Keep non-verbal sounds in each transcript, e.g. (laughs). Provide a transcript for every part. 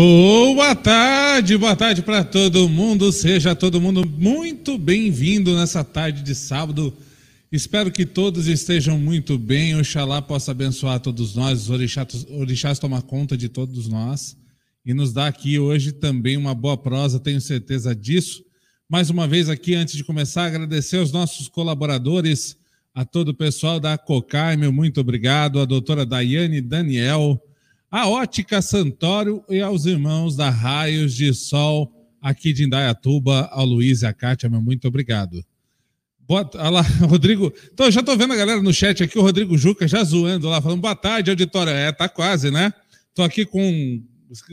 Boa tarde, boa tarde para todo mundo. Seja todo mundo muito bem-vindo nessa tarde de sábado. Espero que todos estejam muito bem. Oxalá possa abençoar todos nós, os orixás, orixás tomar conta de todos nós e nos dar aqui hoje também uma boa prosa, tenho certeza disso. Mais uma vez aqui, antes de começar, agradecer aos nossos colaboradores, a todo o pessoal da Cocai, meu muito obrigado, a doutora Daiane Daniel, a Ótica Santório e aos irmãos da Raios de Sol aqui de Indaiatuba, ao Luiz e a Kátia, meu muito obrigado. Boa, lá, (laughs) Rodrigo. Então, já estou vendo a galera no chat aqui, o Rodrigo Juca já zoando lá, falando boa tarde, auditório. É, tá quase, né? Estou aqui com.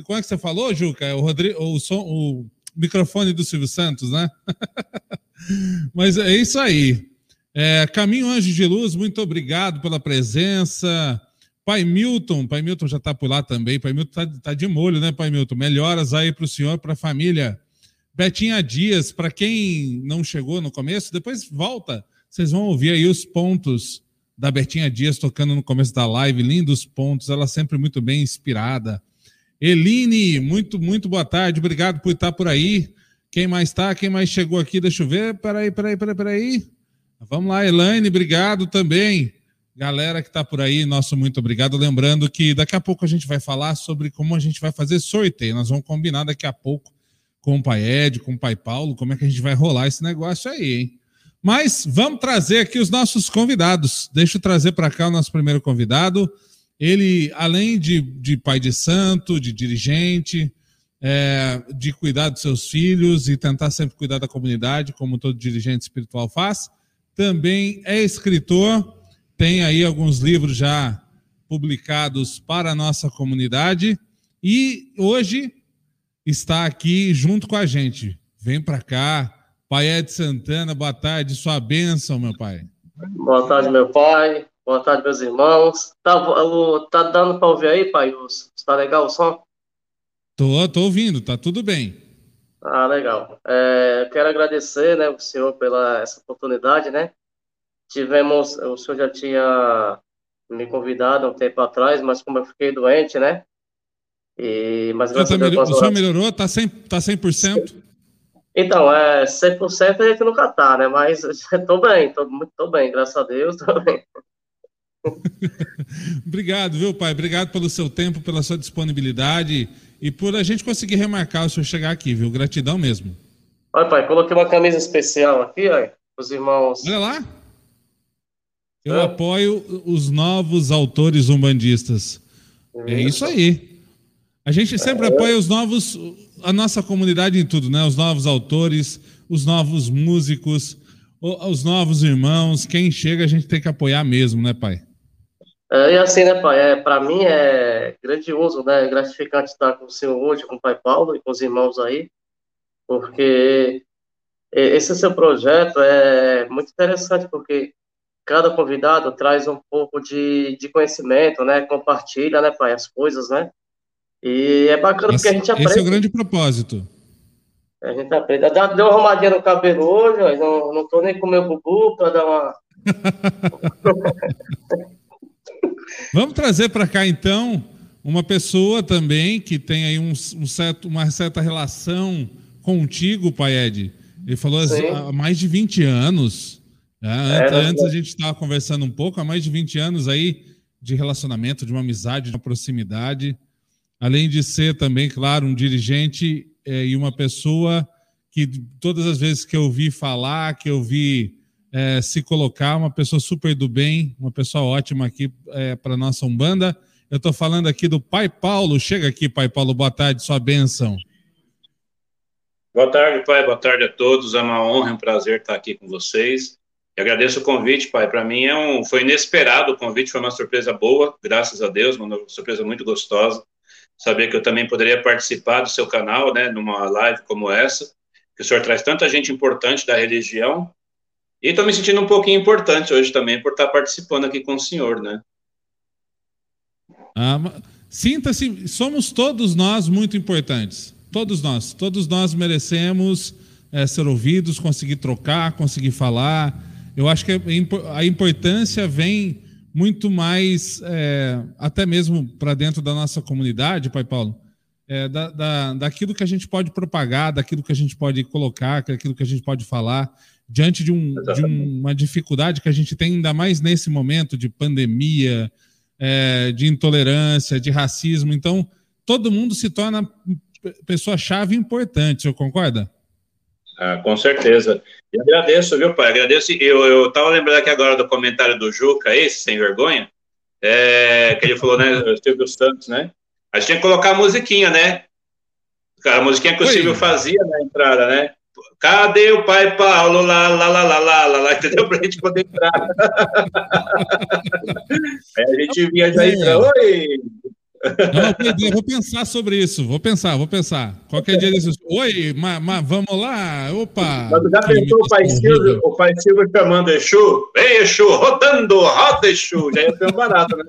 Como é que você falou, Juca? O, Rodrigo, o, som, o microfone do Silvio Santos, né? (laughs) Mas é isso aí. É, Caminho Anjo de Luz, muito obrigado pela presença. Pai Milton, Pai Milton já está por lá também. Pai Milton está tá de molho, né, Pai Milton? Melhoras aí para o senhor, para a família. Betinha Dias, para quem não chegou no começo, depois volta. Vocês vão ouvir aí os pontos da Betinha Dias tocando no começo da live. Lindos pontos, ela sempre muito bem inspirada. Eline, muito, muito boa tarde. Obrigado por estar por aí. Quem mais está? Quem mais chegou aqui? Deixa eu ver. Peraí, peraí, peraí, peraí. Vamos lá, Elaine, obrigado também. Galera que está por aí, nosso muito obrigado. Lembrando que daqui a pouco a gente vai falar sobre como a gente vai fazer sorteio. Nós vamos combinar daqui a pouco com o pai Ed, com o pai Paulo, como é que a gente vai rolar esse negócio aí, hein? Mas vamos trazer aqui os nossos convidados. Deixa eu trazer para cá o nosso primeiro convidado. Ele, além de, de pai de santo, de dirigente, é, de cuidar dos seus filhos e tentar sempre cuidar da comunidade, como todo dirigente espiritual faz, também é escritor tem aí alguns livros já publicados para a nossa comunidade e hoje está aqui junto com a gente. Vem para cá, Pai Ed Santana, boa tarde, sua bênção, meu pai. Boa tarde, meu pai. Boa tarde, meus irmãos. Tá, tá dando para ouvir aí, pai? Está legal o som? Tô, tô ouvindo, tá tudo bem. Ah, legal. É, quero agradecer, né, o senhor pela essa oportunidade, né, Tivemos, o senhor já tinha me convidado um tempo atrás, mas como eu fiquei doente, né? E, mas o, tá melhor, o senhor melhorou? Tá 100%? Tá 100%? Então, é 100% a gente nunca tá, né? Mas (laughs) estou bem, estou tô bem, graças a Deus, estou bem. (laughs) Obrigado, viu, pai? Obrigado pelo seu tempo, pela sua disponibilidade e por a gente conseguir remarcar o senhor chegar aqui, viu? Gratidão mesmo. Olha, pai, coloquei uma camisa especial aqui, ó, os irmãos. Olha lá. Eu é. apoio os novos autores umbandistas. É isso aí. A gente sempre é. apoia os novos, a nossa comunidade em tudo, né? Os novos autores, os novos músicos, os novos irmãos. Quem chega a gente tem que apoiar mesmo, né, pai? É, e assim, né, pai? É, Para mim é grandioso, né? É gratificante estar com o senhor hoje, com o pai Paulo e com os irmãos aí, porque esse seu projeto é muito interessante, porque cada convidado traz um pouco de, de conhecimento, né? Compartilha, né, pai, as coisas, né? E é bacana esse, porque a gente aprende. Esse é o grande propósito. A gente aprende. Deu uma arrumadinha no cabelo hoje, não, não tô nem com meu bubu para dar uma. (laughs) Vamos trazer para cá, então, uma pessoa também que tem aí um, um certo, uma certa relação contigo, pai Ed. Ele falou há mais de 20 anos. É, antes, antes a gente estava conversando um pouco, há mais de 20 anos aí de relacionamento, de uma amizade, de uma proximidade. Além de ser também, claro, um dirigente é, e uma pessoa que todas as vezes que eu vi falar, que eu vi é, se colocar, uma pessoa super do bem, uma pessoa ótima aqui é, para nossa Umbanda. Eu estou falando aqui do Pai Paulo. Chega aqui, Pai Paulo, boa tarde, sua bênção. Boa tarde, Pai, boa tarde a todos. É uma honra, um prazer estar aqui com vocês. Eu agradeço o convite, pai. Para mim é um, foi inesperado o convite, foi uma surpresa boa, graças a Deus, uma surpresa muito gostosa. Saber que eu também poderia participar do seu canal, né, numa live como essa, que o senhor traz tanta gente importante da religião. E estou me sentindo um pouquinho importante hoje também por estar participando aqui com o senhor, né? Ah, Sinta-se, somos todos nós muito importantes. Todos nós, todos nós merecemos é, ser ouvidos, conseguir trocar, conseguir falar eu acho que a importância vem muito mais, é, até mesmo para dentro da nossa comunidade, Pai Paulo, é, da, da, daquilo que a gente pode propagar, daquilo que a gente pode colocar, daquilo que a gente pode falar, diante de, um, de uma dificuldade que a gente tem, ainda mais nesse momento de pandemia, é, de intolerância, de racismo. Então, todo mundo se torna pessoa-chave importante, senhor concorda? Ah, com certeza. E agradeço, viu, pai? Agradeço. Eu estava lembrando aqui agora do comentário do Juca, esse, sem vergonha, é, que ele falou, né, Silvio Santos, né? A gente tinha que colocar a musiquinha, né? A musiquinha que o Oi. Silvio fazia na entrada, né? Cadê o pai Paulo? Lá, lá, lá, lá, lá, lá, lá entendeu? Pra gente poder entrar. Aí (laughs) a gente via já entrar. Oi! Não, vou pensar sobre isso. Vou pensar, vou pensar. Qualquer dia desses. Oi, mas, ma, vamos lá. Opa! Mas já pensou o pai Silvio, o pai Silvio chamando Exu? Ei, Exu, rodando, roda Exu. Já ia ser um barato, né?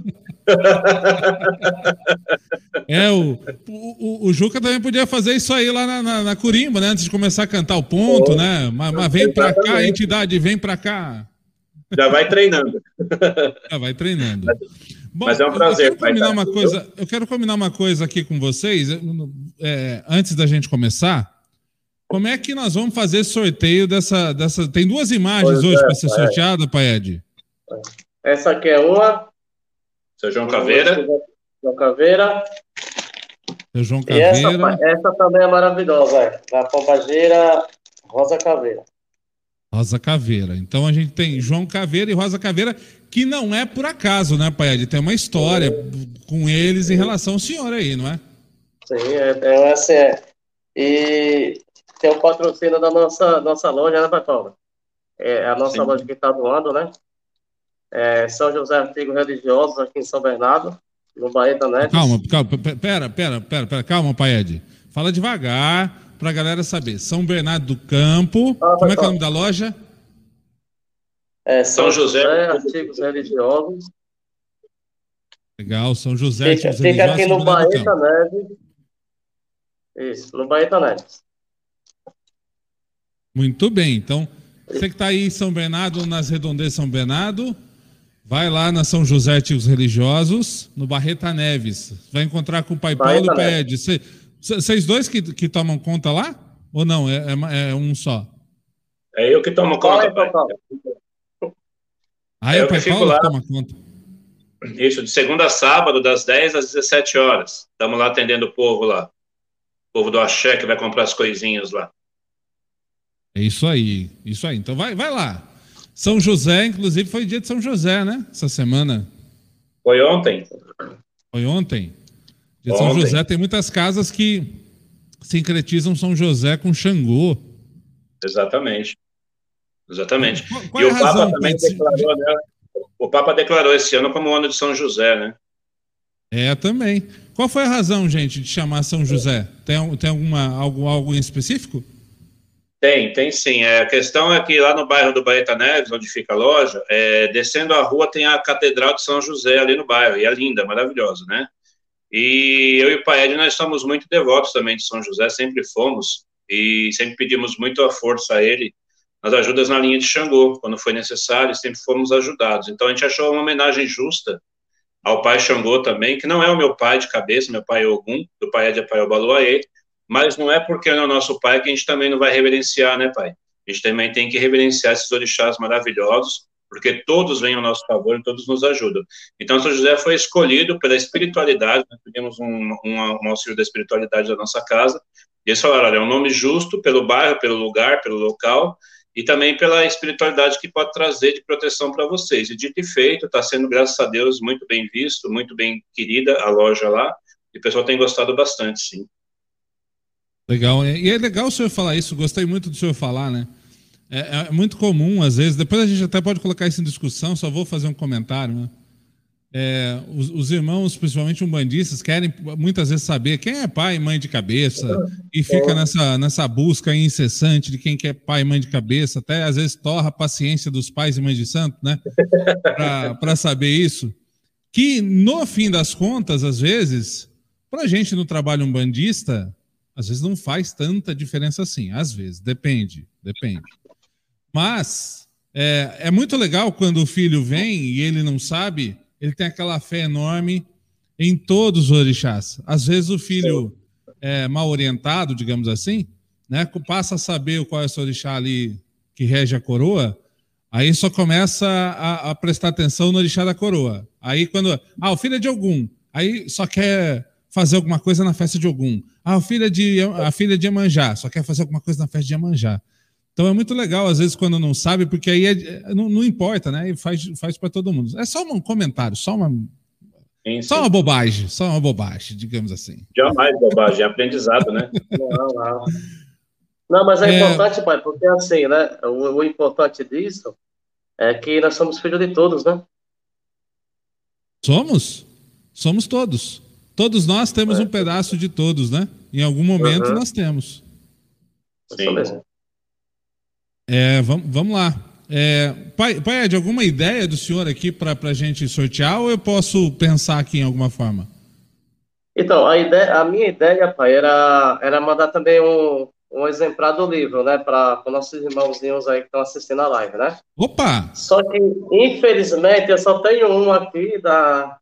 (laughs) É, o, o, o, Juca também podia fazer isso aí lá na, na, na Curimba, né? Antes de começar a cantar o ponto, oh, né? Mas, mas vem pra cá, entidade, vem pra cá. Já vai treinando. Já vai treinando. Bom, mas é um prazer. Eu quero, combinar uma coisa, eu quero combinar uma coisa aqui com vocês, é, antes da gente começar. Como é que nós vamos fazer sorteio dessa. dessa... Tem duas imagens pois hoje é, para ser sorteada, Paed? Essa aqui é uma. Seu João Caveira. João Caveira. Seu João Caveira. E essa, essa também é maravilhosa, é. da Pombageira Rosa Caveira. Rosa Caveira. Então a gente tem João Caveira e Rosa Caveira, que não é por acaso, né, Paed? Tem uma história com eles em relação ao senhor aí, não é? Sim, é, é assim, é. E tem o patrocínio da nossa, nossa loja, né, Pai É a nossa Sim. loja que está doando, né? É São José Antigo Religiosos, aqui em São Bernardo, no Baeta Neves. Calma, calma, pera, pera, pera, pera calma, Paed. Fala devagar para a galera saber. São Bernardo do Campo. Ah, Como é que é o nome da loja? É, São, José, José Artigos Religiosos. Legal, São José fica, Artigos fica aqui no Baeta Neves. Isso, no Baeta Neves. Muito bem, então você que está aí em São Bernardo, nas redondezas de São Bernardo, vai lá na São José Artigos Religiosos, no Barreta Neves. Vai encontrar com o Pai Paulo e pede. Você, vocês dois que, que tomam conta lá? Ou não? É, é, é um só? É eu que tomo conta, pai. Ah, é, é o pai Paulo lá. toma conta. Isso, de segunda a sábado, das 10 às 17 horas. Estamos lá atendendo o povo lá. O povo do Axé que vai comprar as coisinhas lá. É isso aí, isso aí. Então vai, vai lá. São José, inclusive, foi dia de São José, né? Essa semana. Foi ontem. Foi ontem. De São José tem muitas casas que sincretizam São José com Xangô. Exatamente. Exatamente. Qual, e é o Papa também declarou, né? O Papa declarou esse ano como o ano de São José, né? É, também. Qual foi a razão, gente, de chamar São José? Tem, tem alguma, algo, algo em específico? Tem, tem sim. É, a questão é que lá no bairro do Baeta Neves, onde fica a loja, é, descendo a rua tem a Catedral de São José ali no bairro, e é linda, maravilhosa, né? E eu e o Paed, nós somos muito devotos também de São José, sempre fomos, e sempre pedimos muito a força a ele nas ajudas na linha de Xangô, quando foi necessário, sempre fomos ajudados. Então a gente achou uma homenagem justa ao pai Xangô também, que não é o meu pai de cabeça, meu pai é Ogum, do pai é de Pai Obaluaê, mas não é porque não é o nosso pai que a gente também não vai reverenciar, né, pai? A gente também tem que reverenciar esses orixás maravilhosos, porque todos vêm ao nosso favor e todos nos ajudam. Então, São José foi escolhido pela espiritualidade, nós pedimos um, um, um auxílio da espiritualidade da nossa casa, e eles falaram, olha, é um nome justo pelo bairro, pelo lugar, pelo local, e também pela espiritualidade que pode trazer de proteção para vocês. E dito e feito, está sendo, graças a Deus, muito bem visto, muito bem querida a loja lá, e o pessoal tem gostado bastante, sim. Legal, e é legal o senhor falar isso, gostei muito do senhor falar, né? É, é, muito comum, às vezes, depois a gente até pode colocar isso em discussão, só vou fazer um comentário, né? É, os, os, irmãos, principalmente umbandistas, querem muitas vezes saber quem é pai e mãe de cabeça e fica nessa, nessa busca incessante de quem que é pai e mãe de cabeça, até às vezes torra a paciência dos pais e mães de santo, né? (laughs) Para saber isso. Que no fim das contas, às vezes, para a gente no trabalho umbandista, às vezes não faz tanta diferença assim. Às vezes, depende, depende. Mas é, é muito legal quando o filho vem e ele não sabe, ele tem aquela fé enorme em todos os orixás. Às vezes o filho é, mal orientado, digamos assim, né, passa a saber qual é o orixá ali que rege a coroa, aí só começa a, a, prestar atenção no orixá da coroa. Aí quando, ah, o filho é de algum, aí só quer fazer alguma coisa na festa de algum. Ah, o filho é de, a filha é de Iemanjá, só quer fazer alguma coisa na festa de Iemanjá. Então é muito legal, às vezes, quando não sabe, porque aí é, não, não, importa, né? E faz, faz para todo mundo. É só um comentário, só uma, sim, sim. só uma bobagem, só uma bobagem, digamos assim. Jamais bobagem, é aprendizado, né? (laughs) não, não. Não, mas é, é, importante, pai, porque assim, né? O, o importante disso é que nós somos filhos de todos, né? Somos? Somos todos. Todos nós temos é. um pedaço de todos, né? Em algum momento uhum. nós temos. Sim. É, vamos, vamos lá. É, pai, pai Ed, alguma ideia do senhor aqui para a gente sortear ou eu posso pensar aqui em alguma forma? Então, a, ideia, a minha ideia, pai, era, era mandar também um, um exemplar do livro, né, para os nossos irmãozinhos aí que estão assistindo a live, né? Opa! Só que, infelizmente, eu só tenho um aqui da,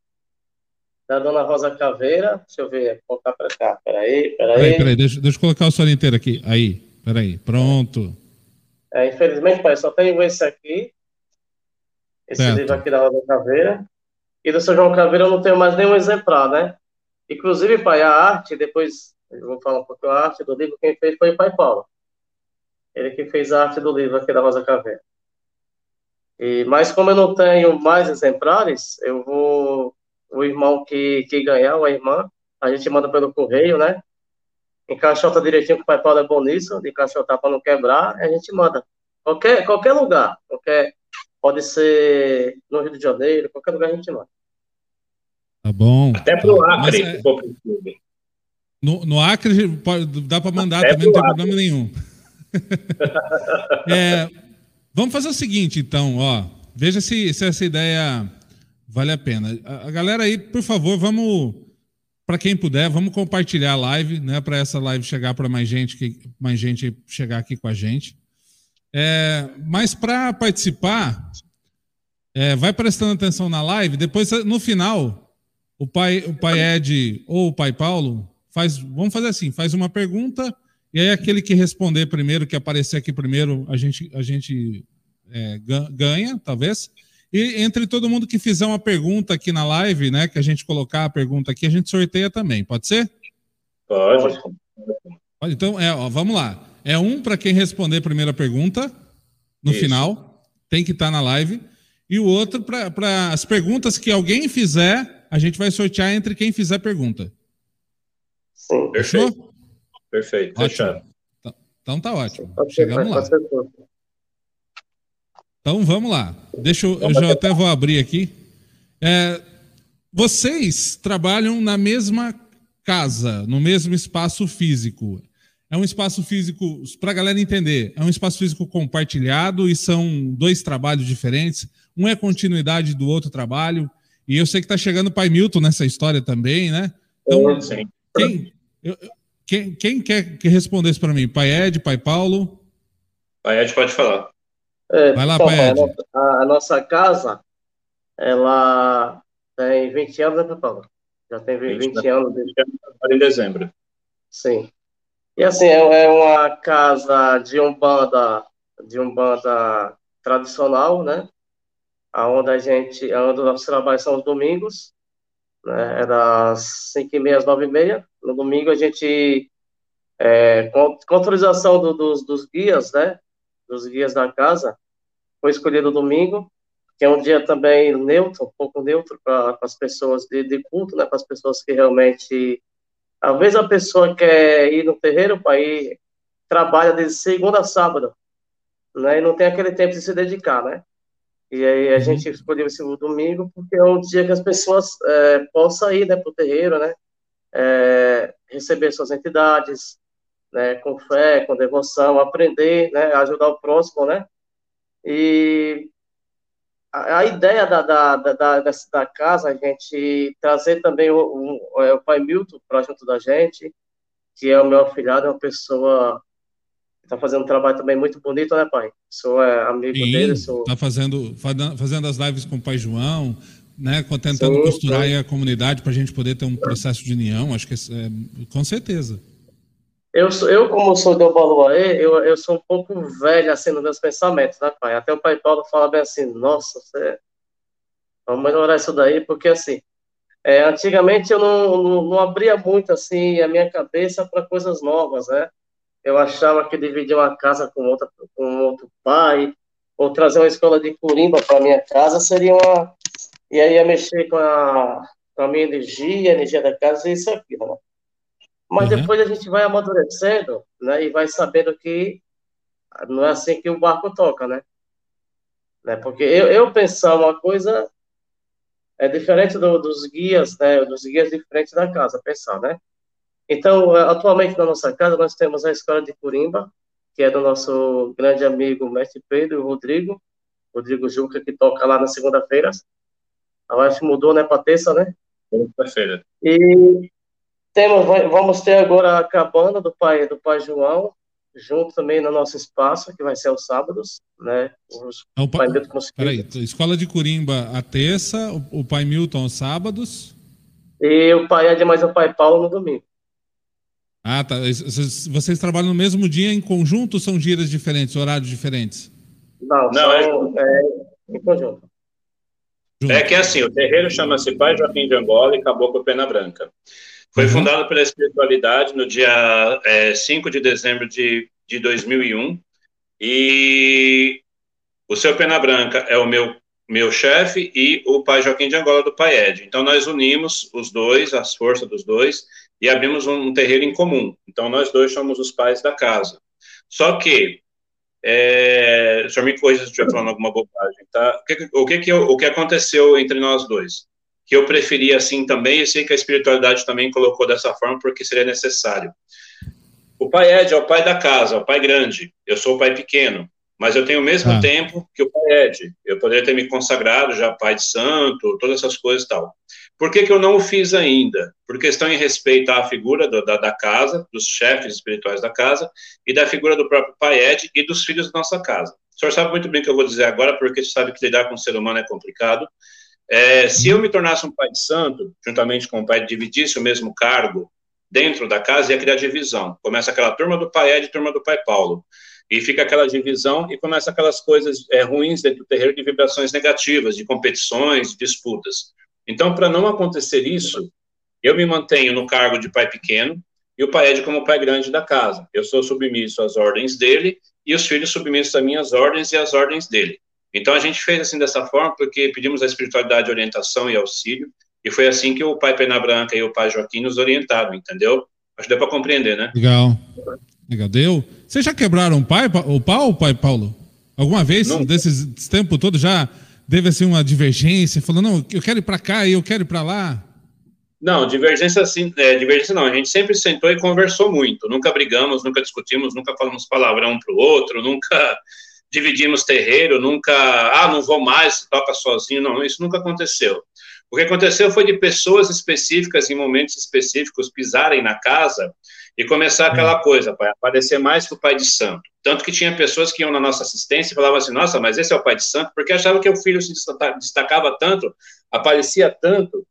da Dona Rosa Caveira. Deixa eu ver, vou colocar para cá. Peraí, peraí. Peraí, peraí, deixa, deixa eu colocar o senhor inteiro aqui. Aí, peraí, pronto. É, infelizmente, pai, só tenho esse aqui. Esse certo. livro aqui da Rosa Caveira. E do São João Caveira eu não tenho mais nenhum exemplar, né? Inclusive, pai, a arte, depois eu vou falar um pouco a arte do livro, quem fez foi o pai Paulo. Ele que fez a arte do livro aqui da Rosa Caveira. E, mas como eu não tenho mais exemplares, eu vou. O irmão que, que ganhar, ou a irmã, a gente manda pelo correio, né? Encaixota direitinho, que o Pai Paulo é bom nisso, de encaixotar para não quebrar, a gente manda. Qualquer, qualquer lugar, qualquer, pode ser no Rio de Janeiro, qualquer lugar a gente manda. Tá bom. Até pro Acre, é... no, no Acre pode, dá para mandar Até também, não tem Acre. problema nenhum. (laughs) é, vamos fazer o seguinte, então, ó. Veja se, se essa ideia vale a pena. A, a galera aí, por favor, vamos para quem puder, vamos compartilhar a live, né, para essa live chegar para mais gente, que, mais gente chegar aqui com a gente. É, mas para participar, é, vai prestando atenção na live. Depois, no final, o pai, o pai Ed ou o pai Paulo faz, vamos fazer assim, faz uma pergunta e aí aquele que responder primeiro, que aparecer aqui primeiro, a gente, a gente é, ganha, talvez. E entre todo mundo que fizer uma pergunta aqui na live, né, que a gente colocar a pergunta aqui, a gente sorteia também. Pode ser? Pode. Pode. Então, é, ó, vamos lá. É um para quem responder a primeira pergunta no Isso. final, tem que estar tá na live. E o outro para as perguntas que alguém fizer, a gente vai sortear entre quem fizer pergunta. Sim. Perfeito. Perfeito. Fechado. Então, então tá ótimo. Chegamos lá. Então vamos lá. Deixa eu, eu já até vou abrir aqui. É, vocês trabalham na mesma casa, no mesmo espaço físico. É um espaço físico, para a galera entender, é um espaço físico compartilhado e são dois trabalhos diferentes. Um é continuidade do outro trabalho. E eu sei que está chegando o pai Milton nessa história também, né? Então, Sim. Quem, eu, quem, quem quer que respondesse para mim? Pai Ed, pai Paulo? Pai Ed pode falar. É, Vai lá, pai a, nossa, a, nossa casa, ela tem 20 anos, né, Paulo? Já tem 20, 20 anos. Desde... em dezembro. Sim. E assim, é, é uma casa de umbanda, de umbanda tradicional, né? Onde a gente, onde os nossos trabalhos são os domingos, né? É das 5 e meia às 9 e meia. No domingo a gente, é, com, com autorização do, dos, dos guias, né? Dos guias da casa, foi escolhido domingo, que é um dia também neutro, um pouco neutro para as pessoas de, de culto, né, para as pessoas que realmente. Às vezes a pessoa quer ir no terreiro para ir, trabalha de segunda a sábado, né, e não tem aquele tempo de se dedicar, né? E aí a uhum. gente escolheu esse domingo porque é um dia que as pessoas é, possam ir né, para o terreiro, né? É, receber suas entidades, né, com fé, com devoção, aprender, né, ajudar o próximo, né? E a, a ideia da, da, da, da, da casa, a gente trazer também o, o, é, o pai Milton para junto da gente, que é o meu afilhado, é uma pessoa que está fazendo um trabalho também muito bonito, né, pai? Sou é, amigo Sim, dele. Sou... Tá fazendo, fazendo as lives com o pai João, né, tentando sim, costurar a comunidade para a gente poder ter um processo de união, acho que é, com certeza. Eu, eu como sou do Baluaê, eu, eu sou um pouco velho, assim, nos meus pensamentos, né, pai? Até o pai Paulo fala bem assim, nossa, você... vamos melhorar isso daí, porque, assim, é, antigamente eu não, não, não, abria muito, assim, a minha cabeça para coisas novas, né? Eu achava que dividir uma casa com, outra, com outro pai, ou trazer uma escola de curimba para minha casa seria uma... E aí ia mexer com a, com a minha energia, a energia da casa e isso aqui, né? Mas uhum. depois a gente vai amadurecendo, né? E vai sabendo que não é assim que o barco toca, né? né? Porque eu, eu pensar uma coisa é diferente do, dos guias, né? Dos guias diferentes da casa, pensar, né? Então, atualmente na nossa casa nós temos a escola de Curimba, que é do nosso grande amigo mestre Pedro Rodrigo, Rodrigo Juca, que toca lá na segunda-feira. A UF mudou, né, para terça, né? Segunda-feira. E temos, vamos ter agora a cabana do pai do pai João, junto também no nosso espaço, que vai ser aos sábados, né? Os então, pai Milton Peraí, Escola de Curimba a terça, o, o pai Milton aos sábados. E o pai Ed mais o pai Paulo no domingo. Ah, tá. Vocês, vocês, trabalham no mesmo dia em conjunto ou são dias diferentes, horários diferentes? Não, Não são, é... é... em conjunto. É que é assim, o terreiro chama-se Pai Joaquim de Angola e Caboclo Pena Branca. Foi uhum. fundado pela espiritualidade no dia é, 5 de dezembro de, de 2001. E o seu Pena Branca é o meu, meu chefe e o pai Joaquim de Angola do pai Ed. Então, nós unimos os dois, as forças dos dois, e abrimos um, um terreiro em comum. Então, nós dois somos os pais da casa. Só que, é, o senhor me corrija se estiver falando alguma bobagem, tá? O que, o que, que, o que aconteceu entre nós dois? Que eu preferia assim também, e sei que a espiritualidade também colocou dessa forma, porque seria necessário. O pai Ed é o pai da casa, é o pai grande, eu sou o pai pequeno, mas eu tenho o mesmo ah. tempo que o pai Ed. Eu poderia ter me consagrado já pai de santo, todas essas coisas e tal. Por que, que eu não o fiz ainda? Por questão em respeito à figura do, da, da casa, dos chefes espirituais da casa, e da figura do próprio pai Ed e dos filhos da nossa casa. O senhor sabe muito bem o que eu vou dizer agora, porque sabe que lidar com o ser humano é complicado, é, se eu me tornasse um pai de santo, juntamente com o pai, dividisse o mesmo cargo dentro da casa, ia criar divisão. Começa aquela turma do pai Ed turma do pai Paulo. E fica aquela divisão e começa aquelas coisas é, ruins dentro do terreiro de vibrações negativas, de competições, de disputas. Então, para não acontecer isso, eu me mantenho no cargo de pai pequeno e o pai Ed como pai grande da casa. Eu sou submisso às ordens dele e os filhos submissos às minhas ordens e às ordens dele. Então a gente fez assim dessa forma porque pedimos a espiritualidade orientação e auxílio e foi assim que o pai Pena Branca e o pai Joaquim nos orientaram, entendeu? Acho que deu para compreender, né? Legal. Legal. Deu. Vocês já quebraram o pai, o pau, pai Paulo? Alguma vez, não. desses tempo todo, já teve assim uma divergência, falando, não, eu quero ir para cá e eu quero ir para lá? Não, divergência assim, é, divergência não, a gente sempre sentou e conversou muito, nunca brigamos, nunca discutimos, nunca falamos palavrão um para o outro, nunca dividimos terreiro, nunca, ah, não vou mais, toca sozinho, não, isso nunca aconteceu. O que aconteceu foi de pessoas específicas, em momentos específicos, pisarem na casa e começar aquela coisa, pai, aparecer mais que o pai de santo. Tanto que tinha pessoas que iam na nossa assistência e falavam assim, nossa, mas esse é o pai de santo, porque achavam que o filho se destacava tanto, aparecia tanto,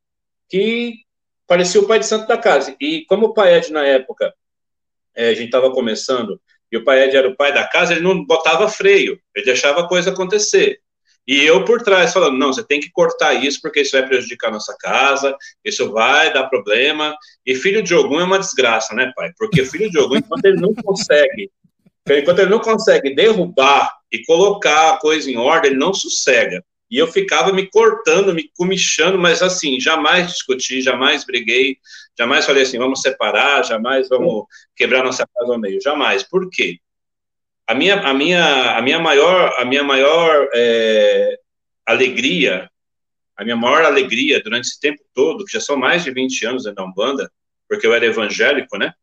que parecia o pai de santo da casa. E como o pai Ed, na época, é, a gente estava começando, e o pai Ed era o pai da casa, ele não botava freio, ele deixava a coisa acontecer. E eu por trás falando, não, você tem que cortar isso porque isso vai prejudicar a nossa casa, isso vai dar problema. E filho de Ogum é uma desgraça, né, pai? Porque filho de Ogum, enquanto ele não consegue, enquanto ele não consegue derrubar e colocar a coisa em ordem, ele não sossega. E eu ficava me cortando, me comichando, mas assim, jamais discuti, jamais briguei, jamais falei assim, vamos separar, jamais vamos quebrar nossa casa ao meio, jamais. Por quê? A minha, a minha, a minha maior, a minha maior é, alegria, a minha maior alegria durante esse tempo todo, que já são mais de 20 anos na Umbanda, porque eu era evangélico, né?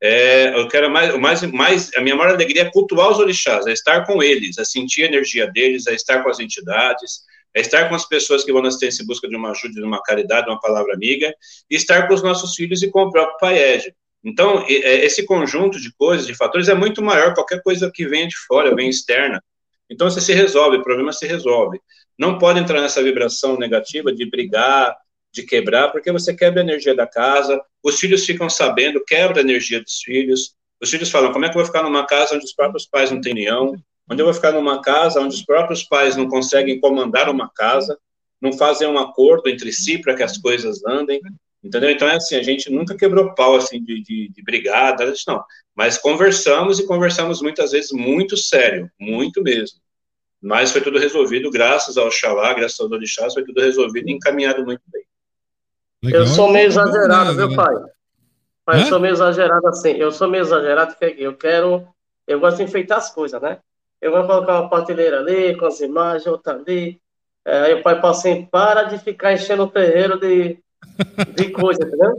É, eu quero mais, mais, mais, a minha maior alegria é cultuar os orixás, é estar com eles, é sentir a energia deles, é estar com as entidades, é estar com as pessoas que vão na assistência em busca de uma ajuda, de uma caridade, de uma palavra amiga, e estar com os nossos filhos e com o próprio Pai Ed. Então, é, esse conjunto de coisas, de fatores, é muito maior, qualquer coisa que venha de fora, vem externa. Então, você se resolve, o problema se resolve. não pode entrar nessa vibração negativa de brigar, de quebrar, porque você quebra a energia da casa, os filhos ficam sabendo, quebra a energia dos filhos, os filhos falam, como é que eu vou ficar numa casa onde os próprios pais não têm união, onde eu vou ficar numa casa onde os próprios pais não conseguem comandar uma casa, não fazem um acordo entre si para que as coisas andem, entendeu? Então, é assim, a gente nunca quebrou pau, assim, de, de, de brigar, não, mas conversamos e conversamos muitas vezes muito sério, muito mesmo. Mas foi tudo resolvido, graças ao Xalá, graças ao Dorixás, foi tudo resolvido e encaminhado muito bem. Legal. Eu sou meio exagerado, viu, pai? pai eu sou meio exagerado assim. Eu sou meio exagerado porque eu quero. Eu gosto de enfeitar as coisas, né? Eu vou colocar uma prateleira ali, com as imagens, outra ali. É, aí o pai fala assim: para de ficar enchendo o terreiro de, de coisa, entendeu?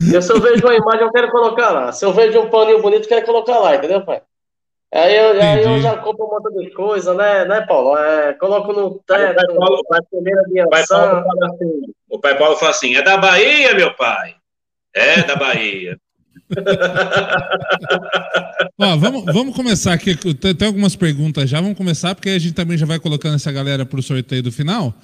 E se eu vejo uma imagem, eu quero colocar lá. Se eu vejo um paninho bonito, eu quero colocar lá, entendeu, pai? Aí eu, aí eu já compro um monte de coisa, né, né Paulo? É, coloco no teto, Paulo, prateleira de assim, O pai Paulo fala assim, é da Bahia, meu pai. É da Bahia. (laughs) Ó, vamos, vamos começar aqui. Tem, algumas perguntas já. Vamos começar, porque a gente também já vai colocando essa galera para o sorteio do final.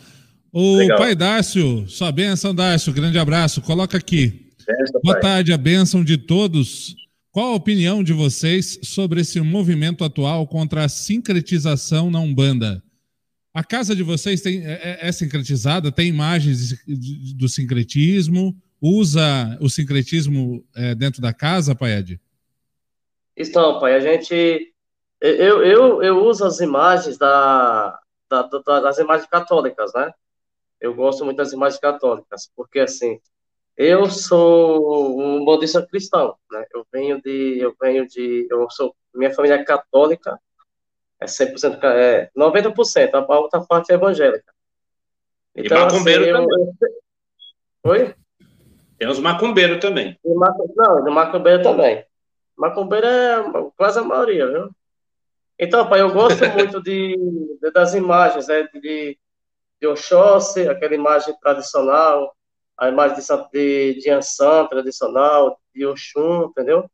O Legal. pai Dácio, sua benção, Dácio, grande abraço. Coloca aqui. Benção, Boa pai. tarde, a bênção de todos. Qual a opinião de vocês sobre esse movimento atual contra a sincretização na Umbanda? A casa de vocês tem, é, é, é sincretizada? Tem imagens do sincretismo? Usa o sincretismo é, dentro da casa, Pai Ed? Então, pai, a gente. Eu, eu, eu uso as imagens da, da, da, das imagens católicas, né? Eu gosto muito das imagens católicas, porque assim, eu sou um budista cristão, né? Eu venho de, eu venho de, eu sou, minha família é católica, é 100%, é 90%, a outra parte é evangélica. Então, e macumbeiro assim, também. Eu... Oi? Tem os macumbeiros também. E. Não, de macumbeiro também. Macumbeiro é quase a maioria, viu? Então, pai, eu gosto (laughs) muito de, de das imagens, né? De, de Oxóssi, aquela imagem tradicional, a imagem de, de, de Ansan tradicional, de Oxum, entendeu?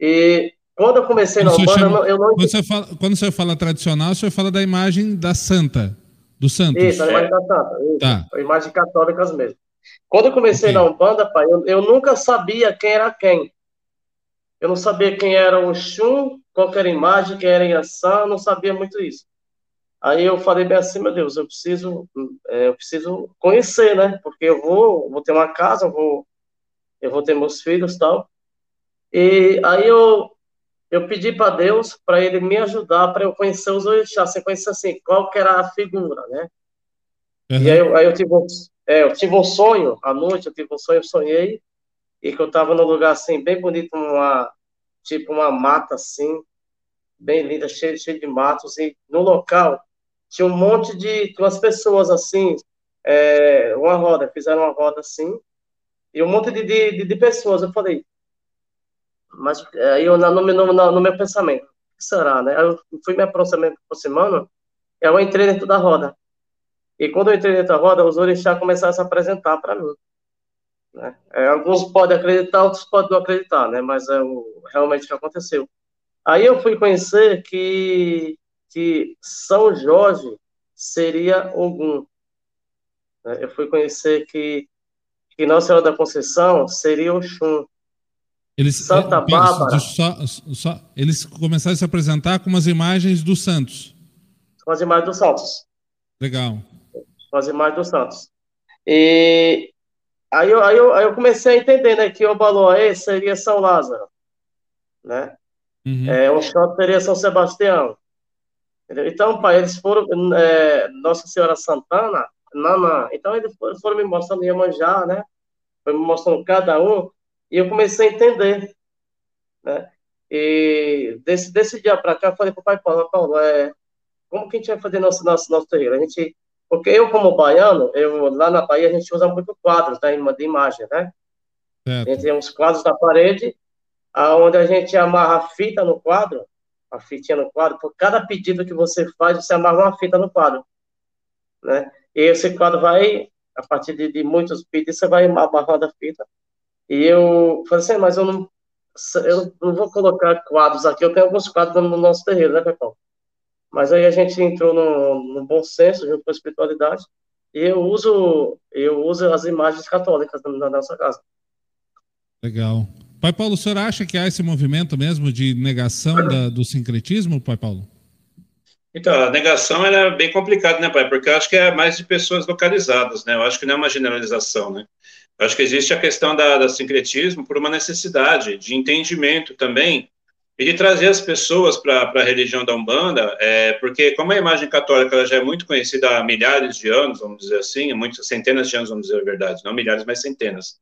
E quando eu comecei na Umbanda, chama, eu não... Quando você, fala, quando você fala tradicional, você fala da imagem da Santa, do Santo. Isso, a imagem da Santa, isso, tá. a imagem católicas mesmo. Quando eu comecei okay. na Umbanda, pai, eu, eu, nunca sabia quem era quem. Eu não sabia quem era o Xum, qual era a imagem, quem era Yansan, eu não sabia muito isso. Aí eu falei bem assim, meu Deus, eu preciso, é, eu preciso conhecer, né? Porque eu vou, vou ter uma casa, eu vou, eu vou ter meus filhos, tal. E aí eu, eu pedi para Deus para ele me ajudar para eu conhecer os orixás, você conhecer assim, qual que era a figura, né? Uhum. E aí, eu, aí eu tive, é, eu tive um sonho à noite, eu tive um sonho, eu sonhei e que eu estava num lugar assim bem bonito, uma tipo uma mata assim, bem linda, cheia, cheia de matos e no local tinha um monte de umas pessoas assim, é, uma roda, fizeram uma roda assim, e um monte de, de, de pessoas. Eu falei, mas aí eu, no, no, no, no meu pensamento, o que será, né? Aí eu fui me aproximando, aproximando, eu entrei dentro da roda. E quando eu entrei dentro da roda, os orixás começaram a se apresentar para mim. Né? É, alguns podem acreditar, outros podem não acreditar, né? Mas é o, realmente o que aconteceu. Aí eu fui conhecer que que São Jorge seria Ogum. Né? Eu fui conhecer que, que Nossa Senhora da Conceição seria Oxum. Eles, Santa é, Bárbara. Só, só, eles começaram a se apresentar com as imagens dos santos. Com as imagens dos santos. Legal. As imagens dos santos. E aí eu, aí eu, aí eu comecei a entender né, que o Baloé seria São Lázaro. Né? Uhum. É, o Xó seria São Sebastião. Entendeu? Então, pai, eles foram, é, Nossa Senhora Santana, Nana, então eles foram, foram me mostrando Iemanjá, né? Foi me mostrando cada um, e eu comecei a entender, né? E desse, desse dia para cá, eu falei para o pai Paulo, Paulo, é, como que a gente vai fazer nosso, nosso, nosso terreiro? A gente, porque eu, como baiano, eu, lá na Bahia, a gente usa muito quadros né, de imagem, né? Certo. A gente tem uns quadros na parede, onde a gente amarra a fita no quadro, a fitinha no quadro, por cada pedido que você faz, você amarra uma fita no quadro, né? E esse quadro vai, a partir de, de muitos pedidos, você vai amarrando a fita. E eu falei assim, mas eu não, eu não vou colocar quadros aqui, eu tenho alguns quadros no nosso terreiro, né, Pepão? Mas aí a gente entrou no, no bom senso junto com a espiritualidade e eu uso eu uso as imagens católicas na nossa casa. Legal. Pai Paulo, o senhor acha que há esse movimento mesmo de negação da, do sincretismo, Pai Paulo? Então, a negação é bem complicada, né, pai? Porque eu acho que é mais de pessoas localizadas, né? Eu acho que não é uma generalização, né? Eu acho que existe a questão da, da sincretismo por uma necessidade de entendimento também e de trazer as pessoas para a religião da Umbanda, é, porque como a imagem católica ela já é muito conhecida há milhares de anos, vamos dizer assim, muitas centenas de anos, vamos dizer a verdade, não milhares, mas centenas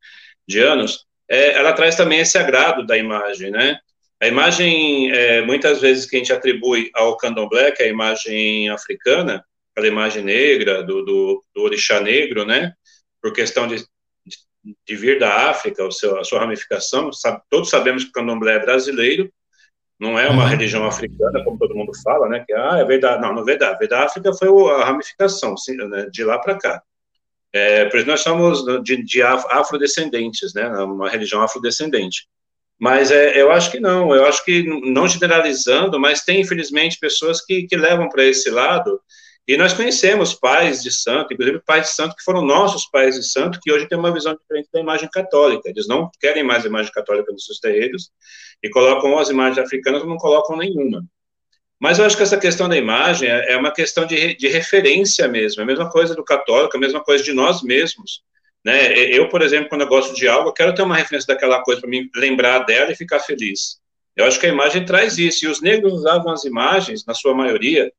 de anos, é, ela traz também esse agrado da imagem, né? A imagem, é, muitas vezes, que a gente atribui ao candomblé, que é a imagem africana, aquela imagem negra, do, do, do orixá negro, né? Por questão de, de, de vir da África, o seu, a sua ramificação, sabe, todos sabemos que o candomblé é brasileiro, não é uma religião africana, como todo mundo fala, né? Que ah, é verdade. Não, não é verdade. Veio da África foi a ramificação, né, de lá para cá. É, por isso nós somos de, de afrodescendentes, né? Uma religião afrodescendente. Mas é, eu acho que não, eu acho que, não generalizando, mas tem, infelizmente, pessoas que, que levam para esse lado, e nós conhecemos pais de santo, inclusive pais de santo que foram nossos pais de santo, que hoje têm uma visão diferente da imagem católica. Eles não querem mais a imagem católica nos seus terreiros e colocam as imagens africanas ou não colocam nenhuma. Mas eu acho que essa questão da imagem é, é uma questão de, de referência mesmo, é a mesma coisa do católico, a mesma coisa de nós mesmos. Né? Eu, por exemplo, quando eu gosto de algo, eu quero ter uma referência daquela coisa para me lembrar dela e ficar feliz. Eu acho que a imagem traz isso. E os negros usavam as imagens, na sua maioria,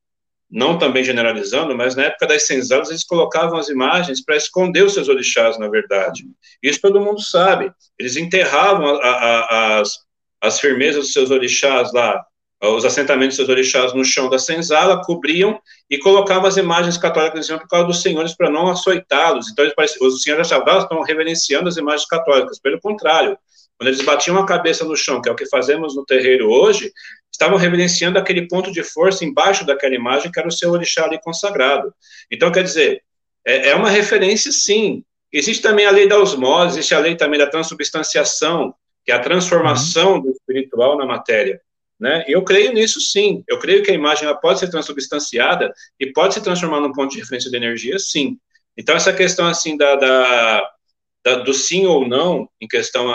não também generalizando, mas na época das senzalas eles colocavam as imagens para esconder os seus orixás, na verdade. Isso todo mundo sabe. Eles enterravam a, a, as, as firmezas dos seus orixás lá os assentamentos dos orixás no chão da senzala, cobriam e colocavam as imagens católicas em por causa dos senhores para não açoitá-los. Então, os senhores achavam estão reverenciando as imagens católicas. Pelo contrário, quando eles batiam a cabeça no chão, que é o que fazemos no terreiro hoje, estavam reverenciando aquele ponto de força embaixo daquela imagem, que era o seu orixá ali consagrado. Então, quer dizer, é, é uma referência, sim. Existe também a lei da osmose, existe a lei também da transubstanciação, que é a transformação uhum. do espiritual na matéria. Né? Eu creio nisso sim. Eu creio que a imagem ela pode ser transubstanciada e pode se transformar num ponto de referência de energia, sim. Então, essa questão assim da, da, da do sim ou não, em questão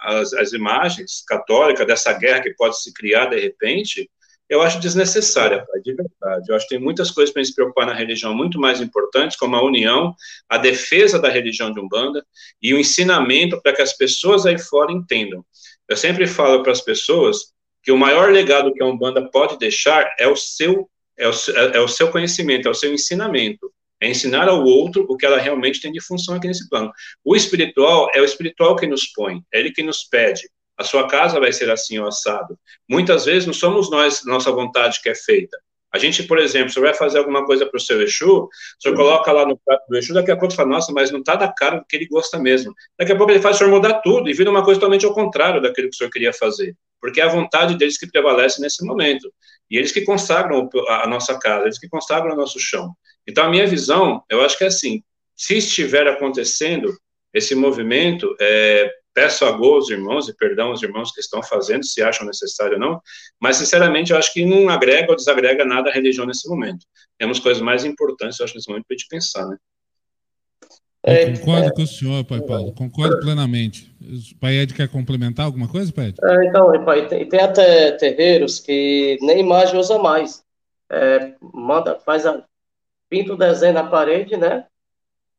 as imagens católicas, dessa guerra que pode se criar de repente, eu acho desnecessária, de verdade. Eu acho que tem muitas coisas para se preocupar na religião muito mais importantes, como a união, a defesa da religião de Umbanda e o ensinamento para que as pessoas aí fora entendam. Eu sempre falo para as pessoas que o maior legado que a Umbanda pode deixar é o seu é o, é o seu conhecimento, é o seu ensinamento, é ensinar ao outro o que ela realmente tem de função aqui nesse plano. O espiritual é o espiritual que nos põe, é ele que nos pede. A sua casa vai ser assim ou assado. Muitas vezes não somos nós, nossa vontade que é feita. A gente, por exemplo, você vai fazer alguma coisa para o seu Exu, o senhor coloca lá no prato do Exu, daqui a pouco fala, nossa, mas não está da cara do que ele gosta mesmo. Daqui a pouco ele faz o senhor mudar tudo e vira uma coisa totalmente ao contrário daquilo que o senhor queria fazer. Porque é a vontade deles que prevalece nesse momento. E eles que consagram a nossa casa, eles que consagram o nosso chão. Então, a minha visão, eu acho que é assim, se estiver acontecendo esse movimento, é, Peço a gol aos irmãos e perdão aos irmãos que estão fazendo, se acham necessário ou não, mas sinceramente eu acho que não agrega ou desagrega nada à religião nesse momento. Temos coisas mais importantes, eu acho, nesse momento para a gente pensar, né? É, concordo é, com o senhor, Pai Paulo, concordo plenamente. O Pai Ed quer complementar alguma coisa, Pai Ed? É, então, Pai, tem, tem, até terreiros que nem imagem usa mais. É, manda, faz a, pinta o desenho na parede, né?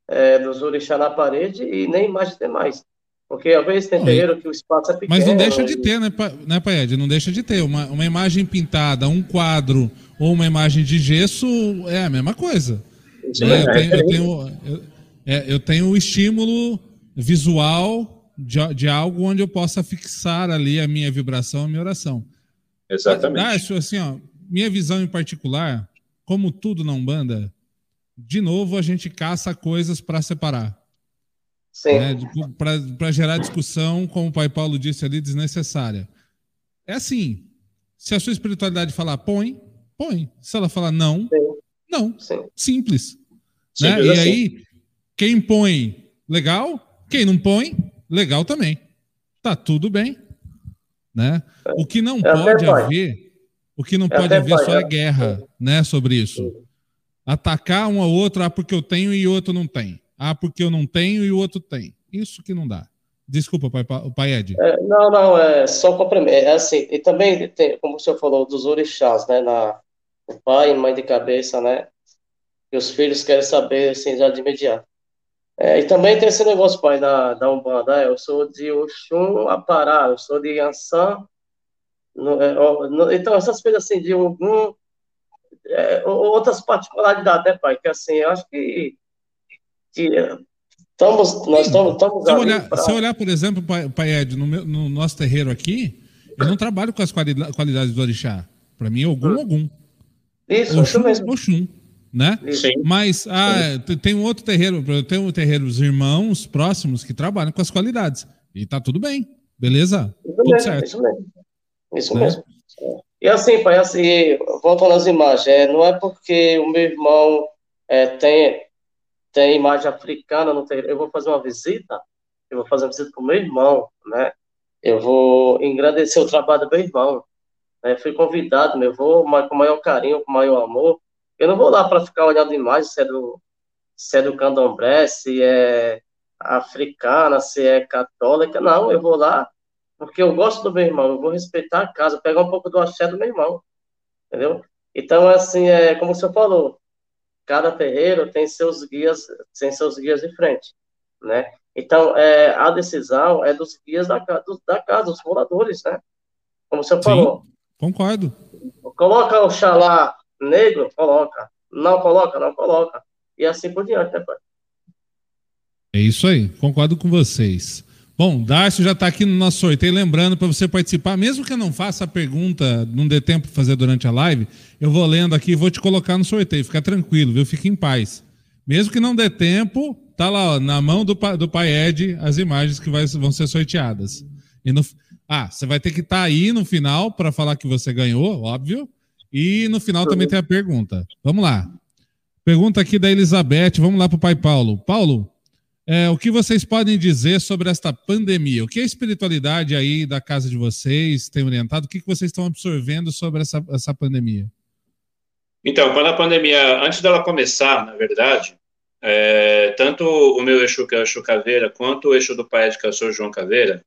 É, dos orixá na parede e nem imagem tem mais. Porque às vezes tem terreiro que o espaço é pequeno. Mas não deixa de ter, né, né Paed? Não deixa de ter. Uma, uma imagem pintada, um quadro ou uma imagem de gesso é a mesma coisa. Né? Eu, tenho, eu, tenho, eu, é, eu tenho o estímulo visual de, de, algo onde eu possa fixar ali a minha vibração, a minha oração. Exatamente. Acho assim, ó, minha visão em particular, como tudo na Umbanda, de novo a gente caça coisas para separar. Né, Para gerar discussão, como o pai Paulo disse ali, desnecessária. É assim: se a sua espiritualidade falar põe, põe. Se ela falar não, Sim. não. Sim. Simples. Né? E assim. aí, quem põe, legal. Quem não põe, legal também. Tá tudo bem. Né? O que não pode haver. O que não pode haver só é guerra, né, sobre isso. Atacar um ao outro, ah, porque eu tenho e o outro não tem. Ah, porque eu não tenho e o outro tem. Isso que não dá. Desculpa, pai, pai Ed. É, não, não, é só complemento. É assim, e também tem, como o senhor falou, dos orixás, né? Na, o pai e mãe de cabeça, né? E os filhos querem saber, assim, já de imediato. É, e também tem esse negócio, pai, da, da Umbanda. É, eu sou de Oxum Apará, eu sou de Yansan. No, é, no, então, essas coisas assim, de algum. É, outras particularidades, né, pai? Que assim, eu acho que. que estamos, nós estamos. estamos se, olhar, pra... se olhar, por exemplo, pai, pai Ed, no, meu, no nosso terreiro aqui, eu não trabalho com as qualidades do orixá. Para mim, algum, hum. algum. Isso, Oxum, isso mesmo. Oxum né? Sim. Mas ah, tem um outro terreiro, tem um terreiro, os irmãos próximos que trabalham com as qualidades. E tá tudo bem, beleza? Isso tudo mesmo, certo. Isso mesmo. Isso né? mesmo. E assim, pai, assim, voltando às imagens, é, não é porque o meu irmão é, tem, tem imagem africana eu vou fazer uma visita, eu vou fazer uma visita para o meu irmão, né? Eu vou engrandecer o trabalho do meu irmão. Né? Fui convidado, meu, vou com o maior carinho, com o maior amor, eu não vou lá para ficar olhando imagem se é do, se é do candomblé, se é africana, se é católica. Não, eu vou lá porque eu gosto do meu irmão, eu vou respeitar a casa, pegar um pouco do axé do meu irmão, entendeu? Então, assim, é como você falou, cada terreiro tem seus guias, tem seus guias de frente, né? Então, é, a decisão é dos guias da, do, da casa, dos moradores, né? Como você Sim, falou. Concordo. Coloca o xalá negro, coloca. Não coloca, não coloca. E assim por diante, né, pai? É isso aí, concordo com vocês. Bom, Darcio já está aqui no nosso sorteio. Lembrando para você participar, mesmo que eu não faça a pergunta, não dê tempo para fazer durante a live, eu vou lendo aqui e vou te colocar no sorteio. Fica tranquilo, viu? Fique em paz. Mesmo que não dê tempo, tá lá ó, na mão do, do pai Ed as imagens que vai, vão ser sorteadas. E no, ah, você vai ter que estar tá aí no final para falar que você ganhou, óbvio. E no final também tem a pergunta. Vamos lá. Pergunta aqui da Elizabeth. Vamos lá para o pai Paulo. Paulo, é, o que vocês podem dizer sobre esta pandemia? O que a espiritualidade aí da casa de vocês tem orientado? O que, que vocês estão absorvendo sobre essa, essa pandemia? Então, quando a pandemia, antes dela começar, na verdade, é, tanto o meu Exu, que é o Exu Caveira, quanto o Exu do Pai que é o Sr. João Caveira,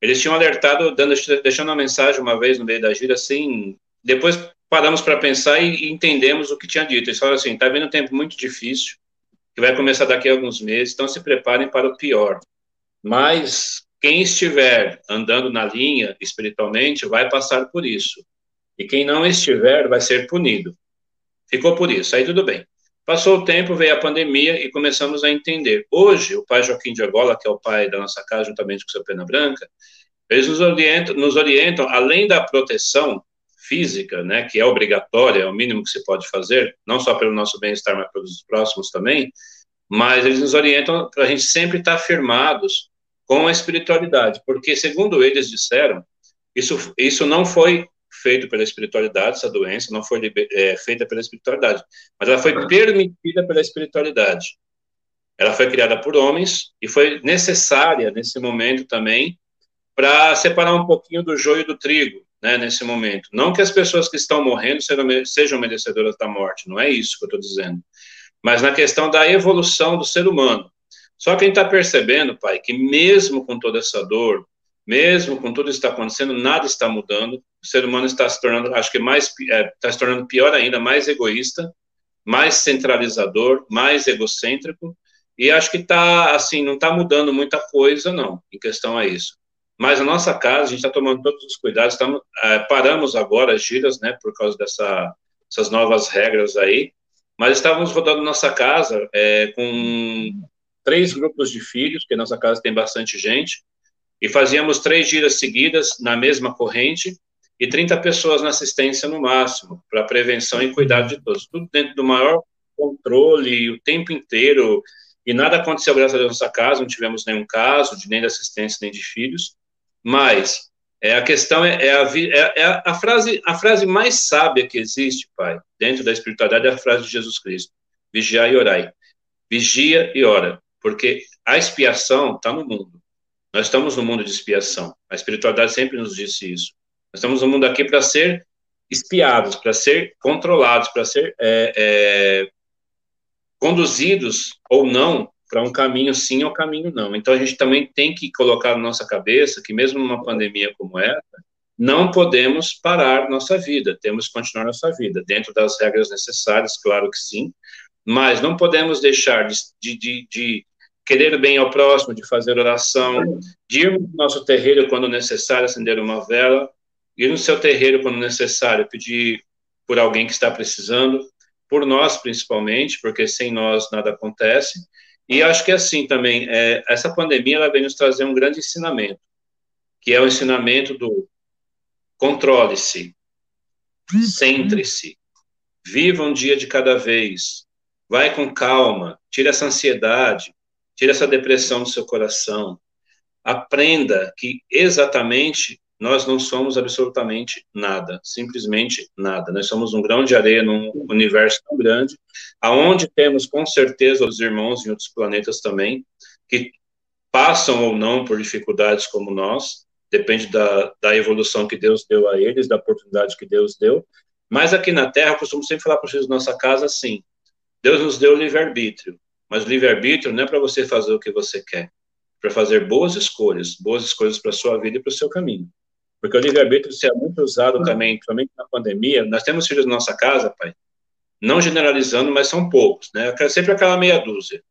eles tinham alertado, dando, deixando uma mensagem uma vez no meio da gira, assim, depois paramos para pensar e, entendemos o que tinha dito. Eles falaram assim: está vindo um tempo muito difícil, que vai começar daqui a alguns meses, então se preparem para o pior. Mas quem estiver andando na linha espiritualmente vai passar por isso. E quem não estiver vai ser punido. Ficou por isso, aí tudo bem. Passou o tempo, veio a pandemia e começamos a entender. Hoje, o pai Joaquim de Agola, que é o pai da nossa casa, juntamente com o seu Pena Branca, eles nos orientam, nos orientam além da proteção física, né, que é obrigatória, é o mínimo que se pode fazer, não só pelo nosso bem-estar, mas pelos próximos também, mas eles nos orientam para a gente sempre estar firmados com a espiritualidade, porque, segundo eles disseram, isso, isso não foi feito pela espiritualidade, essa doença não foi é, feita pela espiritualidade, mas ela foi permitida pela espiritualidade. Ela foi criada por homens e foi necessária nesse momento também para separar um pouquinho do joio do trigo, né, nesse momento. Não que as pessoas que estão morrendo sejam merecedoras da morte, não é isso que eu estou dizendo. Mas na questão da evolução do ser humano. Só quem está percebendo, pai, que mesmo com toda essa dor, mesmo com tudo que está acontecendo, nada está mudando. O ser humano está se tornando, acho que mais, é, está se tornando pior ainda, mais egoísta, mais centralizador, mais egocêntrico. E acho que está, assim, não está mudando muita coisa, não, em questão a isso. Mas a nossa casa, a gente está tomando todos os cuidados, estamos, é, paramos agora as giras, né, por causa dessa, dessas novas regras aí, mas estávamos rodando nossa casa é, com três grupos de filhos, porque nossa casa tem bastante gente, e fazíamos três giras seguidas na mesma corrente, e 30 pessoas na assistência no máximo, para prevenção e cuidado de todos. Tudo dentro do maior controle, o tempo inteiro, e nada aconteceu graças a Deus na nossa casa, não tivemos nenhum caso, de nem de assistência, nem de filhos, mas é, a questão é, é, a, é, é, a, frase a frase mais sábia que existe, pai, dentro da espiritualidade é a frase de Jesus Cristo: vigiai e orai. Vigia e ora, porque a expiação está no mundo. Nós estamos no mundo de expiação. A espiritualidade sempre nos disse isso. Nós estamos no mundo aqui para ser espiados, para ser controlados, para ser é, é, conduzidos ou não para um caminho sim ou caminho não. Então a gente também tem que colocar na nossa cabeça que mesmo numa pandemia como essa, não podemos parar nossa vida, temos que continuar nossa vida dentro das regras necessárias, claro que sim, mas não podemos deixar de, de, de querer bem ao próximo, de fazer oração, de ir no nosso terreiro quando necessário acender uma vela, ir no seu terreiro quando necessário pedir por alguém que está precisando, por nós principalmente, porque sem nós nada acontece. E acho que assim também, é, essa pandemia ela vem nos trazer um grande ensinamento, que é o ensinamento do controle-se, centre-se, viva um dia de cada vez, vai com calma, tira essa ansiedade, tira essa depressão do seu coração, aprenda que exatamente nós não somos absolutamente nada, simplesmente nada. Nós somos um grão de areia num universo tão grande, aonde temos com certeza os irmãos em outros planetas também, que passam ou não por dificuldades como nós, depende da, da evolução que Deus deu a eles, da oportunidade que Deus deu. Mas aqui na Terra, costumo sempre falar para filhos da nossa casa assim: Deus nos deu livre-arbítrio, mas livre-arbítrio não é para você fazer o que você quer, é para fazer boas escolhas, boas escolhas para a sua vida e para o seu caminho. Porque o livre-arbítrio é muito usado também, principalmente na pandemia. Nós temos filhos na nossa casa, pai, não generalizando, mas são poucos, né? Sempre aquela meia dúzia,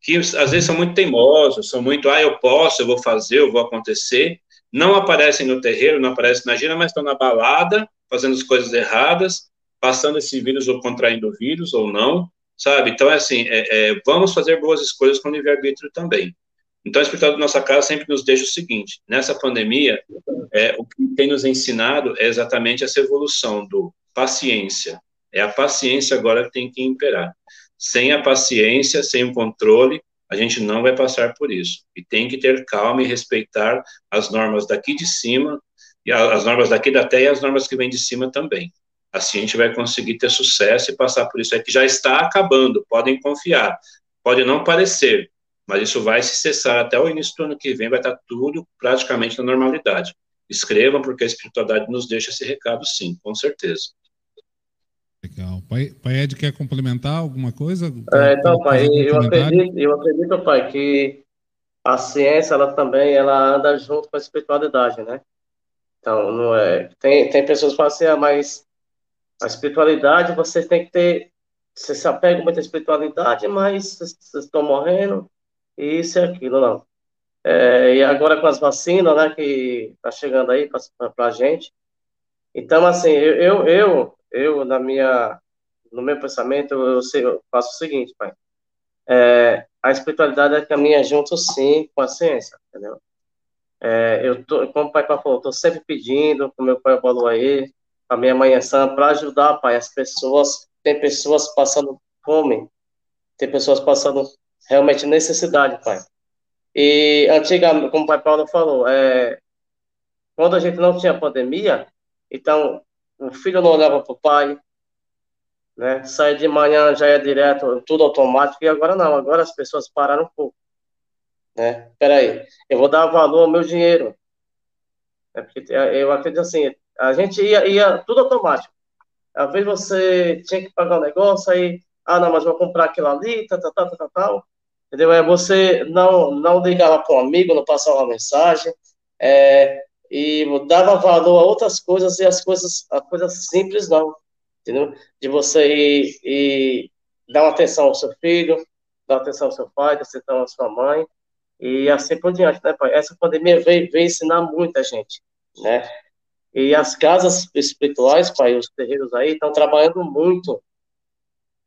que às vezes são muito teimosos, são muito, ah, eu posso, eu vou fazer, eu vou acontecer. Não aparecem no terreiro, não aparecem na gira, mas estão na balada, fazendo as coisas erradas, passando esse vírus ou contraindo o vírus ou não, sabe? Então, é assim, é, é, vamos fazer boas escolhas com o livre-arbítrio também. Então, a espiritualidade da nossa casa sempre nos deixa o seguinte: nessa pandemia, é, o que tem nos ensinado é exatamente essa evolução do paciência. É a paciência agora que tem que imperar. Sem a paciência, sem o controle, a gente não vai passar por isso. E tem que ter calma e respeitar as normas daqui de cima, e as normas daqui da terra e as normas que vêm de cima também. Assim a gente vai conseguir ter sucesso e passar por isso. É que já está acabando, podem confiar. Pode não parecer, mas isso vai se cessar até o início do ano que vem, vai estar tudo praticamente na normalidade. Escrevam, porque a espiritualidade nos deixa esse recado, sim, com certeza. Legal. Pai, pai Ed quer complementar alguma coisa? É, então, pai, eu acredito, eu acredito, pai, que a ciência, ela também, ela anda junto com a espiritualidade, né? Então, não é... Tem, tem pessoas que falam assim, ah, mas a espiritualidade, você tem que ter... Você se apega muito à espiritualidade, mas vocês estão morrendo, e isso e aquilo, não. É, e agora com as vacinas, né, que tá chegando aí para a gente. Então, assim, eu, eu, eu, na minha, no meu pensamento, eu, eu faço o seguinte, pai. É, a espiritualidade é caminha junto, sim, com a ciência, entendeu? É, eu tô, como o pai falou, estou sempre pedindo, com meu pai falou aí, a minha mãe é sã, para ajudar, pai, as pessoas, tem pessoas passando fome, tem pessoas passando realmente necessidade, pai. E antigamente, como o pai Paulo falou, é, quando a gente não tinha pandemia, então o filho não olhava para o pai, né? Sair de manhã já é direto, tudo automático, e agora não, agora as pessoas pararam um pouco. Né? Peraí, eu vou dar valor ao meu dinheiro. É porque eu acredito assim, a gente ia, ia tudo automático. Às vezes você tinha que pagar um negócio, aí, ah, não, mas vou comprar aquilo ali, tal, tal, tal, tal, tal entendeu? É você não, não ligava para um amigo, não passava uma mensagem, é, e dava valor a outras coisas e as coisas, as coisas simples não, entendeu? De você ir, ir dar atenção ao seu filho, dar atenção ao seu pai, dar atenção à sua mãe, e assim por diante, né, pai? Essa pandemia veio, veio ensinar muita gente, né? E as casas espirituais, pai, os terreiros aí, estão trabalhando muito,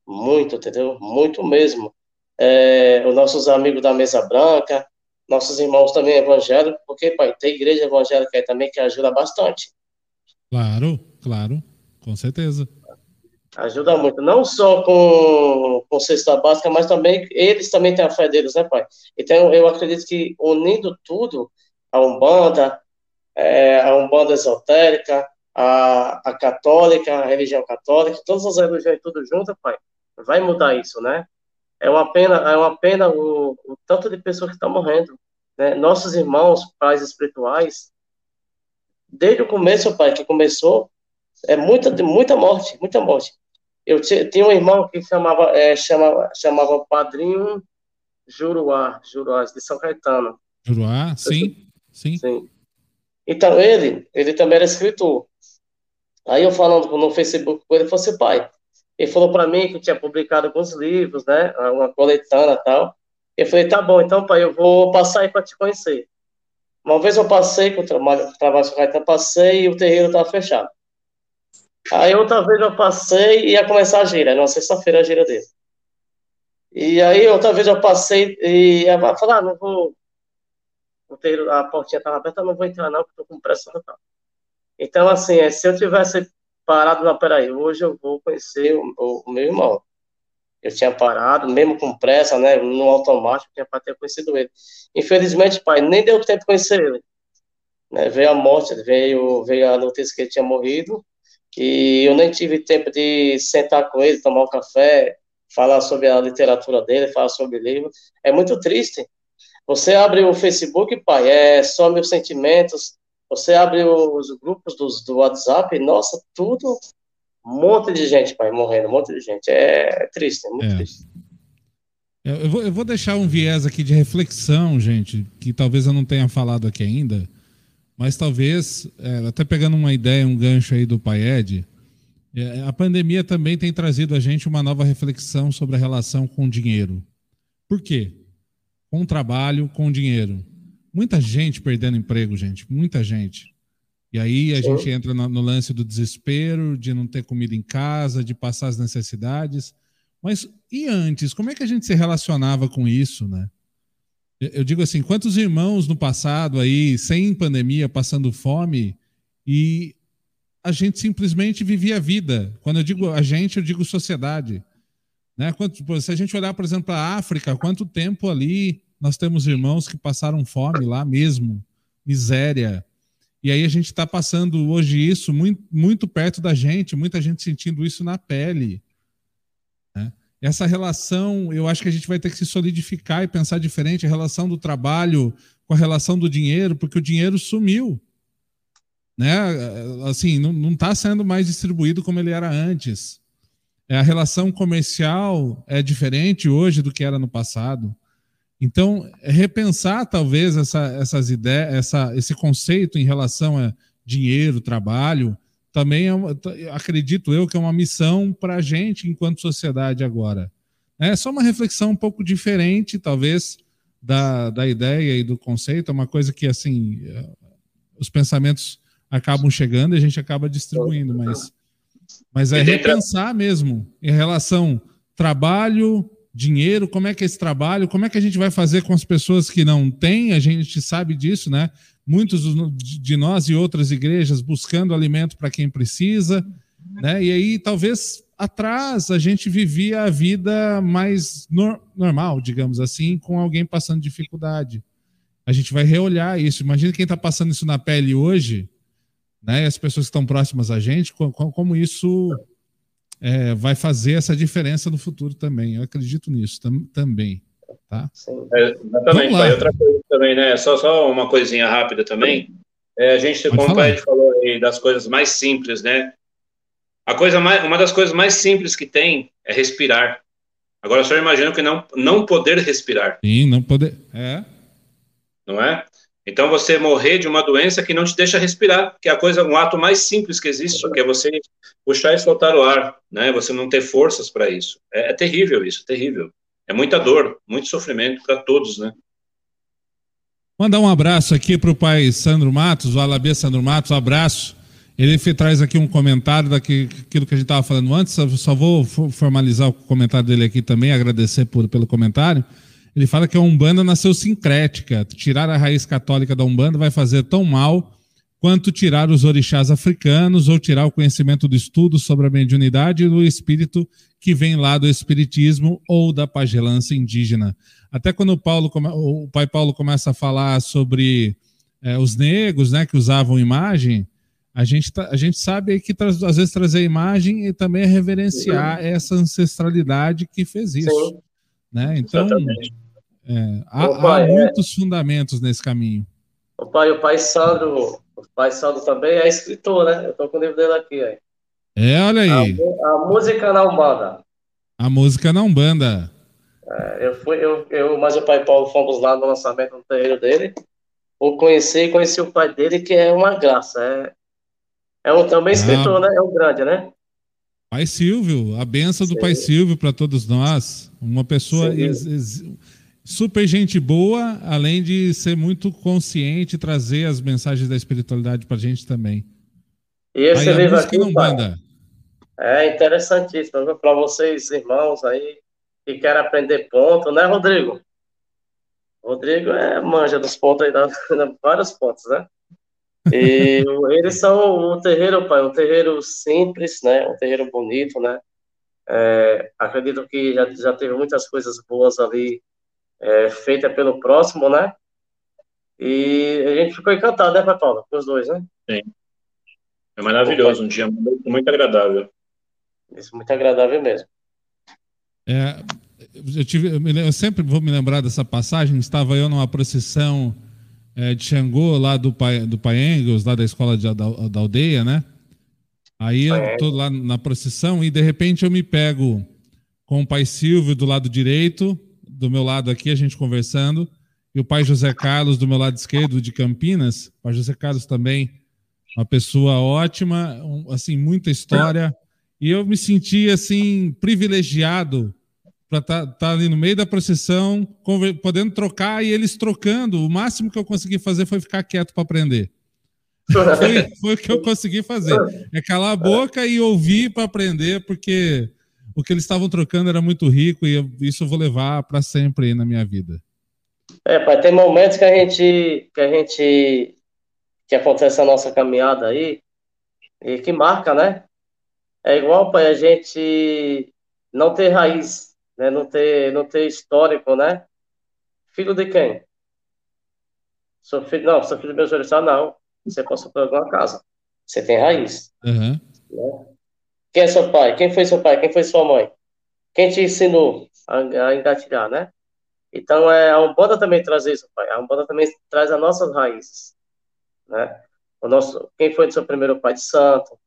muito, entendeu? Muito mesmo é, os nossos amigos da Mesa Branca, nossos irmãos também evangélicos, porque, pai, tem igreja evangélica aí também que ajuda bastante. Claro, claro, com certeza. Ajuda muito, não só com, com cesta básica, mas também, eles também têm a fé deles, né, pai? Então, eu acredito que unindo tudo, a Umbanda, é, a Umbanda esotérica, a, a católica, a religião católica, todas as religiões tudo junto, pai, vai mudar isso, né? É uma pena, é uma pena o, o tanto de pessoas que estão morrendo. Né? Nossos irmãos, pais espirituais, desde o começo, pai, que começou, É muita, muita morte, muita morte. Eu tinha um irmão que chamava, é, chamava, chamava Padrinho Juruá, Juruá, de São Caetano. Juruá, sim, sim. Sim. Então, ele, ele também era escritor. Aí eu falando no Facebook com ele, ele falou assim, pai, ele falou para mim que tinha publicado alguns livros, né, uma coletânea e tal. Eu falei, tá bom, então, pai, eu vou passar aí para te conhecer. Uma vez eu passei com o trabalho, trabalho com Caetano, passei e o terreiro estava fechado. Aí outra vez eu passei e ia começar a gira, na sexta-feira a gira dele. E aí outra vez eu passei e ia falar, ah, não vou. O terreiro, a portinha estava aberta, não vou entrar não, porque estou com pressa total. Então, assim, é, se eu tivesse parado, não, peraí, hoje eu vou conhecer o, o, o, meu irmão. Eu tinha parado, mesmo com pressa, né, no automático, tinha para ter conhecido ele. Infelizmente, pai, nem deu tempo de conhecer ele. Né, veio a morte, veio, veio a notícia que ele tinha morrido, e eu nem tive tempo de sentar com ele, tomar um café, falar sobre a literatura dele, falar sobre o livro. É muito triste. Você abre o Facebook, pai, é só meus sentimentos, você abre os grupos do, do WhatsApp, nossa, tudo, um monte de gente, pai, morrendo, um monte de gente. É, é triste, é muito é. triste. Eu vou, eu vou deixar um viés aqui de reflexão, gente, que talvez eu não tenha falado aqui ainda, mas talvez, é, até pegando uma ideia, um gancho aí do Paed, é, a pandemia também tem trazido a gente uma nova reflexão sobre a relação com o dinheiro. Por quê? Com o trabalho, com o dinheiro. Muita gente perdendo emprego, gente, muita gente. E aí a gente entra no, no, lance do desespero, de não ter comida em casa, de passar as necessidades. Mas e antes, como é que a gente se relacionava com isso, né? Eu digo assim, quantos irmãos no passado aí, sem pandemia, passando fome, e a gente simplesmente vivia a vida. Quando eu digo a gente, eu digo sociedade. Né? Quanto, se a gente olhar, por exemplo, para a África, quanto tempo ali nós temos irmãos que passaram fome lá mesmo, miséria. E aí a gente está passando hoje isso muito, muito perto da gente, muita gente sentindo isso na pele. Né? Essa relação, eu acho que a gente vai ter que se solidificar e pensar diferente, a relação do trabalho com a relação do dinheiro, porque o dinheiro sumiu. Né? Assim, não está sendo mais distribuído como ele era antes. A relação comercial é diferente hoje do que era no passado. Então, repensar talvez essa, essas ideias, essa, esse conceito em relação a dinheiro, trabalho, também é, acredito eu que é uma missão para a gente enquanto sociedade agora. É só uma reflexão um pouco diferente, talvez, da, da ideia e do conceito, é uma coisa que, assim, é, os pensamentos acabam chegando e a gente acaba distribuindo, mas, mas é repensar mesmo em relação trabalho, dinheiro, como é que é esse trabalho, como é que a gente vai fazer com as pessoas que não têm, a gente sabe disso, né? Muitos de nós e outras igrejas buscando alimento para quem precisa, né? E aí talvez atrás a gente vivia a vida mais no normal, digamos assim, com alguém passando dificuldade. A gente vai reolhar isso. Imagina quem está passando isso na pele hoje, né? As pessoas que estão próximas a gente, como isso é, vai fazer essa diferença no futuro também. Eu acredito nisso tam, também. Tá? É, exatamente. Pai, outra coisa também, né? Só, só uma coisinha rápida também. É, a gente, Pode como falar. o pai falou aí, das coisas mais simples, né? A coisa mais, uma das coisas mais simples que tem é respirar. Agora, só imagina que não, não poder respirar. Sim, não poder. É. Não é? Então, você morrer de uma doença que não te deixa respirar, que é a coisa, um ato mais simples que existe, que é você puxar e soltar o ar, né? Você não ter forças para isso. É, é, terrível isso, é terrível. É muita dor, muito sofrimento para todos, né? Mandar um abraço aqui para o pai Sandro Matos, o Alabê Sandro Matos, um abraço. Ele traz aqui um comentário daquilo que a gente estava falando antes, só vou formalizar o comentário dele aqui também, agradecer por, pelo comentário. Ele fala que a Umbanda nasceu sincrética. Tirar a raiz católica da Umbanda vai fazer tão mal quanto tirar os orixás africanos ou tirar o conhecimento do estudo sobre a mediunidade e do espírito que vem lá do espiritismo ou da pagelança indígena. Até quando o, Paulo, o pai Paulo começa a falar sobre é, os negros, né, que usavam imagem, a gente, tá, a gente sabe que às vezes trazer imagem e também reverenciar essa ancestralidade que fez isso. Sim. Né? Então, Exatamente. É, há, há, é. muitos fundamentos nesse caminho. O pai, o pai Sandro, o pai Sandro também é escritor, né? Eu estou com o livro dele aqui. Aí. É, olha aí. A, a música na Umbanda. A música na Umbanda. É, eu fui, eu, eu, mas o pai Paulo fomos lá no lançamento do terreiro dele. Eu conheci, conheci o pai dele, que é uma graça. É, é um também ah. escritor, né? É um grande, né? Pai Silvio, a benção do Pai Silvio para todos nós. Uma pessoa super gente boa, além de ser muito consciente, trazer as mensagens da espiritualidade para a gente também. E esse aí, livro aqui, é interessantíssimo para vocês, irmãos aí, que querem aprender ponto, né, Rodrigo? Rodrigo é manja dos pontos aí, (laughs) vários pontos, né? E eles são um terreiro, pai, um terreiro simples, né? Um terreiro bonito, né? É, acredito que já, já teve muitas coisas boas ali é, feitas pelo próximo, né? E a gente ficou encantado, né, Pai Paulo? Com os dois, né? Sim. É maravilhoso, um dia muito, muito agradável. Isso, muito agradável mesmo. É, eu, tive, eu, sempre vou me lembrar dessa passagem. Estava eu numa procissão é, de Xangô, lá do Pai, do Pai Engels, lá da escola de, da, da, aldeia, né? Aí eu estou lá na procissão e de repente eu me pego com o Pai Silvio do lado direito, do meu lado aqui, a gente conversando, e o Pai José Carlos do meu lado esquerdo, de Campinas. O Pai José Carlos também, uma pessoa ótima, um, assim, muita história. E eu me senti, assim, privilegiado para estar tá, tá ali no meio da procissão, podendo trocar e eles trocando. O máximo que eu consegui fazer foi ficar quieto para aprender. foi, foi, o que eu consegui fazer. É calar a boca e ouvir para aprender, porque o que eles estavam trocando era muito rico e eu, isso eu vou levar para sempre na minha vida. É, pai, tem momentos que a gente que a gente que acontece a nossa caminhada aí e que marca, né? É igual, pai, a gente não ter raiz né? Não ter, não ter histórico, né? Filho de quem? Sou filho, não, sou filho do meu jurista, não. Você passou por alguma casa. Você tem raiz. Uhum. Né? Quem é seu pai? Quem foi seu pai? Quem foi sua mãe? Quem te ensinou a, a engatilhar, né? Então, é, a Umbanda também traz isso, pai. A Umbanda também traz as nossas raízes, né? O nosso, quem foi seu primeiro pai de santo,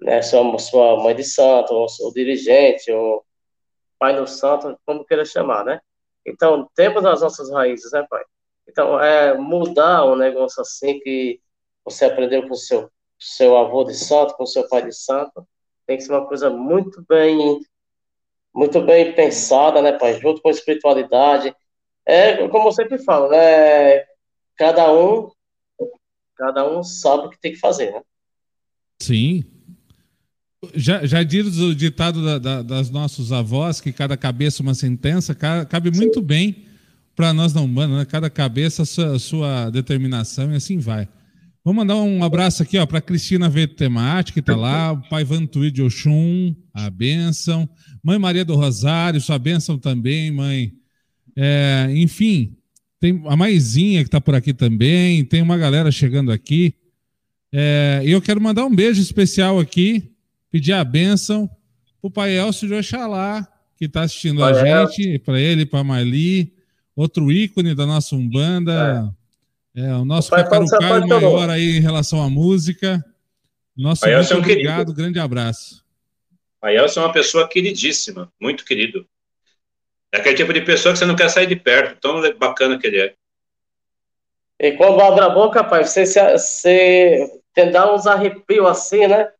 né? Sua, sua mãe de santo, o, o dirigente, o, Pai no Santo, como queira chamar, né? Então, temos as nossas raízes, né, Pai? Então, é mudar um negócio assim que você aprendeu com seu, seu avô de santo, com seu pai de santo, tem que ser uma coisa muito bem muito bem pensada, né, pai? Junto com a espiritualidade. É, como eu sempre falo, né? Cada um, cada um sabe o que tem que fazer, né? Sim, já, já diz o ditado da, da, das nossos avós que cada cabeça uma sentença, cabe muito bem para nós não humanos, né? cada cabeça a sua, a sua, determinação e assim vai. Vou mandar um abraço aqui para Cristina Vetemate, que está lá, o pai Vantuí de Oxum, a bênção, mãe Maria do Rosário, sua bênção também, mãe. É, enfim, tem a Maisinha que está por aqui também, tem uma galera chegando aqui. É, e eu quero mandar um beijo especial aqui pedir a bênção para o Pai Elcio de Oxalá, que está assistindo Pai a gente, para ele, para a Marli, outro ícone da nossa Umbanda, é, é o nosso Cacarucaio maior aí em relação à música. Nosso Pai muito é um obrigado, querido. grande abraço. Pai Elcio é uma pessoa queridíssima, muito querido. É aquele tipo de pessoa que você não quer sair de perto, tão bacana que ele é. E quando abre a boca, pai, você, você tem dar uns arrepios assim, né?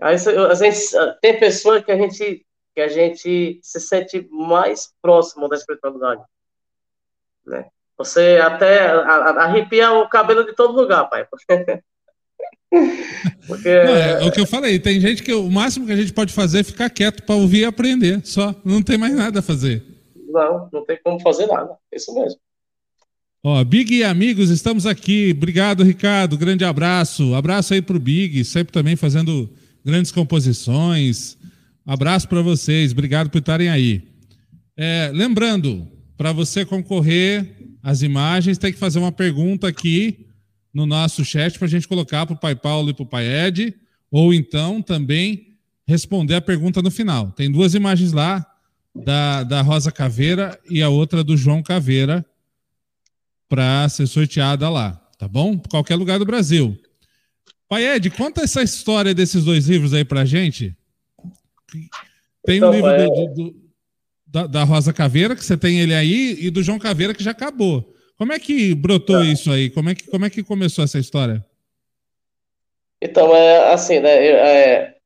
Aí, a gente, tem pessoas que a gente que a gente se sente mais próximo da espiritualidade. Né? Você até arrepia o cabelo de todo lugar, pai. (laughs) Porque... Não, é, é, o que eu falei, tem gente que o máximo que a gente pode fazer é ficar quieto para ouvir e aprender, só. Não tem mais nada a fazer. Não, não tem como fazer nada. Isso mesmo. Ó, Big e amigos, estamos aqui. Obrigado, Ricardo. Grande abraço. Abraço aí pro Big, sempre também fazendo grandes composições. Abraço para vocês, obrigado por estarem aí. É, lembrando, para você concorrer às imagens, tem que fazer uma pergunta aqui no nosso chat para a gente colocar para o Pai Paulo e para o Pai Ed, ou então também responder a pergunta no final. Tem duas imagens lá, da, da Rosa Caveira e a outra do João Caveira, para ser sorteada lá, tá bom? Qualquer lugar do Brasil. Pai Ed, conta essa história desses dois livros aí pra gente. Tem então, o livro é... do, do, da, da, Rosa Caveira, que você tem ele aí, e do João Caveira, que já acabou. Como é que brotou é. isso aí? Como é, que, como é que começou essa história? Então, é assim, né? É,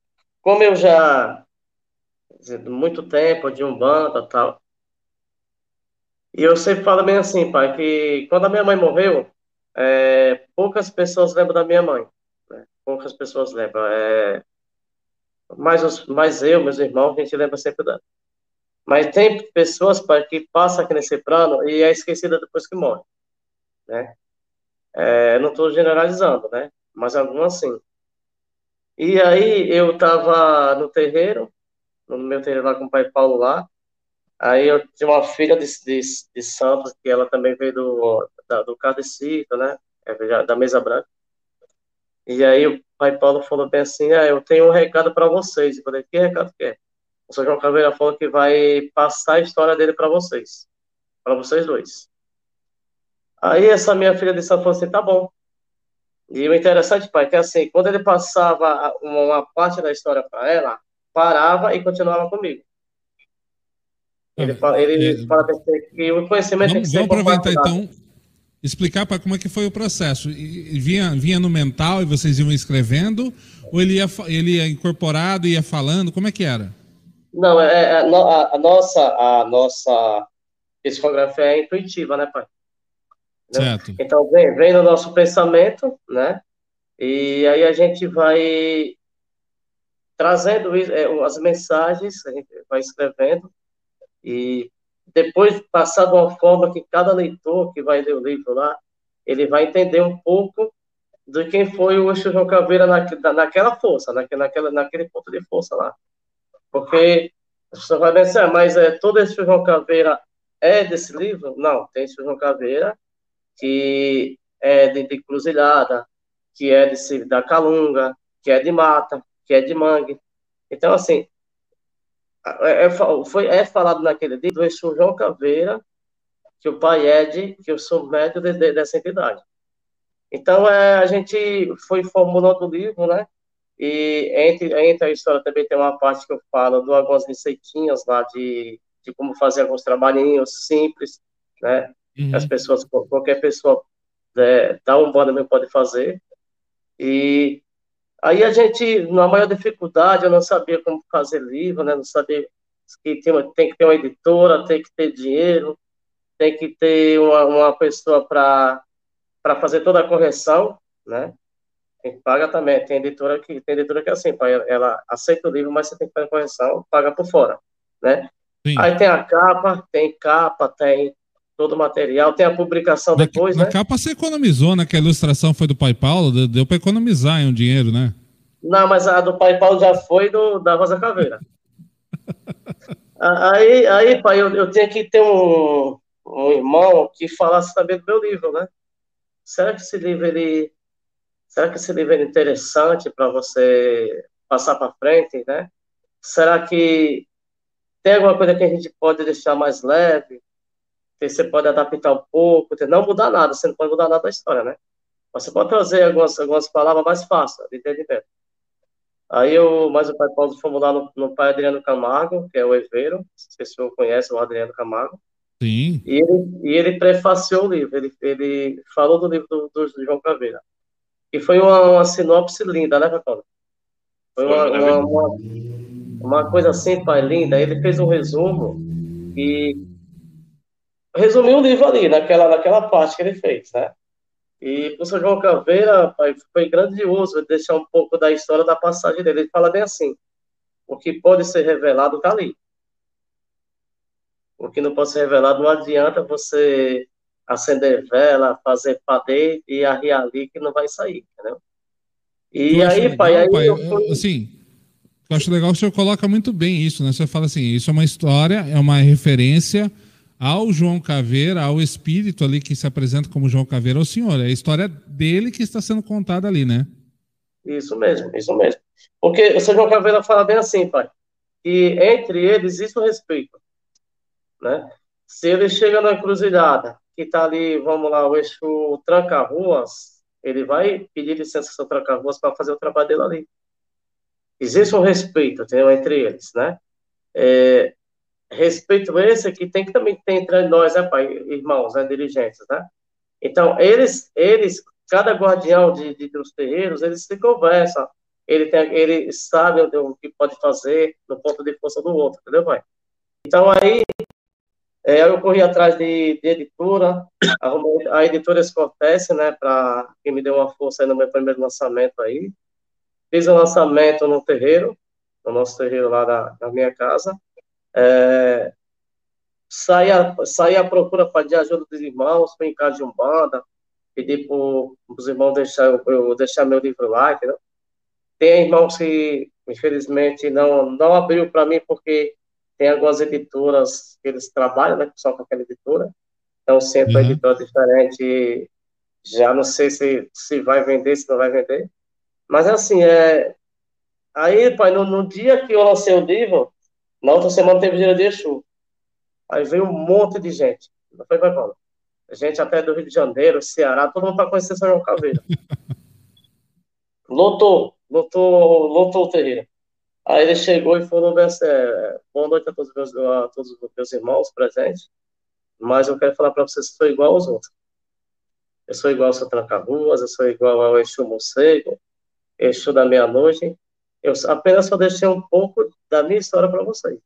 como eu já muito tempo de Umbanda e tal, e eu sempre falo bem assim, pai, que quando a minha mãe morreu, é, poucas pessoas lembram da minha mãe. Né? Poucas pessoas lembram. É, mais, os, mais eu, meus irmãos, a gente lembra sempre dela. Mas tem pessoas, pai, que passam aqui nesse plano e é esquecida depois que morre. Né? É, não estou generalizando, né? Mas algumas sim. E aí eu estava no terreiro, no meu terreiro lá com o pai Paulo lá, Aí eu tinha uma filha de, de, de Santos, que ela também veio do, da, do Cardecito, né? É, da Mesa Branca. E aí o pai Paulo falou bem assim, ah, eu tenho um recado para vocês. Eu falei, que recado que é? O São João Caveira falou que vai passar a história dele para vocês. Para vocês dois. Aí essa minha filha de falou assim, tá bom. E o interessante, pai, é que assim, quando ele passava uma parte da história para ela, parava e continuava comigo. Ele fala, ele é, fala que o conhecimento vamos, tem que ser Vamos aproveitar então, explicar para como é que foi o processo. E, vinha, vinha no mental e vocês iam escrevendo, ou ele ia, ele ia incorporado e ia falando, como é que era? Não, é, é a, a nossa, a nossa psicografia é intuitiva, né, pai? Certo. Então, vem, vem no nosso pensamento, né? E aí a gente vai trazendo é, as mensagens, a gente vai escrevendo, e depois passar de uma forma que cada leitor que vai ler o livro lá, ele vai entender um pouco de quem foi o Exu João Caveira na, naquela força, naquele, naquela, naquele ponto de força lá. Porque você vai pensar, mas é, todo esse João Caveira é desse livro? Não, tem esse João Caveira que é de, de Cruzilhada, que é de, da Calunga, que é de Mata, que é de Mangue. Então, assim, é, é, foi, é falado naquele dia do João Caveira, que o pai é de, que eu sou médio de, de, dessa entidade. Então, é, a gente foi formulando o livro, né? E entre, entre a história também tem uma parte que eu falo de algumas receitinhas lá de, de como fazer alguns trabalhinhos simples, né? Uhum. As pessoas, qualquer pessoa é, da Umbanda mesmo pode fazer. E Aí a gente, na maior dificuldade, eu não sabia como fazer livro, né? Não sabia que tem, tem que ter uma editora, tem que ter dinheiro, tem que ter uma, uma pessoa para fazer toda a correção, né? Quem paga também, tem editora que tem editora que é assim, ela aceita o livro, mas você tem que fazer a correção, paga por fora, né? Sim. Aí tem a capa, tem capa, tem todo o material, tem a publicação depois, na né? capa você economizou, né? Que a ilustração foi do Pai Paulo, deu para economizar em um dinheiro, né? Não, mas a do Pai Paulo já foi do, da Rosa Caveira. (laughs) aí, aí, pai, eu, eu tinha que ter um, um irmão que falasse também do meu livro, né? Será que esse livro, ele... Será que esse livro é interessante para você passar para frente, né? Será que tem alguma coisa que a gente pode deixar mais leve? que você pode adaptar um pouco, não mudar nada, você não pode mudar nada da história, né? Você pode trazer algumas, algumas palavras mais fáceis de entendimento. Aí eu, mais o pai Paulo fomos lá no, no pai Adriano Camargo, que é o Eveiro, não sei se o senhor conhece o Adriano Camargo. Sim. E ele, e ele prefaciou o livro, ele, ele falou do livro do, do João Caveira. E foi uma, uma sinopse linda, né, Paulo? Foi uma, uma, uma, coisa assim, pai, linda. Ele fez um resumo e resumir o livro ali, naquela, naquela parte que ele fez, né? E o professor João Caveira pai, foi grandioso deixar um pouco da história da passagem dele. Ele fala bem assim: o que pode ser revelado está ali. O que não pode ser revelado não adianta você acender vela, fazer padeiro e arriar ali que não vai sair, entendeu? E aí, legal, pai, aí pai, eu fui... assim, eu acho legal que o senhor coloca muito bem isso, né? Você fala assim, isso é uma história, é uma referência ao João Caveira, ao espírito ali que se apresenta como João Caveira, ao senhor. É a história dele que está sendo contada ali, né? Isso mesmo, isso mesmo. Porque o São João Caveira fala bem assim, pai, que entre eles existe o respeito, né? Se ele chega na encruzilhada, que está ali, vamos lá, o eixo tranca-ruas, ele vai pedir licença ao tranca-ruas para fazer o trabalho dele ali. Existe um respeito entendeu, entre eles, né? É, respeito esse que tem que também ter entre nós, né, pai, irmãos, né, dirigentes, né? Então, eles, eles, cada guardião de, de dos terreiros, eles se conversam, ele, tem, ele sabe o que pode fazer no ponto de força do outro, entendeu, pai? Então, aí, é, eu corri atrás de, de editora, a, a editora Escortece, né, para que me deu uma força no meu primeiro lançamento aí. Fiz o lançamento no terreiro, no nosso terreiro lá da, da minha casa. É, saí, a, saí à procura de ajuda dos irmãos, fui em casa de Umbanda, pedi para os irmãos deixar, eu deixar meu livro lá, entendeu? Tem irmãos que, infelizmente, não, não abriu para mim porque tem algumas editoras que eles trabalham, né, são com aquela editora. Então, sempre uhum. a editora diferente, já não sei se, se vai vender, se não vai vender. Mas, assim, é... Aí, pai, no, no dia que eu lancei o livro, na outra semana teve dia de Exu. Aí veio um monte de gente. Não foi, pai Paulo? Gente até do Rio de Janeiro, Ceará, todo mundo para conhecer São João Caveira. (laughs) lotou, lotou, lotou o terreiro. Aí ele chegou e falou é, boa noite a todos, meus, a todos os meus irmãos presentes, mas eu quero falar para vocês que sou igual aos outros. Eu sou igual ao seu Tranca-Ruas, eu sou igual ao Exu Morcego, Exu da Meia-Noite. Eu apenas só deixei um pouco da minha história para vocês.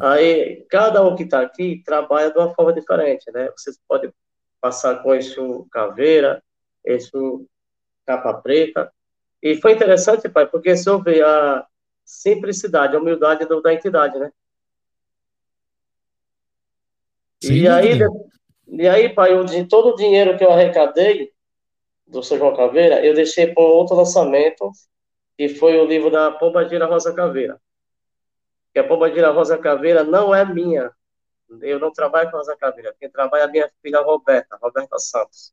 Aí, cada um que está aqui trabalha de uma forma diferente, né? Vocês podem passar com Exu Caveira, Exu Capa Preta, e foi interessante, pai, porque se eu ver a simplicidade, a humildade do, da entidade, né? Sim, e aí, e aí, pai, eu, de todo o dinheiro que eu arrecadei do São João Caveira, eu deixei para outro lançamento, que foi o livro da Pomba Gira Rosa Caveira. Que a Pomba Gira Rosa Caveira não é minha. Eu não trabalho com Rosa Caveira. Quem trabalha é a minha filha Roberta, Roberta Santos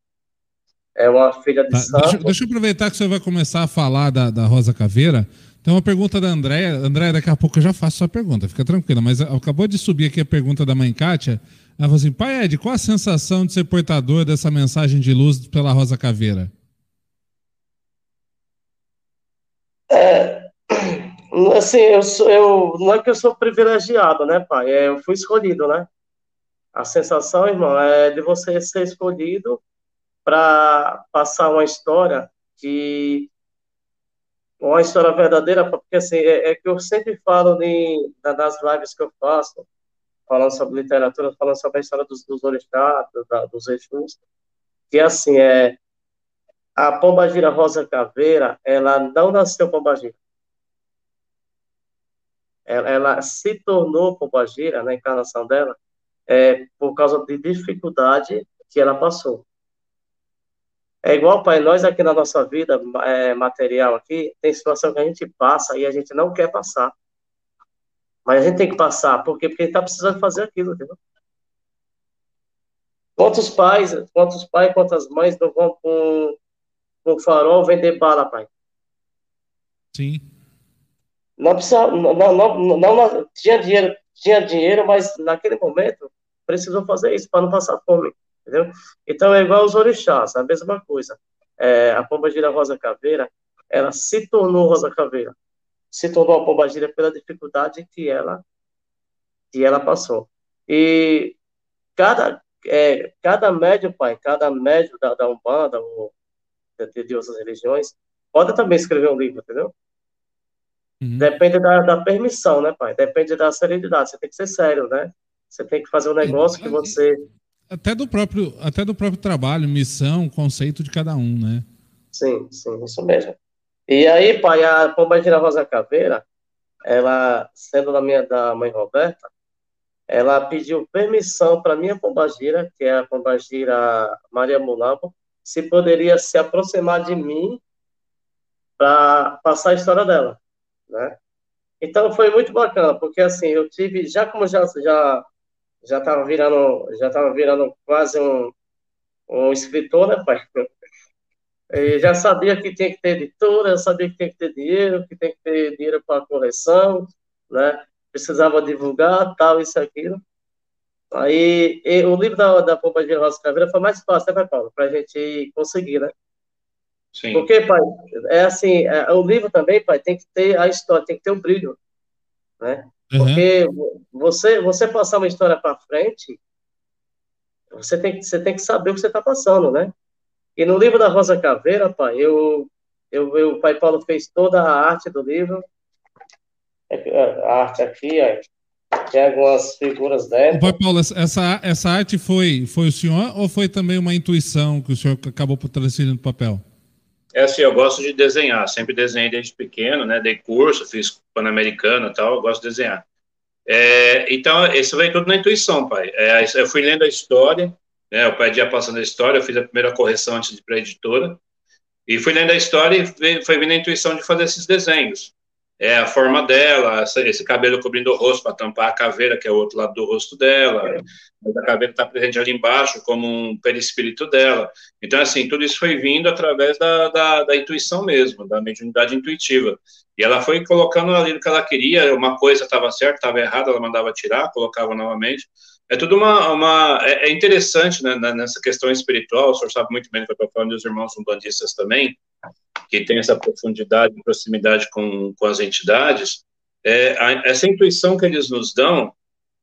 é uma filha de tá, santo. Deixa, deixa, eu aproveitar que você vai começar a falar da, da Rosa Caveira. Tem uma pergunta da Andréia. Andréia, daqui a pouco eu já faço sua pergunta, fica tranquila. Mas acabou de subir aqui a pergunta da mãe Kátia. Ela falou assim: Pai Ed, qual a sensação de ser portador dessa mensagem de luz pela Rosa Caveira? É, (clears throat) assim, eu, sou, eu não é que eu sou privilegiado, né, pai? É, eu fui escolhido, né? A sensação, irmão, é de você ser escolhido para passar uma história que uma história verdadeira, porque assim, é, é que eu sempre falo de, das lives que eu faço, falando sobre literatura, falando sobre a história dos, dos orixás, dos Exus, que assim, é, a Pombagira Rosa Caveira, ela não nasceu Pombagira. Ela, ela se tornou Pombagira, na encarnação dela, é, por causa de dificuldade que ela passou. É igual, pai, nós aqui na nossa vida é, material aqui, tem situação que a gente passa e a gente não quer passar. Mas a gente tem que passar, por quê? Porque a gente está precisando fazer aquilo, entendeu? Quantos pais, quantos pais, quantas mães não vão com, com farol vender bala, pai? Sim. Não precisa, não, não, não, não, tinha dinheiro, tinha dinheiro, mas naquele momento precisou fazer isso para não passar fome entendeu? Então é igual os orixás, a mesma coisa. É, a pombagira rosa caveira, ela se tornou rosa caveira, se tornou a pombagira pela dificuldade que ela que ela passou. E cada é, cada médio, pai, cada médio da, da Umbanda ou de, de outras religiões, pode também escrever um livro, entendeu? Uhum. Depende da, da permissão, né, pai? Depende da serenidade. Você tem que ser sério, né? Você tem que fazer um negócio que você até do próprio, até do próprio trabalho, missão, conceito de cada um, né? Sim, sim, isso mesmo. E aí, pai, a Pombagira Rosa Caveira, ela, sendo da minha da mãe Roberta, ela pediu permissão para minha pombagira, que é a pombagira Maria Mulambo, se poderia se aproximar de mim para passar a história dela, né? Então foi muito bacana, porque assim, eu tive, já como já, já já estava virando, já estava virando quase um, um escritor, né, pai? E já sabia que tinha que ter editora, sabia que tinha que ter dinheiro, que tem que ter dinheiro para correção, né? Precisava divulgar, tal, isso, aquilo. Aí, o livro da, da Pomba de Rosa Caveira foi mais fácil, né, Paulo? Para a gente conseguir, né? Sim. Porque, pai, é assim, é, o livro também, pai, tem que ter a história, tem que ter o um brilho, né? Uhum. Porque você, você passar uma história para frente, você tem, você tem que saber o que você está passando, né? E no livro da Rosa Caveira, pai, eu, eu, eu, o pai Paulo fez toda a arte do livro, é, a arte aqui, tem algumas figuras dentro. Pai Paulo, essa, essa arte foi, foi o senhor ou foi também uma intuição que o senhor acabou por trazer no papel? É assim, eu gosto de desenhar, sempre desenhei desde pequeno, né? Dei curso, fiz Pan-Americano e tal, eu gosto de desenhar. É, então, isso vem tudo na intuição, pai. É, eu fui lendo a história, né? O pai ia passando a história, eu fiz a primeira correção antes de ir para a editora, e fui lendo a história e foi vindo a intuição de fazer esses desenhos é a forma dela, essa, esse cabelo cobrindo o rosto para tampar a caveira, que é o outro lado do rosto dela, a caveira está presente ali embaixo como um perispírito dela. Então, assim, tudo isso foi vindo através da, da, da intuição mesmo, da mediunidade intuitiva. E ela foi colocando ali o que ela queria, uma coisa estava certa, estava errada, ela mandava tirar, colocava novamente. É tudo uma. uma é, é interessante né, nessa questão espiritual, o senhor sabe muito bem que eu estou falando dos irmãos umbandistas também, que tem essa profundidade, proximidade com, com as entidades, é, a, essa intuição que eles nos dão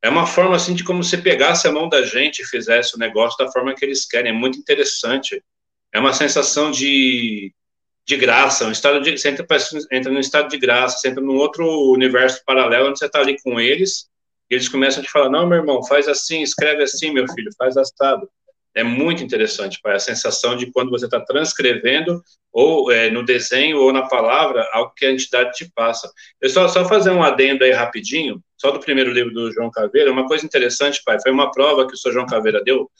é uma forma assim de como se pegasse a mão da gente e fizesse o negócio da forma que eles querem. É muito interessante. É uma sensação de, de graça, um estado de, você entra, entra num estado de graça, você entra num outro universo paralelo onde você está ali com eles e eles começam a te falar: não, meu irmão, faz assim, escreve assim, meu filho, faz assado é muito interessante, pai, a sensação de quando você está transcrevendo, ou é, no desenho, ou na palavra, algo que a entidade te passa. Eu só, só fazer um adendo aí rapidinho, só do primeiro livro do João Caveira, uma coisa interessante, pai, foi uma prova que o senhor João Caveira deu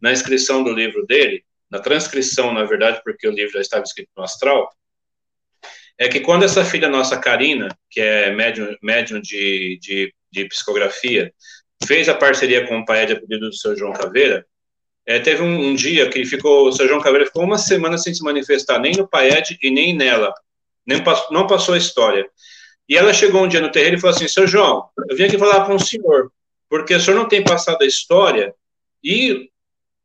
na inscrição do livro dele, na transcrição, na verdade, porque o livro já estava escrito no astral, é que quando essa filha nossa, Karina, que é médium, médium de, de, de psicografia, fez a parceria com o pai de pedido do seu João Caveira, é, teve um, um, dia que ele ficou, o Sr. João Caveira ficou uma semana sem se manifestar, nem no Paed e nem nela. Nem, não passou a história. E ela chegou um dia no terreiro e falou assim: Seu João, eu vim aqui falar com o senhor, porque o senhor não tem passado a história e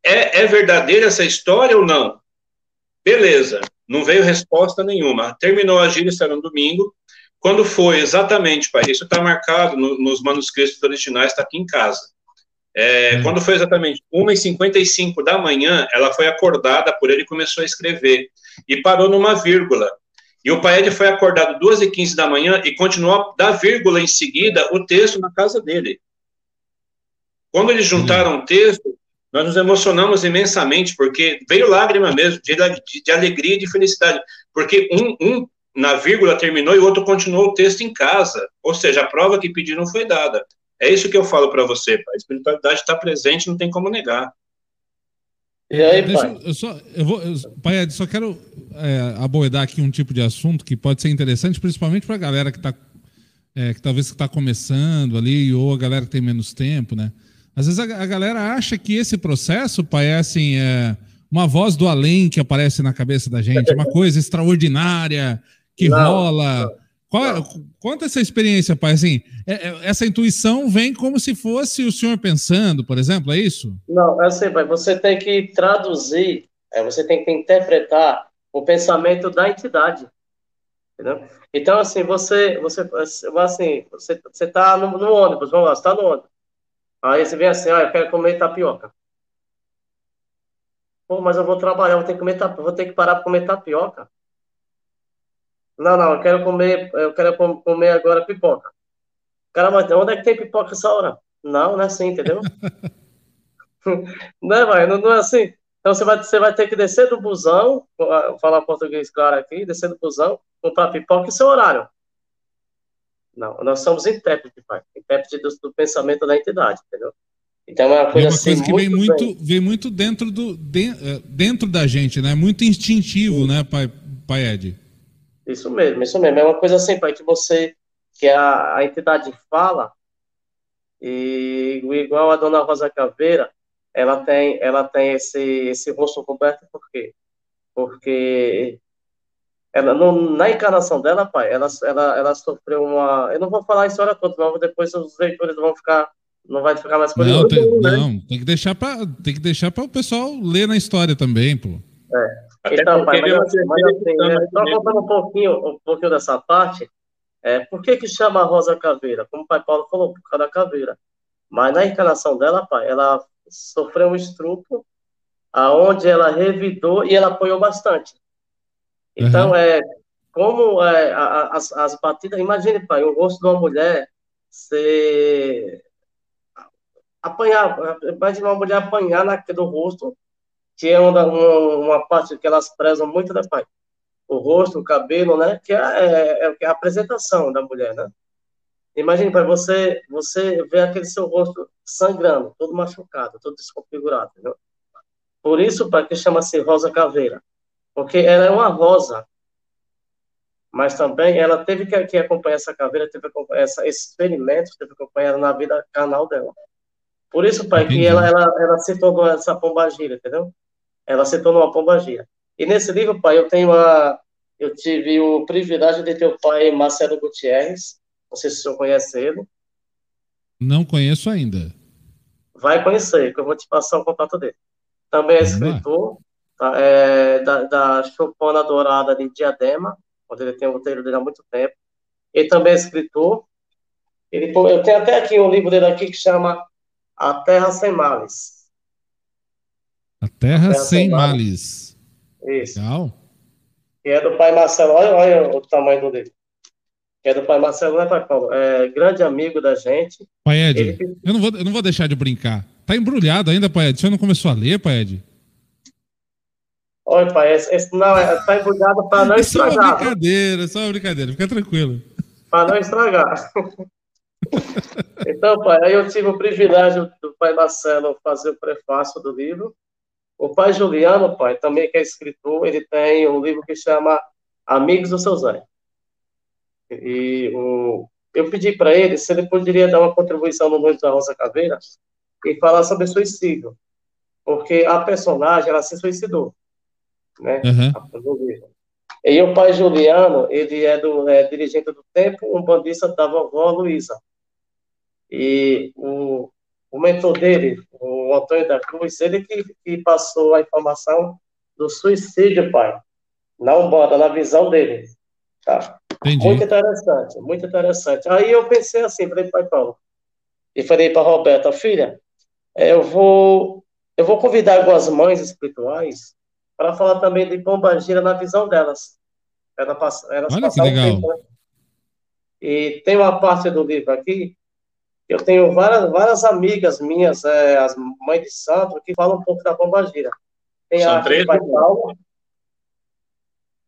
é, é verdadeira essa história ou não? Beleza, não veio resposta nenhuma. Terminou a isso era no domingo. Quando foi exatamente, pai, isso está marcado no, nos manuscritos originais, está aqui em casa. É, hum. Quando foi exatamente 1h55 da manhã, ela foi acordada por ele e começou a escrever. E parou numa vírgula. E o Paed foi acordado 2h15 da manhã e continuou da vírgula em seguida o texto na casa dele. Quando eles juntaram hum. o texto, nós nos emocionamos imensamente, porque veio lágrima mesmo, de, de, de alegria e de felicidade. Porque um, um na vírgula terminou e o outro continuou o texto em casa. Ou seja, a prova que pediram foi dada. É isso que eu falo para você, pai. A espiritualidade está presente, não tem como negar. E aí, Deixa, pai? Eu só, eu vou, eu, pai, eu só quero é, abordar aqui um tipo de assunto que pode ser interessante, principalmente para a galera que está, é, que talvez está começando ali, ou a galera que tem menos tempo, né? Às vezes a, a galera acha que esse processo, pai, é assim, é uma voz do além que aparece na cabeça da gente, uma coisa extraordinária que não, rola. Não qual, é, conta essa experiência, pai. Assim, é, é, essa intuição vem como se fosse o senhor pensando, por exemplo, é isso? Não, é assim, pai. Você tem que traduzir, é, você tem que interpretar o pensamento da entidade, entendeu? Então, assim, você, você, assim, você, você tá no, no ônibus, vamos lá, você tá no ônibus. Aí você vem assim, ah, eu quero comer tapioca. Pô, mas eu vou trabalhar, vou ter que comer, vou ter que parar para comer tapioca. Não, não, eu quero comer, eu quero comer agora pipoca. Cara, mas onde é que tem pipoca essa hora? Não, não é assim, entendeu? não é, vai, não, não, é assim. Então você vai, você vai ter que descer do busão, vou falar português claro aqui, descer do busão, comprar pipoca e seu horário. Não, nós somos intérpretes, pai. Intérprete do, do, pensamento da entidade, entendeu? Então é uma coisa, é uma assim, coisa que vem muito, vem muito dentro, do, eh, dentro da gente, né? Muito instintivo, Sim. né, pai, pai Ed? Isso mesmo, isso mesmo. É uma coisa assim, pai, que você, que a, a entidade fala, e igual a dona Rosa Caveira, ela tem, ela tem esse, esse rosto coberto, por quê? Porque ela, no, na encarnação dela, pai, ela, ela, ela sofreu uma. Eu não vou falar a história toda, mas depois os leitores vão ficar Não vai ficar mais curioso. Não, tem, né? não, tem que deixar para tem que deixar para o pessoal ler na história também, pô. É. Até então, pai, mas, assim, mas assim, né, só contando um pouquinho, um pouquinho dessa parte, é, por que que chama a Rosa Caveira? Como o pai Paulo falou, por causa da caveira. Mas na encarnação dela, pai, ela sofreu um estrupo aonde ela revidou e ela apoiou bastante. Então, uhum. é, como é, as, as batidas, imagine, pai, o rosto de uma mulher ser apanhar, imagine uma mulher apanhar naquele rosto, que é uma, uma, parte que elas prezam muito, né, pai? O rosto, o cabelo, né? Que é, é, é a apresentação da mulher, né? Imagine, pai, você, você vê aquele seu rosto sangrando, todo machucado, todo desconfigurado, entendeu? Por isso, pai, que chama-se rosa caveira. Porque ela é uma rosa, mas também ela teve que, que acompanhar essa caveira, teve que acompanhar essa, esse experimento, teve que acompanhar na vida canal dela. Por isso, pai, que ela, ela, ela se tornou essa pombagira, entendeu? Ela se tornou uma pombagira. E nesse livro, pai, eu tenho a, eu tive o privilégio de ter o pai Marcelo Gutierrez, não sei se o senhor conhece ele. Não conheço ainda. Vai conhecer, que eu vou te passar o contato dele. Também é escritor tá, é, da, da Chopana Dourada de Diadema, onde ele tem o roteiro dele há muito tempo. Ele também é escritor. Ele, eu tenho até aqui um livro dele aqui que chama A Terra Sem Males. A Terra, a Terra Sem, Males. Males. Isso. Legal. Que é do pai Marcelo. Olha, olha o tamanho do livro que é do pai Marcelo, né, pai Paulo? É grande amigo da gente. Pai Ed, Ele... eu, não vou, eu não vou deixar de brincar. Tá embrulhado ainda, pai Ed? Você não começou a ler, pai Ed? Oi, pai, esse, esse não, é, tá embrulhado para não é (laughs) estragar. É só uma brincadeira, é só uma brincadeira, fica tranquilo. Para não estragar. (laughs) então, pai, aí eu tive o privilégio do pai Marcelo fazer o prefácio do livro. O pai Juliano, pai, também que é escritor, ele tem um livro que chama Amigos do Seu Zé. E o, eu pedi para ele se ele poderia dar uma contribuição no Noite da Rosa Caveira e falar sobre suicídio. Porque a personagem, ela se suicidou. Né? Uhum. E o pai Juliano, ele é, do, é dirigente do Tempo, um bandista da vovó Luísa. E o, o mentor dele, o Antônio da Cruz, ele que, que passou a informação do suicídio, pai, na Umbanda, na visão dele. Tá? Entendi. Muito interessante, muito interessante. Aí eu pensei assim, falei para Paulo, e falei para Roberta, filha, eu vou, eu vou convidar algumas mães espirituais para falar também de Pombagira na visão delas. Elas, elas Olha que legal. Tempo, né? E tem uma parte do livro aqui, eu tenho várias, várias amigas minhas, é, as mães de santo, que falam um pouco da Pombagira. Tem São a três, Paulo,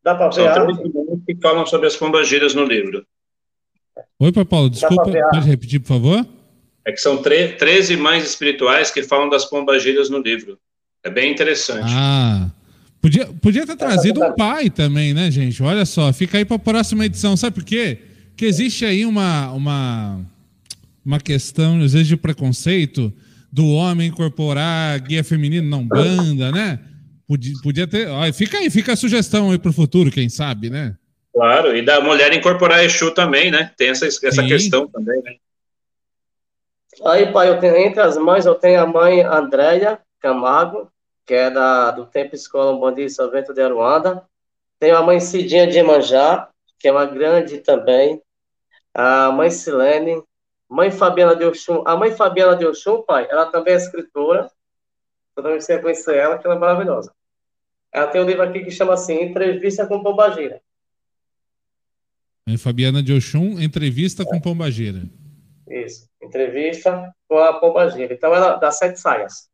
Dá para ver São três que falam sobre as pombagiras no livro. Oi, Pai Paulo, desculpa, pode repetir, por favor? É que são 13 mães espirituais que falam das pombagiras no livro. É bem interessante. Ah, podia, podia ter trazido um pai também, né, gente? Olha só, fica aí para a próxima edição. Sabe por quê? Porque existe aí uma, uma, uma questão, às vezes, de preconceito do homem incorporar guia feminino não banda, né? Podia, podia ter. Ó, fica aí, fica a sugestão aí para o futuro, quem sabe, né? Claro, e da mulher incorporar Exu também, né? Tem essa, essa questão também, né? Aí, pai, eu tenho, entre as mães, eu tenho a mãe Andréia Camargo, que é da, do Tempo Escola Umbandista Vento de Aruanda. Tenho a mãe Cidinha de Emanjá, que é uma grande também. A mãe Silene. Mãe Fabiana de Oxum. A mãe Fabiana de Oxum, pai, ela também é escritora. Eu também sei conhecer ela, que ela é maravilhosa. Ela tem um livro aqui que chama assim, Entrevista com Pombagira. É Fabiana de Oxum, Entrevista é. com Pombagira. Isso, Entrevista com a Pombagira. Então, ela dá sete saias.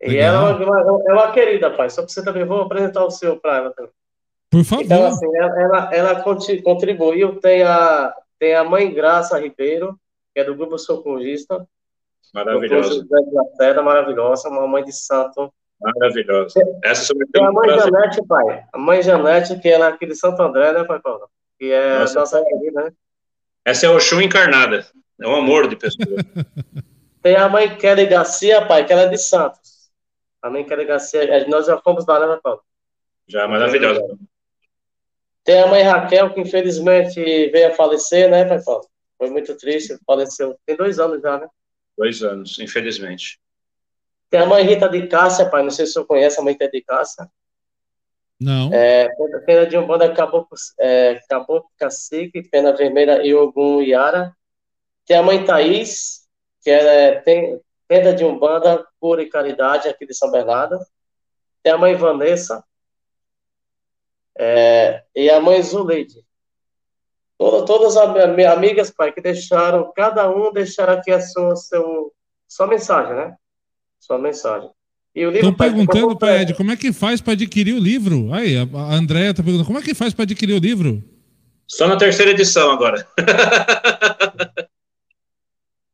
Legal. E ela é uma, é uma querida, pai. Só que você também vou apresentar o seu para ela também. Por favor. Então, assim, ela, ela, ela contribuiu. Tem a, tem a mãe Graça Ribeiro, que é do Grupo Socorrista. Maravilhosa. Maravilhosa, uma mãe de santo Maravilhosa. Essa Tem a mãe Janete, pai. A mãe Janete, que ela é aqui de Santo André, né, pai Paulo? Que é nossa, nossa querida, né? Essa é o Oxum encarnada. É um amor de pessoa. (laughs) Tem a mãe Kelly Garcia, pai, que ela é de Santos. A mãe Kelly Garcia, nós já fomos lá, né, pai Paulo? Já, maravilhosa. Tem a mãe Raquel, que infelizmente veio a falecer, né, pai Paulo? Foi muito triste, faleceu. Tem dois anos já, né? Dois anos, infelizmente. Tem a mãe Rita de Cássia, pai, não sei se o senhor conhece a mãe Rita de Cássia. Não. É, pena de Umbanda acabou, é, acabou Cacique, Pena Vermelha e Ogum Yara. Tem a mãe Thaís, que é, tem Tenda de Umbanda, Cura e Caridade, aqui de São Bernardo. Tem a mãe Vanessa. É, e a mãe Zuleide. Todas, todas as minhas amigas, pai, que deixaram, cada um deixaram aqui a sua, seu, sua mensagem, né? Sua mensagem. Estão perguntando, pai Ed, como é que faz para adquirir o livro? Aí, a Andréia está perguntando, como é que faz para adquirir o livro? Só na terceira edição agora. (laughs)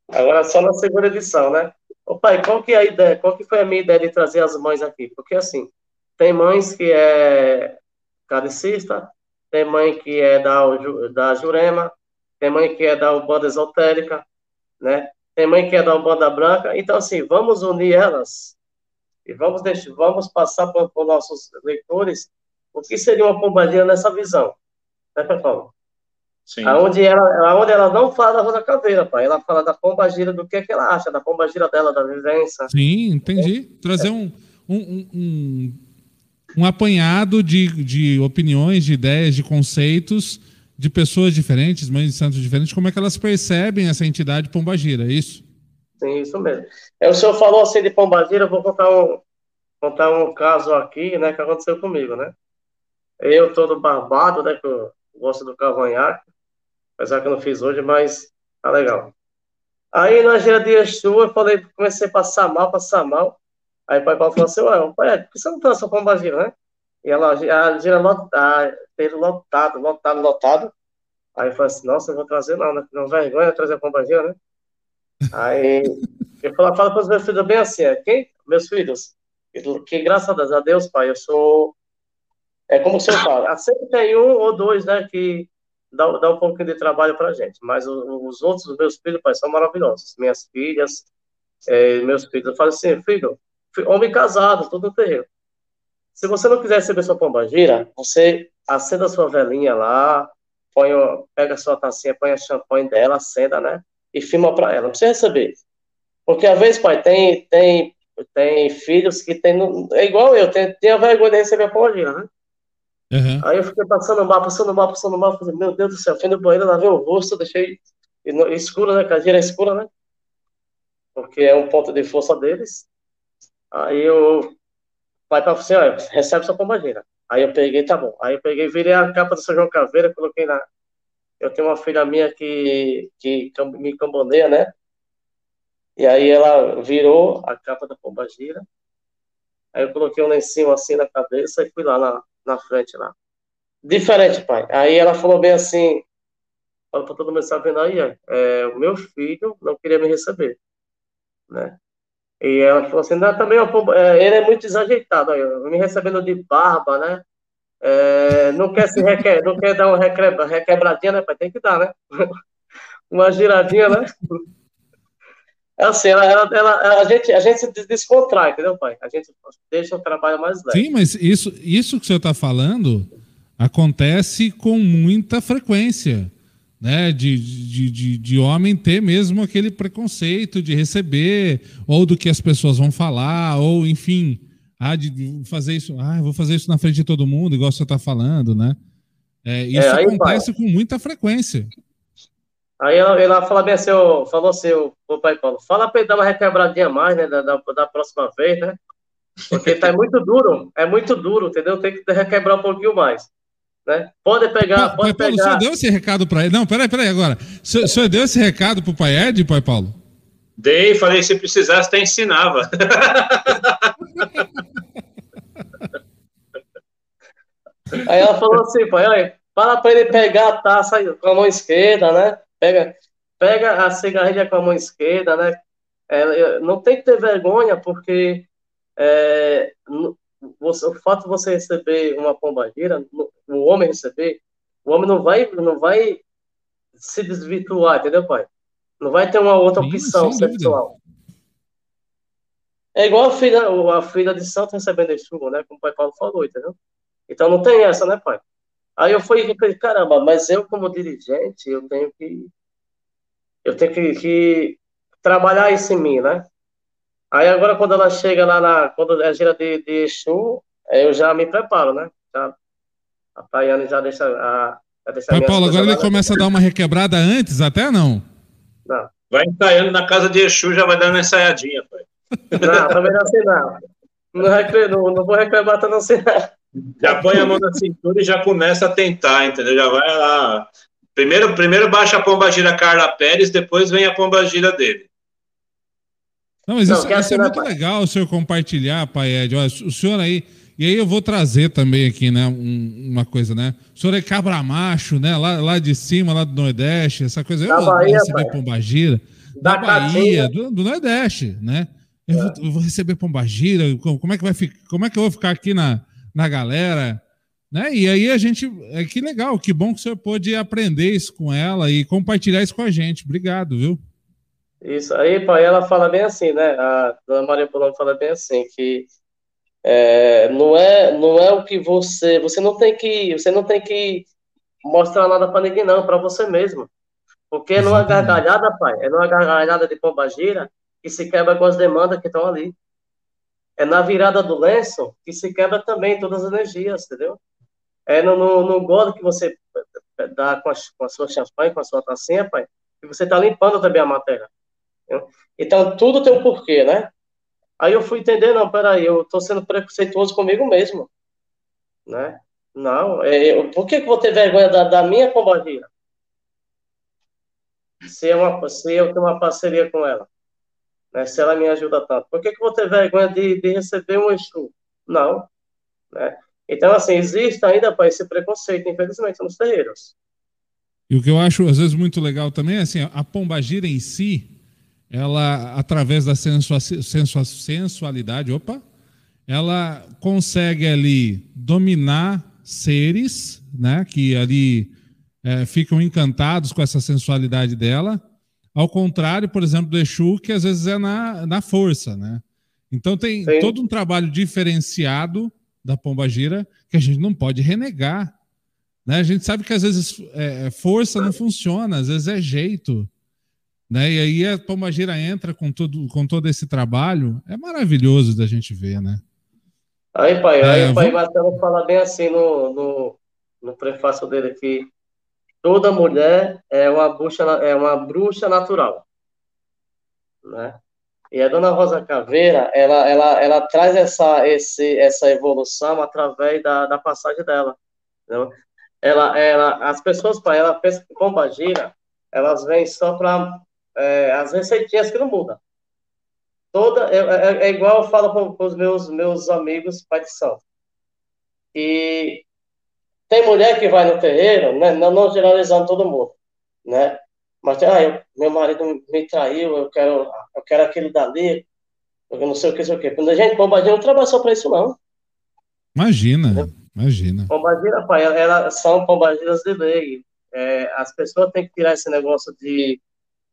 agora só na segunda edição, né? Ô pai, qual que é a ideia? Qual que foi a minha ideia de trazer as mães aqui? Porque assim, tem mães que é cadecista, tem mãe que é da, da Jurema, tem mãe que é da Ubanda Esotérica, né? Tem mãe que é da Ubanda Branca. Então, assim, vamos unir elas e vamos, deixar, vamos passar para os nossos leitores o que seria uma pombagira nessa visão. Né, pessoal? Sim. Aonde ela, aonde ela não fala da Rosa Caveira, pai. Ela fala da pombagira, do que, é que ela acha, da pombagira dela, da vivência. Sim, entendi. É. Trazer um, um, um, um apanhado de, de opiniões, de ideias, de conceitos de pessoas diferentes, mães de santos diferentes, como é que elas percebem essa entidade pombagira, é isso? Sim, isso mesmo. É, o senhor falou assim de Pombagira, eu vou contar um, contar um caso aqui, né, que aconteceu comigo, né? Eu todo barbado, né, que eu gosto do cavanhaque, apesar que eu não fiz hoje, mas tá legal. Aí na gira de Exu, eu falei, comecei a passar mal, passar mal. Aí o pai Paulo falou assim, ué, pai, por que você não trouxe a Pombagira, né? E ela, a gira lotada, lotado, lotado, lotado. Aí eu falei assim, nossa, eu vou trazer não, né? Não vergonha trazer a Pombagira, né? Aí eu falo, para os meus filhos bem assim, é, quem? Meus filhos, que graças a Deus, pai, eu sou. É como o senhor fala, sempre tem um ou dois, né, que dá, dá um pouquinho de trabalho para gente, mas os outros, os meus filhos, pai, são maravilhosos. Minhas filhas, é, meus filhos, eu falo assim, filho, homem casado, tudo terreno. Se você não quiser receber sua pombagira, você acenda a sua velhinha lá, põe, pega a sua tacinha, põe a champanhe dela, acenda, né? e filma para ela. Não precisa receber. Porque às vezes, pai, tem, tem, tem filhos que tem. É igual eu, tem, tem a vergonha de receber a pombagira, né? Uhum. Aí eu fiquei passando mal, passando mal, passando mal, falei, meu Deus do céu, fui no banheiro, lavei o rosto, deixei escuro, né? Que a gira é escura, né? Porque é um ponto de força deles. Aí eu. Pai para assim, olha, recebe sua pombagira. Aí eu peguei, tá bom. Aí eu peguei, virei a capa do São João Caveira, coloquei na, eu tenho uma filha minha que, que me camboneia, né? E aí ela virou a capa da pombagira. Aí eu coloquei um lencinho assim na cabeça e fui lá na, na frente lá. Diferente, pai. Aí ela falou bem assim, falou para todo mundo sabendo aí, é, o meu filho não queria me receber, né? E ela falou assim, não, também é, ele é muito desajeitado, aí, me recebendo de barba, né? É, não quer se requer, não quer dar uma requebra, requebradinha, né, pai? Tem que dar, né? (laughs) uma giradinha, né? É assim, ela, ela, ela, a, gente, a gente se descontrai, entendeu, pai? A gente deixa o trabalho mais leve. Sim, mas isso, isso que você está falando acontece com muita frequência, né? De, de, de, de homem ter mesmo aquele preconceito de receber, ou do que as pessoas vão falar, ou enfim ah, de fazer isso, ah, vou fazer isso na frente de todo mundo, igual você está falando, né? É, isso é, acontece com muita frequência. Aí ela, ela fala bem assim, falou assim, o pai Paulo, fala para ele dar uma requebradinha mais, né, da, da, da, próxima vez, né? Porque tá muito duro, é muito duro, entendeu? Tem que requebrar um pouquinho mais. Né? Pode pegar, pode pai Paulo, pegar. O senhor deu esse recado para ele? Não, peraí, peraí agora. O senhor, deu esse recado pro pai Ed, pai Paulo? Dei, falei, se precisasse, até ensinava. (laughs) Aí ela falou assim, pai, olha, fala para ele pegar a taça com a mão esquerda, né? Pega, pega a cigarrilha com a mão esquerda, né? É, não tem que ter vergonha, porque é, você, o fato de você receber uma pombagira, o homem receber, o homem não vai, não vai se desvirtuar, entendeu, pai? Não vai ter uma outra Sim, opção sexual. É igual a filha, a filha de santo recebendo esse né? Como o pai Paulo falou, entendeu? Então não tem essa, né, pai? Aí eu fui caramba, mas eu como dirigente, eu tenho que eu tenho que, que trabalhar isso em mim, né? Aí agora quando ela chega lá na, quando é gira de, de Exu, eu já me preparo, né? Já, a Tayane já deixa a, já deixa Pai Paulo, agora ele começa a dar uma requebrada antes, até não? Não. Vai ensaiando na casa de Exu, já vai dando uma ensaiadinha, pai. Não, também não assim não. Não, recre, não, não vou reclamar não assim não. Já põe a mão na cintura e já começa a tentar, entendeu? Já vai lá. Primeiro, primeiro baixa a pomba gira Carla Pérez, depois vem a pomba gira dele. Não, mas isso, isso é muito legal o senhor compartilhar, pai Ed. Olha, o senhor aí. E aí eu vou trazer também aqui, né, um, uma coisa, né? O senhor é cabra macho, né? Lá, lá de cima, lá do Nordeste, essa coisa. Da eu Bahia, receber pai. pombagira. Da, da Bahia, do, do, Nordeste, né? Eu, é. vou, eu, vou, receber pombagira. Como é que vai ficar? Como é que eu vou ficar aqui na, na galera? Né? E aí a gente. É que legal, que bom que o senhor pôde aprender isso com ela e compartilhar isso com a gente. Obrigado, viu? Isso aí, pai, ela fala bem assim, né? A dona Maria Polônio fala bem assim, que é, não é não é o que você você não tem que você não tem que mostrar nada para ninguém não, para você mesmo. Porque é numa gargalhada, pai, é numa gargalhada de pombagira que se quebra com as demandas que estão ali. É na virada do lenço que se quebra também todas as energias, entendeu? É no, no, no gole que você dá com a, com a sua champanhe, com a sua tacinha, pai, que você está limpando também a matéria. Então, tudo tem um porquê, né? Aí eu fui entender, não, peraí, eu estou sendo preconceituoso comigo mesmo, né? Não, é, eu, por que, que vou ter vergonha da, da minha pombagira? Se, é uma, se eu tenho uma parceria com ela, né? se ela me ajuda tanto, por que, que vou ter vergonha de, de receber um Exu? Não, né? Então, assim, existe ainda para esse preconceito, infelizmente, nos terreiros. E o que eu acho, às vezes, muito legal também é assim, a pombagira em si, ela, através da sensualidade, opa, ela consegue ali dominar seres, né, que ali é, ficam encantados com essa sensualidade dela, ao contrário, por exemplo, do Exu, que às vezes é na, na força, né? Então tem Sim. todo um trabalho diferenciado da Pomba Gira que a gente não pode renegar. Né? A gente sabe que às vezes é, força não funciona, às vezes é jeito. Né? E aí a Pombagira entra com, tudo, com todo esse trabalho. É maravilhoso da gente ver, né? Aí, pai, é, aí o pai Marcelo fala bem assim no, no, no prefácio dele que toda mulher é uma bruxa, é uma bruxa natural, né? E a dona Rosa Caveira, ela, ela, ela traz essa, esse, essa evolução através da, da passagem dela. Entendeu? Ela, ela, as pessoas, pai, ela pensa que Pombagira, elas vêm só para é, as receitinhas que não mudam. Toda, é, é, é igual eu falo com, com, os meus, meus amigos pai de santo. E tem mulher que vai no terreiro, né, não, não generalizando todo mundo, né? Mas, ah, eu, meu marido me traiu, eu quero, eu quero aquele dali, eu não sei o que, sei o que. Quando a gente, bombadinha não trabalha só para isso, não. Imagina, né? imagina. Pombagira, pai, elas são pombagiras de lei. É, as pessoas têm que tirar esse negócio de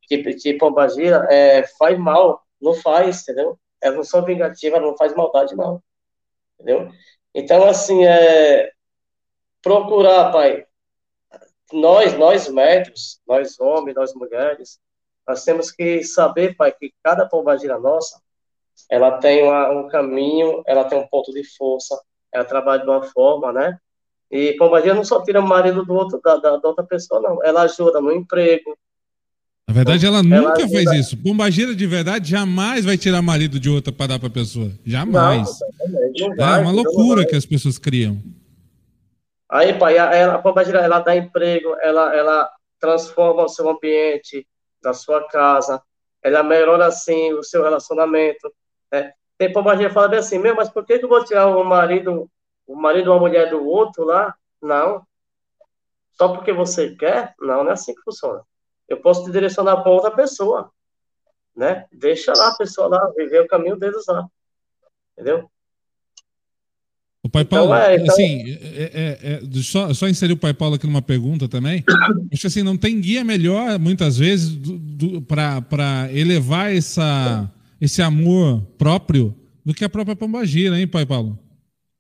que, que pombagira é, faz mal, não faz, entendeu? Elas não são vingativas, não faz maldade, não. Entendeu? Então, assim, é, procurar, pai, nós, nós médicos, nós homens, nós mulheres, nós temos que saber, pai, que cada pombagira nossa, ela tem uma, um caminho, ela tem um ponto de força, ela trabalha de uma forma, né? E pombagira não só tira o marido do outro, da, da, da outra pessoa, não. Ela ajuda no emprego, na verdade, ela, ela nunca fez isso. Pombagira de verdade jamais vai tirar marido de outra para dar para a pessoa. Jamais. Não, não vai, é uma loucura que as pessoas criam. Aí, pai, ela, a pombagira ela dá emprego, ela, ela transforma o seu ambiente, da sua casa, ela melhora assim o seu relacionamento. Né? Tem pombagira que fala bem assim, meu, mas por que, que eu vou tirar o marido, o marido ou a mulher do outro lá? Não. Só porque você quer? Não, não é assim que funciona eu posso te direcionar para outra pessoa, né? Deixa lá a pessoa lá, viver o caminho deles lá, entendeu? O Pai então, Paulo, então, é, então... assim, é, é, é, só, só inserir o Pai Paulo aqui numa pergunta também. (coughs) Acho que assim, não tem guia melhor, muitas vezes, para elevar essa, esse amor próprio do que a própria Pombagira, hein, Pai Paulo?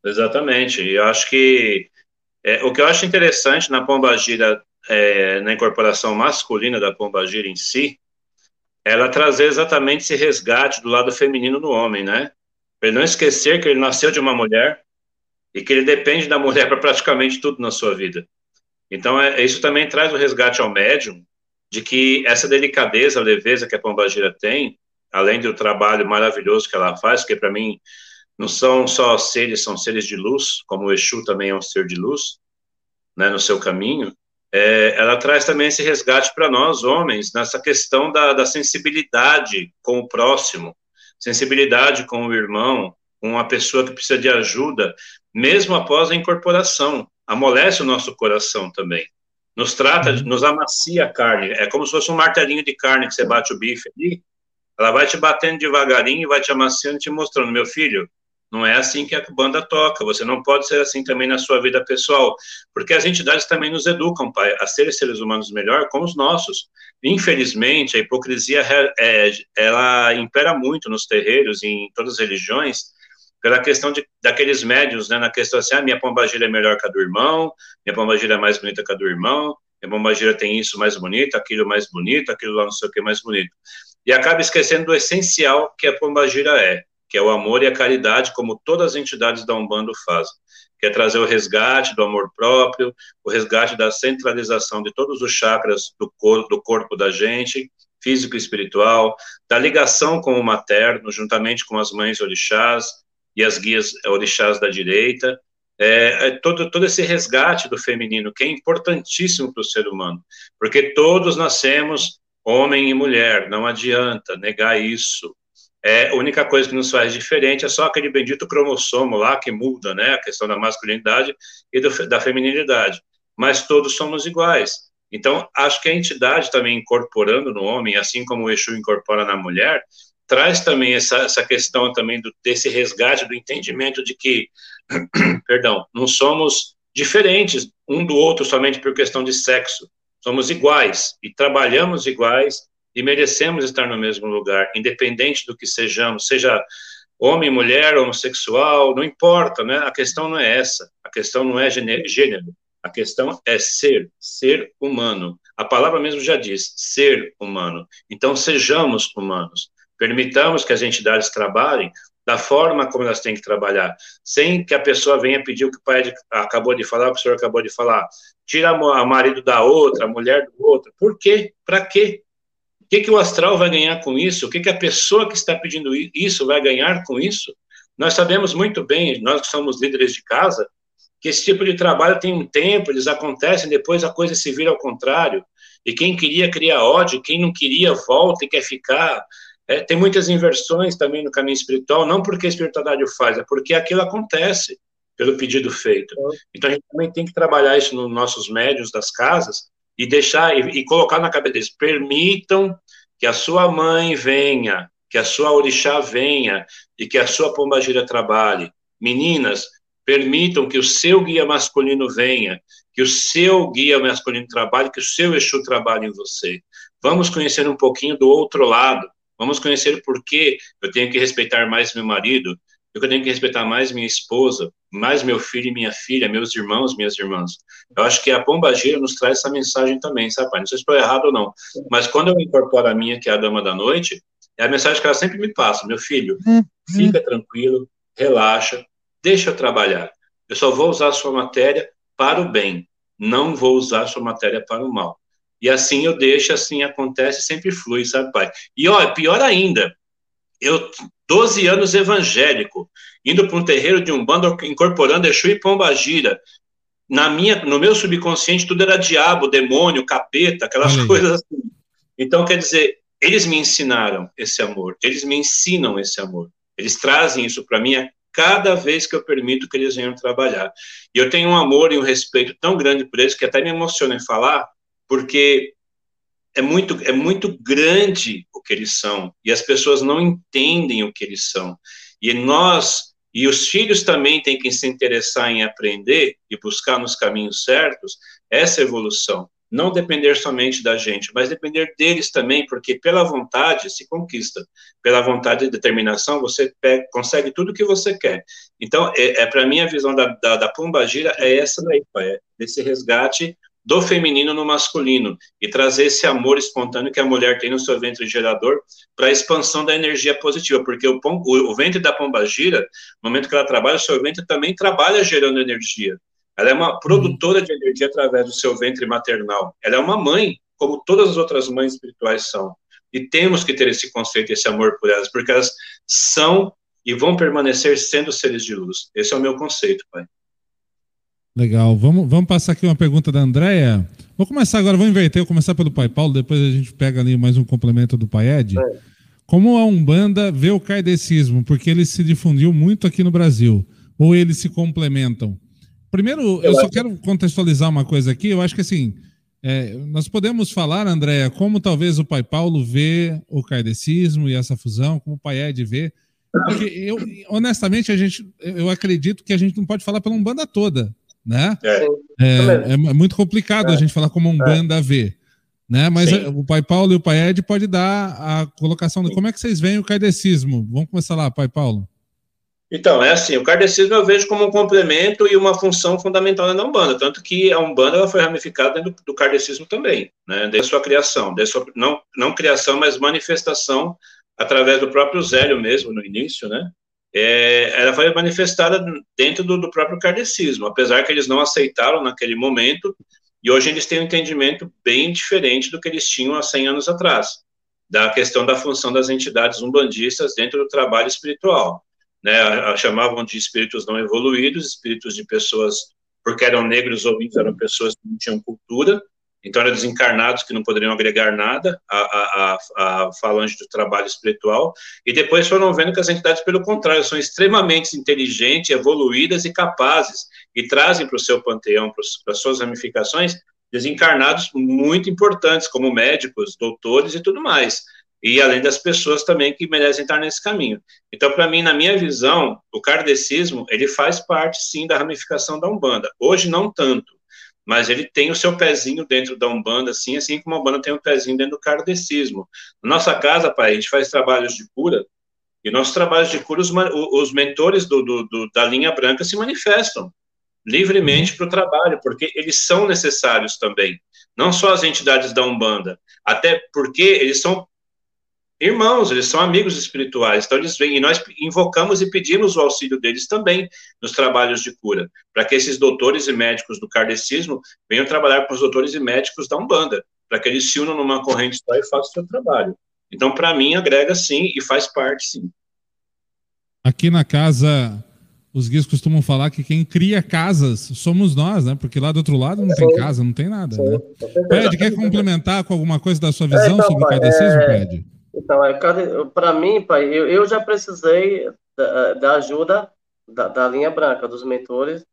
Exatamente. E eu acho que é, o que eu acho interessante na Pombagira é, na incorporação masculina da pombagira em si, ela trazer exatamente esse resgate do lado feminino no homem, né? Para ele não esquecer que ele nasceu de uma mulher e que ele depende da mulher (laughs) para praticamente tudo na sua vida. Então, é, isso também traz o resgate ao médium de que essa delicadeza, leveza que a Pombagira tem, além do trabalho maravilhoso que ela faz, que para mim não são só seres, são seres de luz, como o Exu também é um ser de luz, né, no seu caminho, é, ela traz também esse resgate para nós, homens, nessa questão da, da, sensibilidade com o próximo, sensibilidade com o irmão, com a pessoa que precisa de ajuda, mesmo após a incorporação. Amolece o nosso coração também. Nos trata, uhum. nos amacia a carne. É como se fosse um martelinho de carne que você bate o bife ali. Ela vai te batendo devagarinho, vai te amaciando, te mostrando, meu filho, não é assim que a banda toca. Você não pode ser assim também na sua vida pessoal, porque as entidades também nos educam, pai, a ser seres humanos melhor como os nossos. Infelizmente, a hipocrisia é, ela impera muito nos terreiros e em todas as religiões pela questão de, daqueles médios, né, na questão assim, ah, minha pombagira é melhor que a do irmão, minha pombagira é mais bonita que a do irmão, minha pombagira tem isso mais bonito, aquilo mais bonito, aquilo lá não sei o que mais bonito. E acaba esquecendo do essencial que a pombagira é, que é o amor e a caridade, como todas as entidades da Umbanda fazem, que é trazer o resgate do amor próprio, o resgate da centralização de todos os chakras do, cor do corpo da gente, físico e espiritual, da ligação com o materno, juntamente com as mães orixás e as guias orixás da direita, é, é todo, todo esse resgate do feminino, que é importantíssimo para o ser humano, porque todos nascemos homem e mulher, não adianta negar isso. É, a única coisa que nos faz diferente é só aquele bendito cromossomo lá que muda, né, a questão da masculinidade e do, da feminilidade. Mas todos somos iguais. Então, acho que a entidade também incorporando no homem, assim como o Exu incorpora na mulher, traz também essa, essa questão também do, desse resgate do entendimento de que, (clears throat) perdão, não somos diferentes um do outro somente por questão de sexo. Somos iguais e trabalhamos iguais e merecemos estar no mesmo lugar, independente do que sejamos, seja homem, mulher, homossexual, não importa, né? A questão não é essa, a questão não é gênero, a questão é ser, ser humano. A palavra mesmo já diz, ser humano. Então, sejamos humanos. Permitamos que as entidades trabalhem da forma como elas têm que trabalhar, sem que a pessoa venha pedir o que o pai acabou de falar, o que o senhor acabou de falar. Tira a marido da outra, a mulher do outro. Por quê? Para quê? O que, que o astral vai ganhar com isso? O que, que a pessoa que está pedindo isso vai ganhar com isso? Nós sabemos muito bem, nós que somos líderes de casa, que esse tipo de trabalho tem um tempo, eles acontecem, depois a coisa se vira ao contrário. E quem queria cria ódio, quem não queria volta e quer ficar. É, tem muitas inversões também no caminho espiritual, não porque a espiritualidade o faz, é porque aquilo acontece pelo pedido feito. Então a gente também tem que trabalhar isso nos nossos médios das casas, e deixar e, e colocar na cabeça deles, permitam que a sua mãe venha, que a sua orixá venha e que a sua pombagira trabalhe. Meninas, permitam que o seu guia masculino venha, que o seu guia masculino trabalhe, que o seu Exu trabalhe em você. Vamos conhecer um pouquinho do outro lado. Vamos conhecer por que eu tenho que respeitar mais meu marido, eu tenho que respeitar mais minha esposa, mais meu filho e minha filha, meus irmãos, minhas irmãs. Eu acho que a Pomba Gira nos traz essa mensagem também, sabe, pai? Não sei se estou errado ou não, mas quando eu incorporo a minha, que é a Dama da Noite, é a mensagem que ela sempre me passa, meu filho, uhum. fica tranquilo, relaxa, deixa eu trabalhar. Eu só vou usar a sua matéria para o bem, não vou usar a sua matéria para o mal. E assim eu deixo, assim acontece, sempre flui, sabe, pai? E, ó, pior ainda, eu 12 anos evangélico, indo para um terreiro de Umbanda, incorporando Exu e Pombagira. Na minha, no meu subconsciente, tudo era diabo, demônio, capeta, aquelas coisas assim. Então, quer dizer, eles me ensinaram esse amor, eles me ensinam esse amor. Eles trazem isso para mim a cada vez que eu permito que eles venham trabalhar. E eu tenho um amor e um respeito tão grande por eles que até me emociona em falar, porque é muito, é muito grande o que eles são, e as pessoas não entendem o que eles são. E nós, e os filhos também têm que se interessar em aprender e buscar nos caminhos certos essa evolução. Não depender somente da gente, mas depender deles também, porque pela vontade se conquista. Pela vontade e determinação, você pega, consegue tudo o que você quer. Então, é, é para mim, a visão da, da, da Pomba Gira é essa daí, é desse resgate do feminino no masculino e trazer esse amor espontâneo que a mulher tem no seu ventre gerador para a expansão da energia positiva, porque o, o, o ventre da pomba gira, no momento que ela trabalha, o seu ventre também trabalha gerando energia. Ela é uma produtora de energia através do seu ventre maternal. Ela é uma mãe, como todas as outras mães espirituais são. E temos que ter esse conceito, esse amor por elas, porque elas são e vão permanecer sendo seres de luz. Esse é o meu conceito, pai. Legal. Vamos, vamos passar aqui uma pergunta da Andréia. Vou começar agora, vou inverter, vou começar pelo Pai Paulo, depois a gente pega ali mais um complemento do Pai Ed. É. Como a Umbanda vê o kaidecismo? Porque ele se difundiu muito aqui no Brasil. Ou eles se complementam? Primeiro, eu, eu só quero contextualizar uma coisa aqui. Eu acho que assim, é, nós podemos falar, Andréia, como talvez o Pai Paulo vê o kaidecismo e essa fusão, como o Pai Ed vê. Porque eu, honestamente, a gente, eu acredito que a gente não pode falar pela Umbanda toda né? É, é, é muito complicado é. a gente falar como um é. banda V, né? Mas Sim. o Pai Paulo e o Pai Ed pode dar a colocação de como é que vocês veem o kardecismo. Vamos começar lá, Pai Paulo. Então, é assim, o kardecismo eu vejo como um complemento e uma função fundamental na Umbanda, tanto que a Umbanda ela foi ramificada dentro do, do kardecismo também, né, desde sua criação, desde sua, não, não criação, mas manifestação através do próprio Zélio mesmo, no início, né, é, ela foi manifestada dentro do, do, próprio kardecismo, apesar que eles não aceitaram naquele momento, e hoje eles têm um entendimento bem diferente do que eles tinham há 100 anos atrás, da questão da função das entidades umbandistas dentro do trabalho espiritual. Né, a, a chamavam de espíritos não evoluídos, espíritos de pessoas, porque eram negros ou eram pessoas que não tinham cultura, então eram desencarnados que não poderiam agregar nada à, à, à, falange do trabalho espiritual, e depois foram vendo que as entidades, pelo contrário, são extremamente inteligentes, evoluídas e capazes, e trazem para o seu panteão, para as suas ramificações, desencarnados muito importantes, como médicos, doutores e tudo mais. E além das pessoas também que merecem estar nesse caminho. Então, para mim, na minha visão, o kardecismo, ele faz parte, sim, da ramificação da Umbanda. Hoje, não tanto mas ele tem o seu pezinho dentro da Umbanda, assim, assim como a Umbanda tem um pezinho dentro do kardecismo. Na nossa casa, pai, a gente faz trabalhos de cura, e nossos trabalhos de cura, os, os mentores do, do, do, da linha branca se manifestam livremente para o trabalho, porque eles são necessários também, não só as entidades da Umbanda, até porque eles são irmãos, eles são amigos espirituais, então eles vêm e nós invocamos e pedimos o auxílio deles também nos trabalhos de cura, para que esses doutores e médicos do kardecismo venham trabalhar com os doutores e médicos da Umbanda, para que eles se unam numa corrente só e façam o seu trabalho. Então, para mim, agrega sim e faz parte sim. Aqui na casa, os guias costumam falar que quem cria casas somos nós, né? Porque lá do outro lado não tem casa, não tem nada, né? Pede, quer complementar com alguma coisa da sua visão é, então, sobre o kardecismo, é... Pede? Então, é, para mim, pai, eu, eu já precisei da, da ajuda da, da, linha branca, dos mentores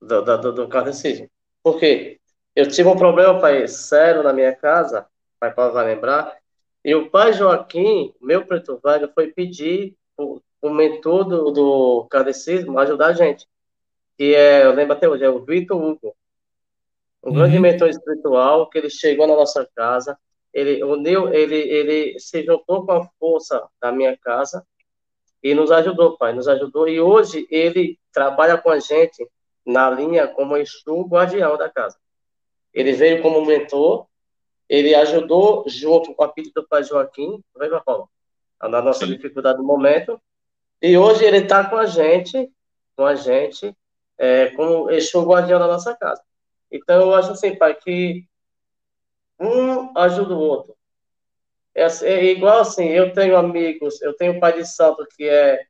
do, do, do kardecismo. Por quê? Eu tive um problema, pai, sério na minha casa, pai Paulo vai lembrar, e o pai Joaquim, meu preto velho, foi pedir o, o mentor do, do kardecismo ajudar a gente. Que é, eu lembro até hoje, é o Vitor Hugo. Um uhum. grande mentor espiritual, que ele chegou na nossa casa, ele uniu, ele, ele se juntou com a força da minha casa e nos ajudou, pai, nos ajudou. E hoje ele trabalha com a gente na linha como Exu guardião da casa. Ele veio como mentor, ele ajudou junto com a filha do pai Joaquim, vai, Paulo, na nossa Sim. dificuldade do momento. E hoje ele está com a gente, com a gente, é, como Exu guardião da nossa casa. Então eu acho assim, pai, que um ajuda o outro. É, assim, é, igual assim, eu tenho amigos, eu tenho pai de santo que é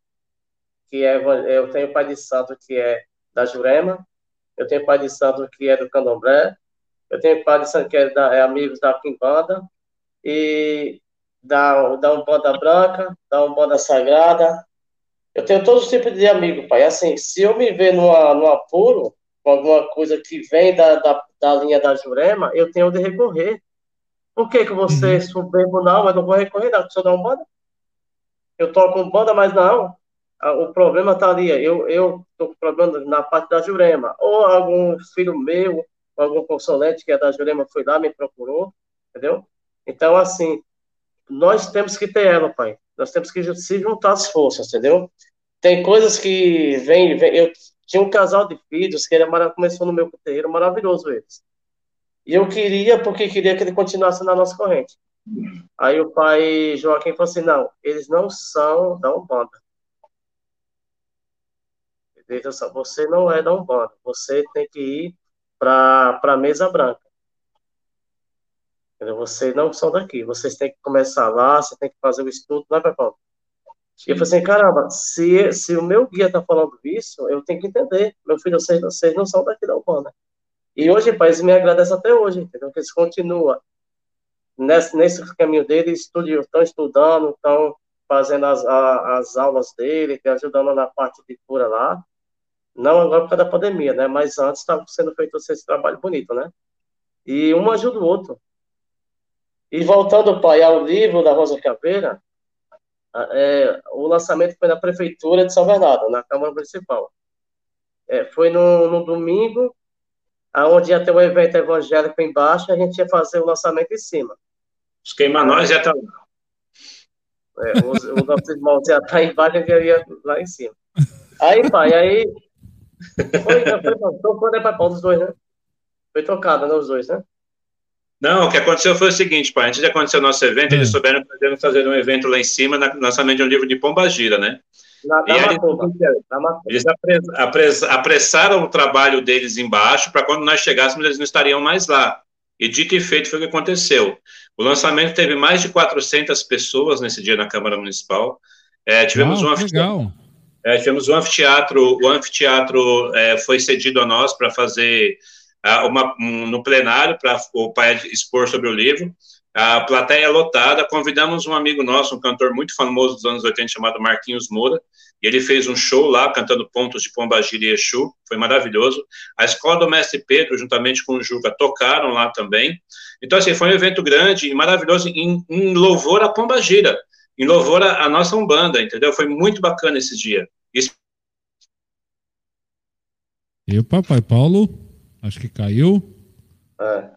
que é eu tenho pai de santo que é da Jurema, eu tenho pai de santo que é do Candomblé, eu tenho pai de santo que é, da, é amigos da Quimbanda e da da Umbanda Branca, da Umbanda Sagrada. Eu tenho todos os tipos de amigos, pai. Assim, se eu me ver numa, num apuro, com alguma coisa que vem da, da, da linha da Jurema, eu tenho de recorrer. Por que, que você uhum. não, mas não vou recorrer, não, porque eu um banda? Eu toco um banda, mas não. O problema está ali. Eu, eu tô com problema na parte da Jurema. Ou algum filho meu, algum consulente que é da Jurema foi lá, me procurou, entendeu? Então, assim, nós temos que ter ela, pai. Nós temos que se juntar as forças, entendeu? Tem coisas que vem, vem eu tinha um casal de filhos que era, começou no meu terreiro, maravilhoso eles. E eu queria, porque queria que ele continuasse na nossa corrente. Aí o pai Joaquim falou assim: não, eles não são da Umbanda. Você não é da Umbanda, você tem que ir para a mesa branca. Vocês não são daqui, vocês têm que começar lá, você tem que fazer o estudo lá para Paulo. E eu falei assim, caramba, se, se o meu guia está falando isso, eu tenho que entender. Meu filho, vocês, vocês não são daqui da Umbanda. E hoje, pai, eles me agradecem até hoje, entendeu? Que eles continuam nesse, nesse caminho dele, estão estudando, estão fazendo as, a, as aulas dele, ajudando na parte de cura lá. Não agora por causa da pandemia, né? Mas antes estava sendo feito esse trabalho bonito, né? E um ajuda o outro. E voltando, pai, ao livro da Rosa Caveira, é, o lançamento foi na Prefeitura de São Bernardo, na Câmara Municipal. É, foi no, no domingo, onde ia ter um evento evangélico embaixo, a gente ia fazer o lançamento em cima. Os queima-nós já estão lá. É, os, os nossos irmãos já estão tá embaixo, gente ia lá em cima. Aí, pai, aí foi, foi, foi, foi para os dois, né? Foi trocado, né, os dois, né? Não, o que aconteceu foi o seguinte, pai, antes de acontecer o nosso evento, hum. eles souberam que nós fazer um evento lá em cima, na lançamento de um livro de Pomba Gira, né? Na, e aí, eles apres, apressaram o trabalho deles embaixo, para quando nós chegássemos, eles não estariam mais lá. E dito e feito foi o que aconteceu. O lançamento teve mais de 400 pessoas nesse dia na Câmara Municipal. É, tivemos um anfiteatro. É, tivemos um anfiteatro, o anfiteatro é, foi cedido a nós para fazer uma, um, no plenário para o pai expor sobre o livro. A plateia lotada, convidamos um amigo nosso, um cantor muito famoso dos anos 80, chamado Marquinhos Moura, e ele fez um show lá, cantando pontos de Pombagira e Exu, foi maravilhoso. A Escola do Mestre Pedro, juntamente com o Juca, tocaram lá também. Então, assim, foi um evento grande e maravilhoso em, em louvor a Pombagira, em louvor à nossa Umbanda, entendeu? Foi muito bacana esse dia. E o Papai Paulo, acho que caiu. É.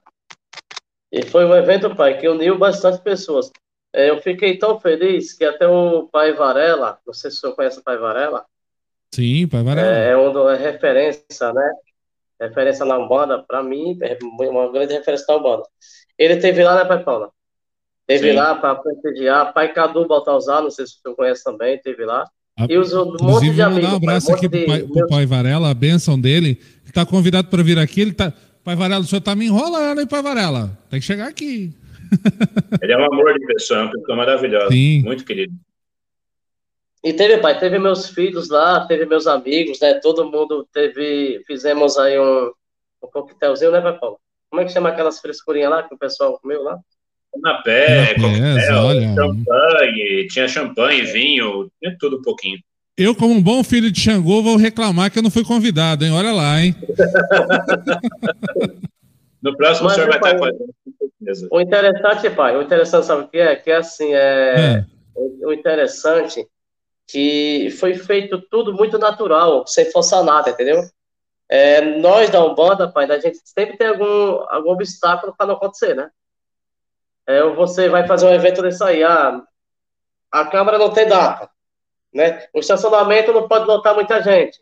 E foi um evento, pai, que uniu bastante pessoas. É, eu fiquei tão feliz que até o Pai Varela, não sei se o senhor conhece o Pai Varela. Sim, Pai Varela. É, é uma referência, né? Referência na Umbanda, para mim, é uma grande referência na Umbanda. Ele teve lá, né, Pai Paula? Teve Sim. lá para prestigiar. Pai Cadu Baltazar, não sei se o senhor conhece também, teve lá. E os um monte de amigos. Um abraço pai, um aqui pro pai, pro pai Varela, a benção dele. Está convidado para vir aqui. Ele tá. Pai Varela, o senhor está me enrolando, hein, Pai Varela? Tem que chegar aqui. (laughs) Ele é um amor de pessoa, uma pessoa maravilhosa. Sim. Muito querido. E teve, pai, teve meus filhos lá, teve meus amigos, né? Todo mundo teve. Fizemos aí um, um coquetelzinho, né, Paulo? Como é que chama aquelas frescurinhas lá que o pessoal comeu lá? Canapé, coquetel, olha. champanhe, tinha champanhe, vinho, tinha tudo um pouquinho. Eu, como um bom filho de Xangô, vou reclamar que eu não fui convidado, hein? Olha lá, hein? (laughs) no próximo Mas, o senhor vai pai, estar com O interessante, pai, o interessante, sabe o que é? Que é assim, é, é. O interessante que foi feito tudo muito natural, sem forçar nada, entendeu? É, nós da Umbanda, pai, a gente sempre tem algum, algum obstáculo para não acontecer, né? É, você vai fazer um evento desse aí, ah, a Câmara não tem data, né? O estacionamento não pode lotar muita gente,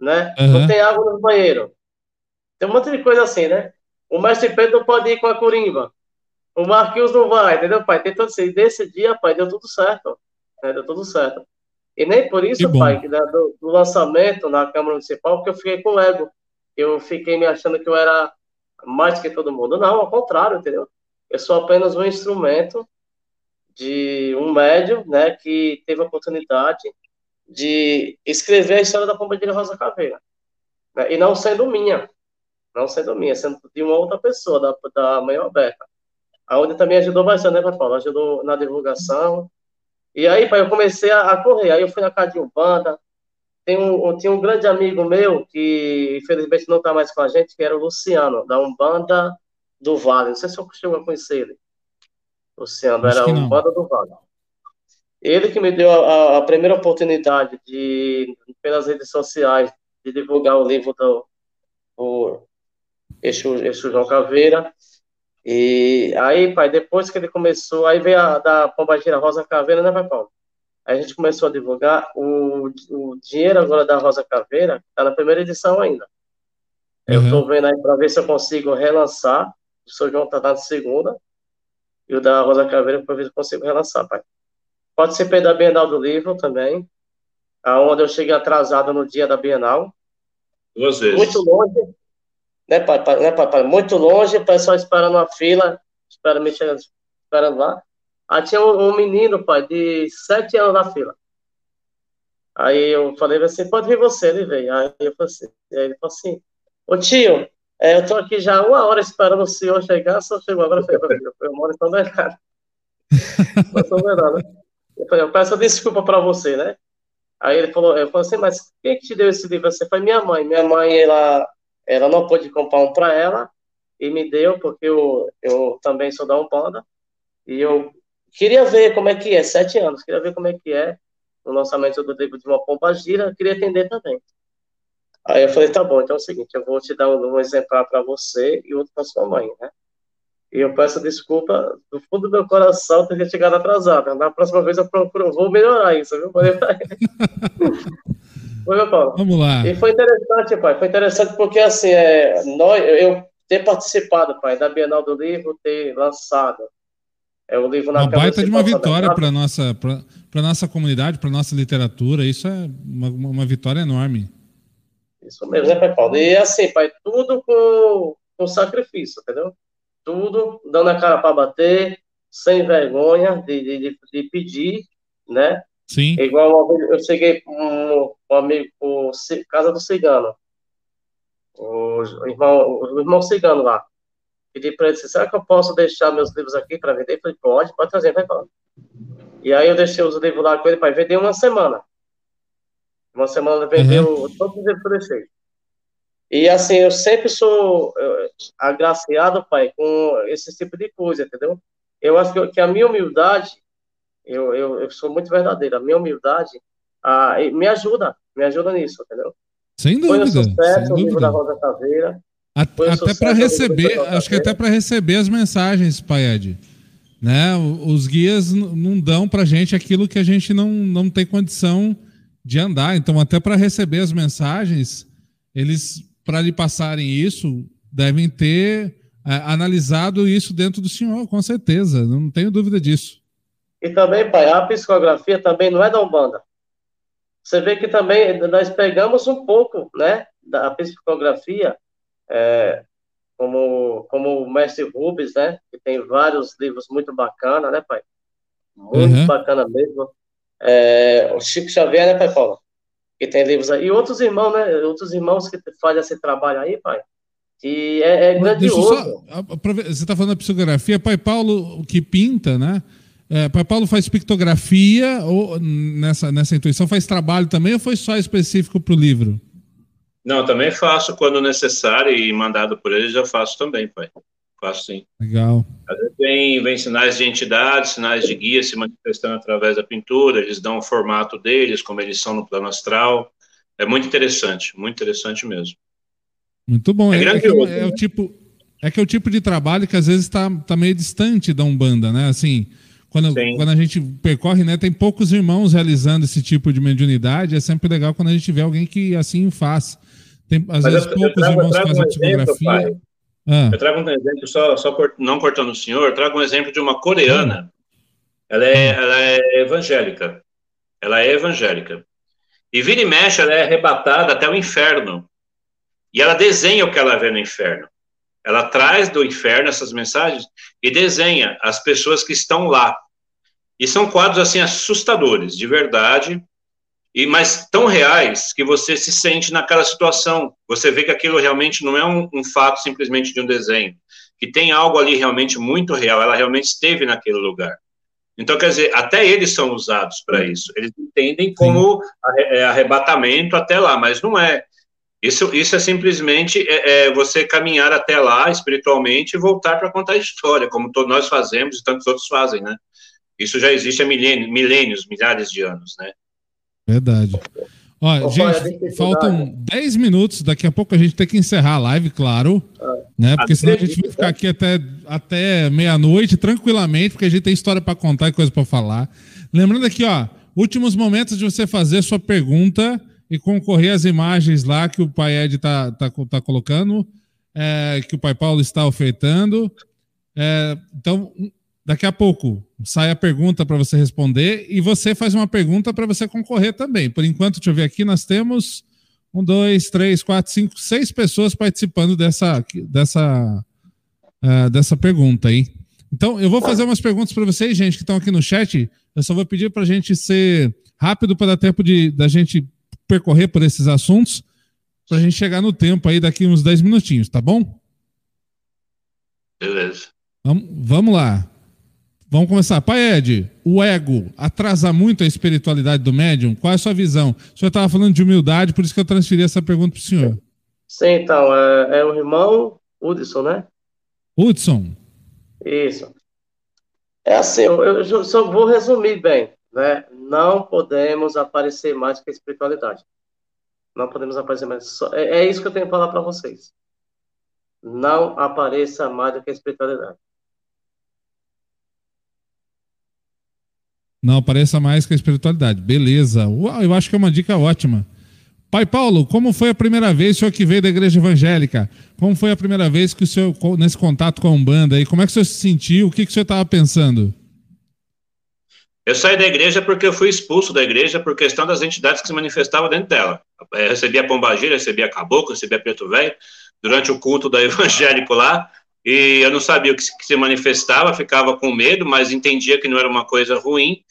né? Uhum. Não tem água no banheiro. Tem um monte de coisa assim, né? O mestre Pedro não pode ir com a Corimba. O Marquinhos não vai, entendeu, pai? Tem todo assim. Desse dia, pai, deu tudo certo. Né? Deu tudo certo. E nem por isso, que pai, que do, do, lançamento na Câmara Municipal, que eu fiquei com ego. Eu fiquei me achando que eu era mais que todo mundo. Não, ao contrário, entendeu? Eu sou apenas um instrumento de um médium, né, que teve a oportunidade de escrever a história da Pomba de Rosa Caveira. Né? E não sendo minha, não sendo minha, sendo de uma outra pessoa, da, da Mãe Alberta. Aonde também ajudou bastante, né, Pai Paulo? Ajudou na divulgação. E aí, pai, eu comecei a, correr. Aí eu fui na casa de Umbanda. Tem um, tinha um grande amigo meu, que infelizmente não está mais com a gente, que era o Luciano, da Umbanda do Vale. Não sei se eu costumo conhecer ele. Luciano, Acho era Umbanda do Vale. Ele que me deu a, a, primeira oportunidade de, pelas redes sociais, de divulgar o livro do, do Exu, Exu João Caveira. E aí, pai, depois que ele começou, aí veio a da Pombagira Rosa Caveira, né, pai Paulo? Aí a gente começou a divulgar o, o dinheiro agora da Rosa Caveira, tá na primeira edição ainda. Uhum. Eu tô vendo aí para ver se eu consigo relançar O João tá na segunda. E o da Rosa Caveira, para ver se consigo relançar, pai. Participei da Bienal do Livro também, aonde eu cheguei atrasado no dia da Bienal. Duas vezes. Muito longe, né, pai, pai, né, pai, pai? Muito longe, o pessoal esperando a fila, esperando, me chegando, esperando lá. Aí tinha um, um, menino, pai, de sete anos na fila. Aí eu falei assim, pode vir você, ele veio. Aí eu falei assim, aí ele falou assim, ô tio, é, eu tô aqui já uma hora esperando o senhor chegar, só chegou agora, eu moro em São Bernardo. São Bernardo. Eu falei, eu peço desculpa para você, né? Aí ele falou, eu falei assim, mas quem que te deu esse livro? Você foi minha mãe. Minha mãe, ela, ela não pôde comprar um para ela e me deu, porque eu, eu também sou da Umbanda. E eu queria ver como é que é, sete anos, queria ver como é que é o lançamento do livro de uma pompa gira, queria entender também. Aí eu falei, tá bom, então é o seguinte, eu vou te dar um, exemplar para você e outro para sua mãe, né? E eu peço desculpa do fundo do meu coração ter chegado atrasado. Na próxima vez eu procuro, vou melhorar isso, viu? (laughs) Foi, meu Paulo. Vamos lá. E foi interessante, pai. Foi interessante porque, assim, é, nós, eu ter participado, pai, da Bienal do Livro, ter lançado é, o livro na Uma baita de uma vitória para nossa para nossa comunidade, para nossa literatura. Isso é uma, uma vitória enorme. Isso mesmo, né, pai Paulo? E assim, pai, tudo com, com sacrifício, entendeu? tudo, dando a cara para bater, sem vergonha de, de, de, pedir, né? Sim. Igual uma vez eu cheguei com um, um amigo, o Casa do Cigano, o, irmão, o irmão cigano lá. Pedi para ele, será que eu posso deixar meus livros aqui para vender? Falou, pode, pode trazer, vai falar. E aí eu deixei os livros lá com ele para vender uma semana. Uma semana vendeu uhum. todos os que deixei. E assim, eu sempre sou agraciado, pai, com esse tipo de coisa, entendeu? Eu acho que, a minha humildade, eu, eu, eu sou muito verdadeiro, a minha humildade a, me ajuda, me ajuda nisso, entendeu? Sem dúvida. Foi um sucesso, o livro da Rosa Caveira. até para receber, acho que até para receber as mensagens, pai Ed. Né? Os guias não dão para gente aquilo que a gente não, não tem condição de andar. Então, até para receber as mensagens, eles para lhe passarem isso, devem ter é, analisado isso dentro do senhor, com certeza, não tenho dúvida disso. E também, pai, a psicografia também não é da Umbanda. Você vê que também nós pegamos um pouco, né, da psicografia, é, como, como o mestre Rubens, né, que tem vários livros muito bacanas, né, pai? Muito uhum. bacana mesmo. É, o Chico Xavier, né, pai Paulo? que tem livros aí. E outros irmãos, né? Outros irmãos que fazem esse trabalho aí, pai. E é, é grandioso. Só, você está falando da psicografia, Pai Paulo que pinta, né? É, Pai Paulo faz pictografia ou nessa, nessa intuição faz trabalho também ou foi só específico para o livro? Não, também faço quando necessário e mandado por ele já faço também, pai. Faço sim. Legal. Às vezes vem, vem sinais de entidade, sinais de guia se manifestando através da pintura, eles dão o formato deles, como eles são no plano astral. É muito interessante, muito interessante mesmo. Muito bom. É, é, é, que, é né? o tipo, é que é o tipo de trabalho que às vezes está tá meio distante da Umbanda, né? Assim, quando, quando a gente percorre, né, tem poucos irmãos realizando esse tipo de mediunidade, é sempre legal quando a gente vê alguém que assim faz. Tem, às Mas vezes eu, poucos eu trago, irmãos fazem um psicografia. Ah. Eu trago um exemplo, só, só não cortando o senhor, eu trago um exemplo de uma coreana. Ela é, ela é evangélica. Ela é evangélica. E vira e mexe, ela é arrebatada até o inferno. E ela desenha o que ela vê no inferno. Ela traz do inferno essas mensagens e desenha as pessoas que estão lá. E são quadros assim assustadores, de verdade e mas tão reais que você se sente naquela situação. Você vê que aquilo realmente não é um, um, fato simplesmente de um desenho, que tem algo ali realmente muito real. Ela realmente esteve naquele lugar. Então, quer dizer, até eles são usados para isso. Eles entendem como é, arrebatamento até lá, mas não é. Isso, isso é simplesmente é, é você caminhar até lá espiritualmente e voltar para contar a história, como todos nós fazemos e tantos outros fazem, né? Isso já existe há milênios, milênios milhares de anos, né? Verdade. Ó, gente, faltam 10 minutos, daqui a pouco a gente tem que encerrar a live, claro. Ah, né? Porque senão a gente vai ficar aqui até, até meia-noite, tranquilamente, porque a gente tem história para contar e coisa para falar. Lembrando aqui, ó, últimos momentos de você fazer sua pergunta e concorrer às imagens lá que o Pai Ed tá, tá, tá colocando. é, que o Pai Paulo está ofertando. É, então, daqui a pouco sai a pergunta para você responder e você faz uma pergunta para você concorrer também. Por enquanto, deixa eu ver aqui, nós temos um, dois, três, quatro, cinco, seis pessoas participando dessa, dessa, uh, dessa pergunta aí. Então, eu vou fazer umas perguntas para vocês, gente, que estão aqui no chat. Eu só vou pedir para a gente ser rápido para dar tempo de da gente percorrer por esses assuntos, para a gente chegar no tempo aí daqui uns 10 minutinhos, tá bom? Beleza. Vamos, vamos lá. Vamos começar. Pai Ed, o ego atrasa muito a espiritualidade do médium? Qual é a sua visão? O senhor estava falando de humildade, por isso que eu transferi essa pergunta para o senhor. Sim, então, é, é o irmão Hudson, né? Hudson. Isso. É assim, eu, eu só vou resumir bem, né? Não podemos aparecer mais que a espiritualidade. Não podemos aparecer mais. É, é isso que eu tenho que falar para vocês. Não apareça mais do que a espiritualidade. Não apareça mais que a espiritualidade. Beleza. Uau, eu acho que é uma dica ótima. Pai Paulo, como foi a primeira vez o senhor que veio da igreja evangélica? Como foi a primeira vez que o senhor, nesse contato com a Umbanda aí, como é que o senhor se sentiu? O que, que o senhor estava pensando? Eu saí da igreja porque eu fui expulso da igreja por questão das entidades que se manifestavam dentro dela. Eu recebia pombagira, recebia caboclo, recebia preto velho, durante o culto da evangélico lá, e eu não sabia o que se manifestava, ficava com medo, mas entendia que não era uma coisa ruim,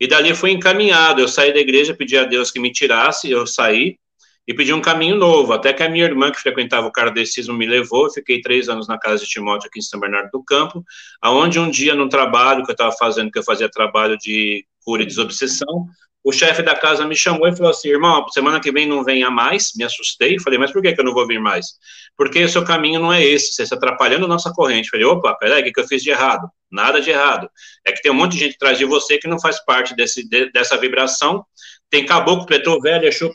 e dali fui encaminhado. Eu saí da igreja, pedi a Deus que me tirasse, eu saí e pedi um caminho novo. Até que a minha irmã, que frequentava o kardecismo, me levou. Eu fiquei três anos na casa de Timóteo, aqui em São Bernardo do Campo, aonde um dia, no trabalho que eu estava fazendo, que eu fazia trabalho de cura e desobsessão, o chefe da casa me chamou e falou assim, irmão, semana que vem não venha mais, me assustei, falei, mas por que, que eu não vou vir mais? Porque o seu caminho não é esse, você está atrapalhando a nossa corrente. Falei, opa, peraí, o que, que eu fiz de errado? Nada de errado. É que tem um monte de gente atrás de você que não faz parte desse, de, dessa vibração. Tem caboclo, preto velho, exu,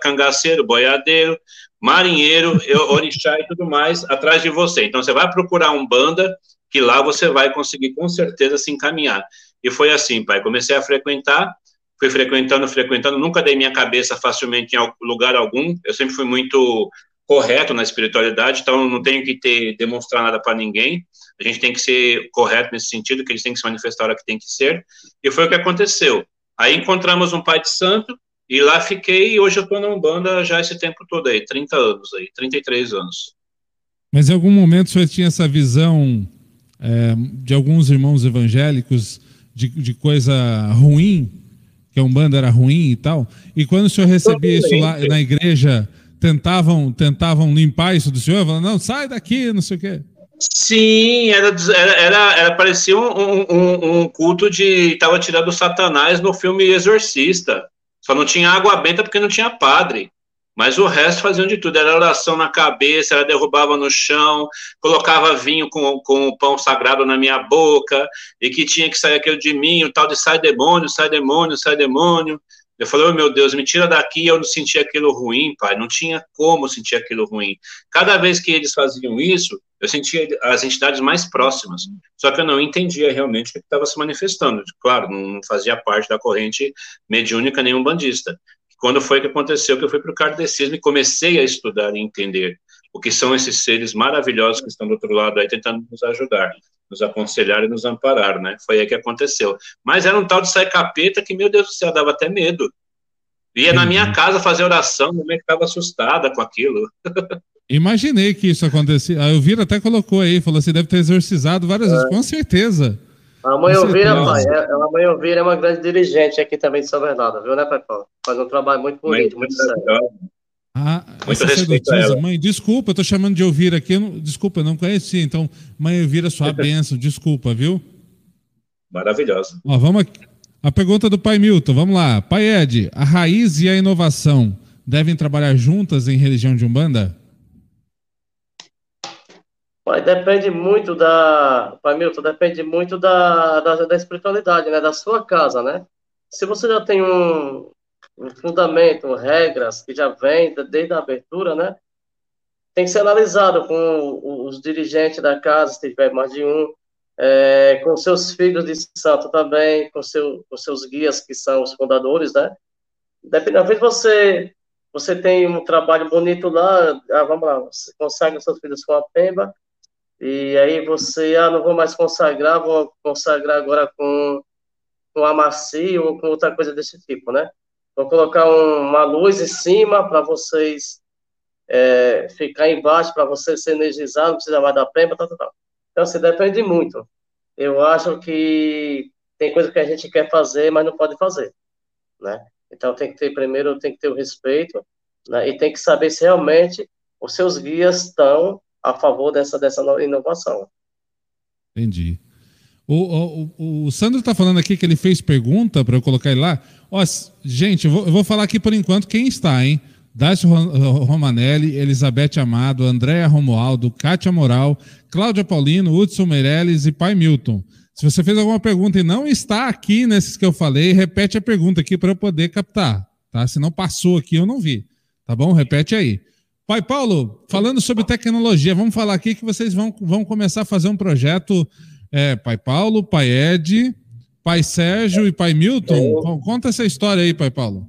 cangaceiro, boiadeiro, marinheiro, orixá e tudo mais atrás de você. Então, você vai procurar um banda que lá você vai conseguir com certeza se encaminhar. E foi assim, pai, comecei a frequentar, fui frequentando, frequentando, nunca dei minha cabeça facilmente em lugar algum, eu sempre fui muito correto na espiritualidade, então não tenho que ter, demonstrar nada para ninguém, a gente tem que ser correto nesse sentido, que eles têm que se manifestar a hora que tem que ser, e foi o que aconteceu. Aí encontramos um pai de santo, e lá fiquei, e hoje eu estou na Umbanda já esse tempo todo aí, 30 anos aí, 33 anos. Mas em algum momento senhor tinha essa visão é, de alguns irmãos evangélicos de, de coisa ruim que a Umbanda era ruim e tal. E quando o senhor recebia isso lá na igreja, tentavam, tentavam limpar isso do senhor, falando, não, sai daqui, não sei o quê. Sim, era, era, era, parecia um, um, um culto de. Estava tirando Satanás no filme Exorcista. Só não tinha água benta porque não tinha padre. Mas o resto faziam de tudo, era oração na cabeça, ela derrubava no chão, colocava vinho com, com o pão sagrado na minha boca, e que tinha que sair aquele de mim, o tal de sai demônio, sai demônio, sai demônio. Eu falei, oh, meu Deus, me tira daqui, eu não sentia aquilo ruim, pai, não tinha como sentir aquilo ruim. Cada vez que eles faziam isso, eu sentia as entidades mais próximas, só que eu não entendia realmente o que estava se manifestando. Claro, não fazia parte da corrente mediúnica nenhum bandista. Quando foi que aconteceu que eu fui para o kardecismo e comecei a estudar e entender o que são esses seres maravilhosos que estão do outro lado aí tentando nos ajudar, nos aconselhar e nos amparar, né? Foi aí que aconteceu. Mas era um tal de sair capeta que, meu Deus do céu, dava até medo. Ia na minha casa fazer oração, minha mãe ficava assustada com aquilo. (laughs) Imaginei que isso acontecia. A Elvira até colocou aí, falou assim, deve ter exorcizado várias é. vezes, com certeza. A mãe Elvira, pai, é, a mãe Elvira é uma grande dirigente aqui também de São Bernardo, viu, né, pai Paulo? Faz um trabalho muito bonito, muito, muito sério. Ah, muito sacerdotisa, mãe, desculpa, eu tô chamando de Elvira aqui, eu não, desculpa, eu não conhecia, então, mãe Elvira, sua (laughs) bênção, desculpa, viu? Maravilhosa. Ó, vamos aqui. A pergunta do pai Milton, vamos lá. Pai Ed, a raiz e a inovação devem trabalhar juntas em religião de Umbanda? Pai, depende muito da. Pai depende muito da, da, da, espiritualidade, né? Da sua casa, né? Se você já tem um, um fundamento, regras que já vem desde a abertura, né? Tem que ser analisado com os dirigentes da casa, se tiver mais de um, é, com seus filhos de santo também, com, seu, com seus guias, que são os fundadores, né? Depende, às vezes você você tem um trabalho bonito lá, ah, vamos lá, você seus filhos com a pemba, e aí você, ah, não vou mais consagrar, vou consagrar agora com, com a ou com outra coisa desse tipo, né? Vou colocar um, uma luz em cima para vocês é, ficar embaixo, para você se energizar, não precisa mais da pemba, tal, tal. Então, você assim, depende muito. Eu acho que tem coisa que a gente quer fazer, mas não pode fazer, né? Então, tem que ter, primeiro, tem que ter o respeito, né? E tem que saber se realmente os seus guias estão a favor dessa, dessa inovação. Entendi. O, o, o Sandro está falando aqui que ele fez pergunta para eu colocar ele lá. Ó, gente, eu vou, eu vou, falar aqui por enquanto quem está, hein? Dácio Romanelli, Elizabeth Amado, Andréa Romualdo, Kátia Moral, Cláudia Paulino, Hudson Meirelles e Pai Milton. Se você fez alguma pergunta e não está aqui nesses que eu falei, repete a pergunta aqui para eu poder captar, tá? Se não passou aqui, eu não vi. Tá bom? Repete aí. Pai Paulo, falando sobre tecnologia, vamos falar aqui que vocês vão, vão começar a fazer um projeto, é, Pai Paulo, Pai Ed, Pai Sérgio e Pai Milton. Conta essa história aí, Pai Paulo.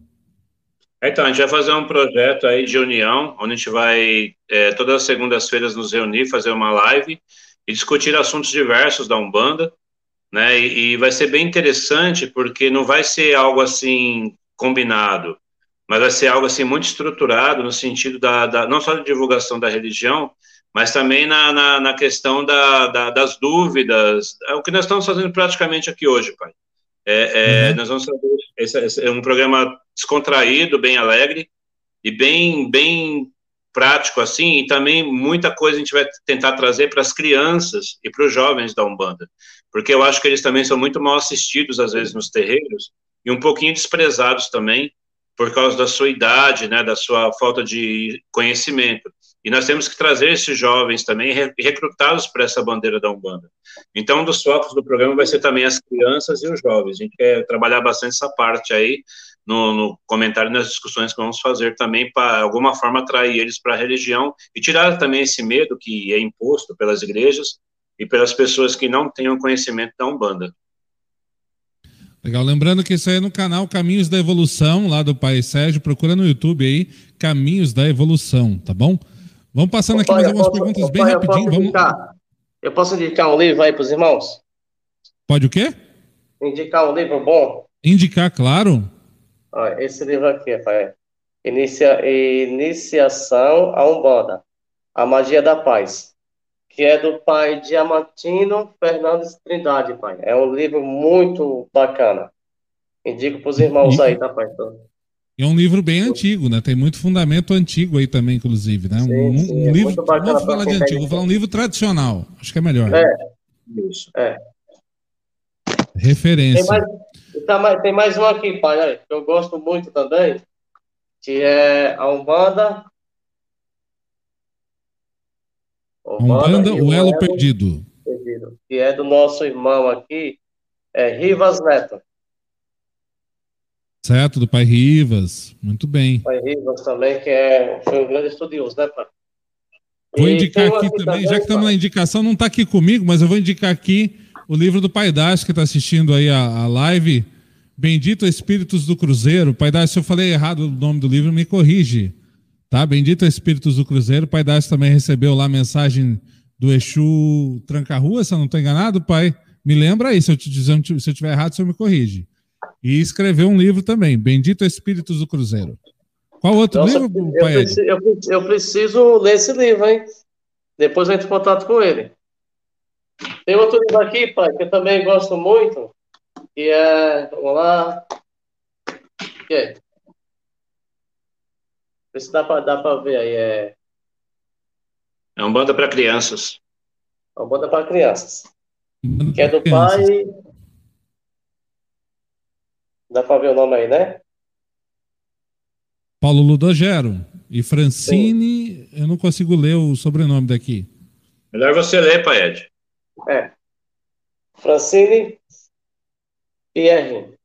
Então, a gente vai fazer um projeto aí de união, onde a gente vai, é, todas as segundas-feiras, nos reunir, fazer uma live e discutir assuntos diversos da Umbanda, né? E, e vai ser bem interessante, porque não vai ser algo assim combinado mas vai ser algo assim muito estruturado no sentido da, da não só da divulgação da religião, mas também na, na, na questão da, da, das dúvidas, é o que nós estamos fazendo praticamente aqui hoje, pai. É, é, uhum. Nós vamos fazer esse, esse, é um programa descontraído, bem alegre e bem, bem prático assim, e também muita coisa a gente vai tentar trazer para as crianças e para os jovens da Umbanda, porque eu acho que eles também são muito mal assistidos às vezes nos terreiros e um pouquinho desprezados também, por causa da sua idade, né, da sua falta de conhecimento. E nós temos que trazer esses jovens também e recrutá-los para essa bandeira da Umbanda. Então, um dos focos do programa vai ser também as crianças e os jovens. A gente quer trabalhar bastante essa parte aí no, no comentário e nas discussões que vamos fazer também para, alguma forma, atrair eles para a religião e tirar também esse medo que é imposto pelas igrejas e pelas pessoas que não tenham conhecimento da Umbanda. Legal. Lembrando que isso aí é no canal Caminhos da Evolução, lá do Pai Sérgio. Procura no YouTube aí, Caminhos da Evolução, tá bom? Vamos passando aqui mais algumas posso, perguntas bem rapidinho. Eu posso, indicar, eu posso indicar um livro aí para os irmãos? Pode o quê? Indicar um livro bom? Indicar, claro. Olha, esse livro aqui, pai. Inicia, Iniciação a Umbanda. A Magia da Paz que é do pai Diamantino Fernandes Trindade, pai. É um livro muito bacana. Indico para os irmãos e, aí, tá, pai? É um livro bem antigo, né? Tem muito fundamento antigo aí também, inclusive, né? Sim, um, sim, um é livro, não vou falar de antigo, vou falar um livro tradicional. Acho que é melhor. É, isso, é. Referência. Tem mais, tá mais, tem mais um aqui, pai, que eu gosto muito também, que é a Umbanda Umbanda, o Elo Perdido. Perdido. Que é do nosso irmão aqui, é Rivas Neto. Certo, do pai Rivas. Muito bem. Pai Rivas também, que é, foi um grande estudioso, né, pai? Vou e indicar aqui, aqui, também, já que estamos na indicação, não está aqui comigo, mas eu vou indicar aqui o livro do Pai Dácio, que está assistindo aí a, a live. Bendito Espíritos do Cruzeiro. Pai Dácio, se eu falei errado o nome do livro, me corrige. Tá? Bendito Espíritos do Cruzeiro. O Pai Dácio também recebeu lá a mensagem do Exu Tranca-Rua, se eu não estou enganado, pai. Me lembra aí, se eu te dizer, se eu estiver errado, você me corrige. E escreveu um livro também, Bendito Espíritos do Cruzeiro. Qual outro Nossa, livro, eu pai? Preciso, eu, eu, preciso ler esse livro, hein? Depois eu entro em contato com ele. Tem outro livro aqui, pai, que eu também gosto muito, que é, vamos lá, que é Vê se dá para dá pra ver aí. É, é uma banda para crianças. É uma banda para crianças. Que é do pai. Dá para ver o nome aí, né? Paulo Ludogero. E Francine, Sim. eu não consigo ler o sobrenome daqui. Melhor você ler, pai Ed. É. Francine Pierre.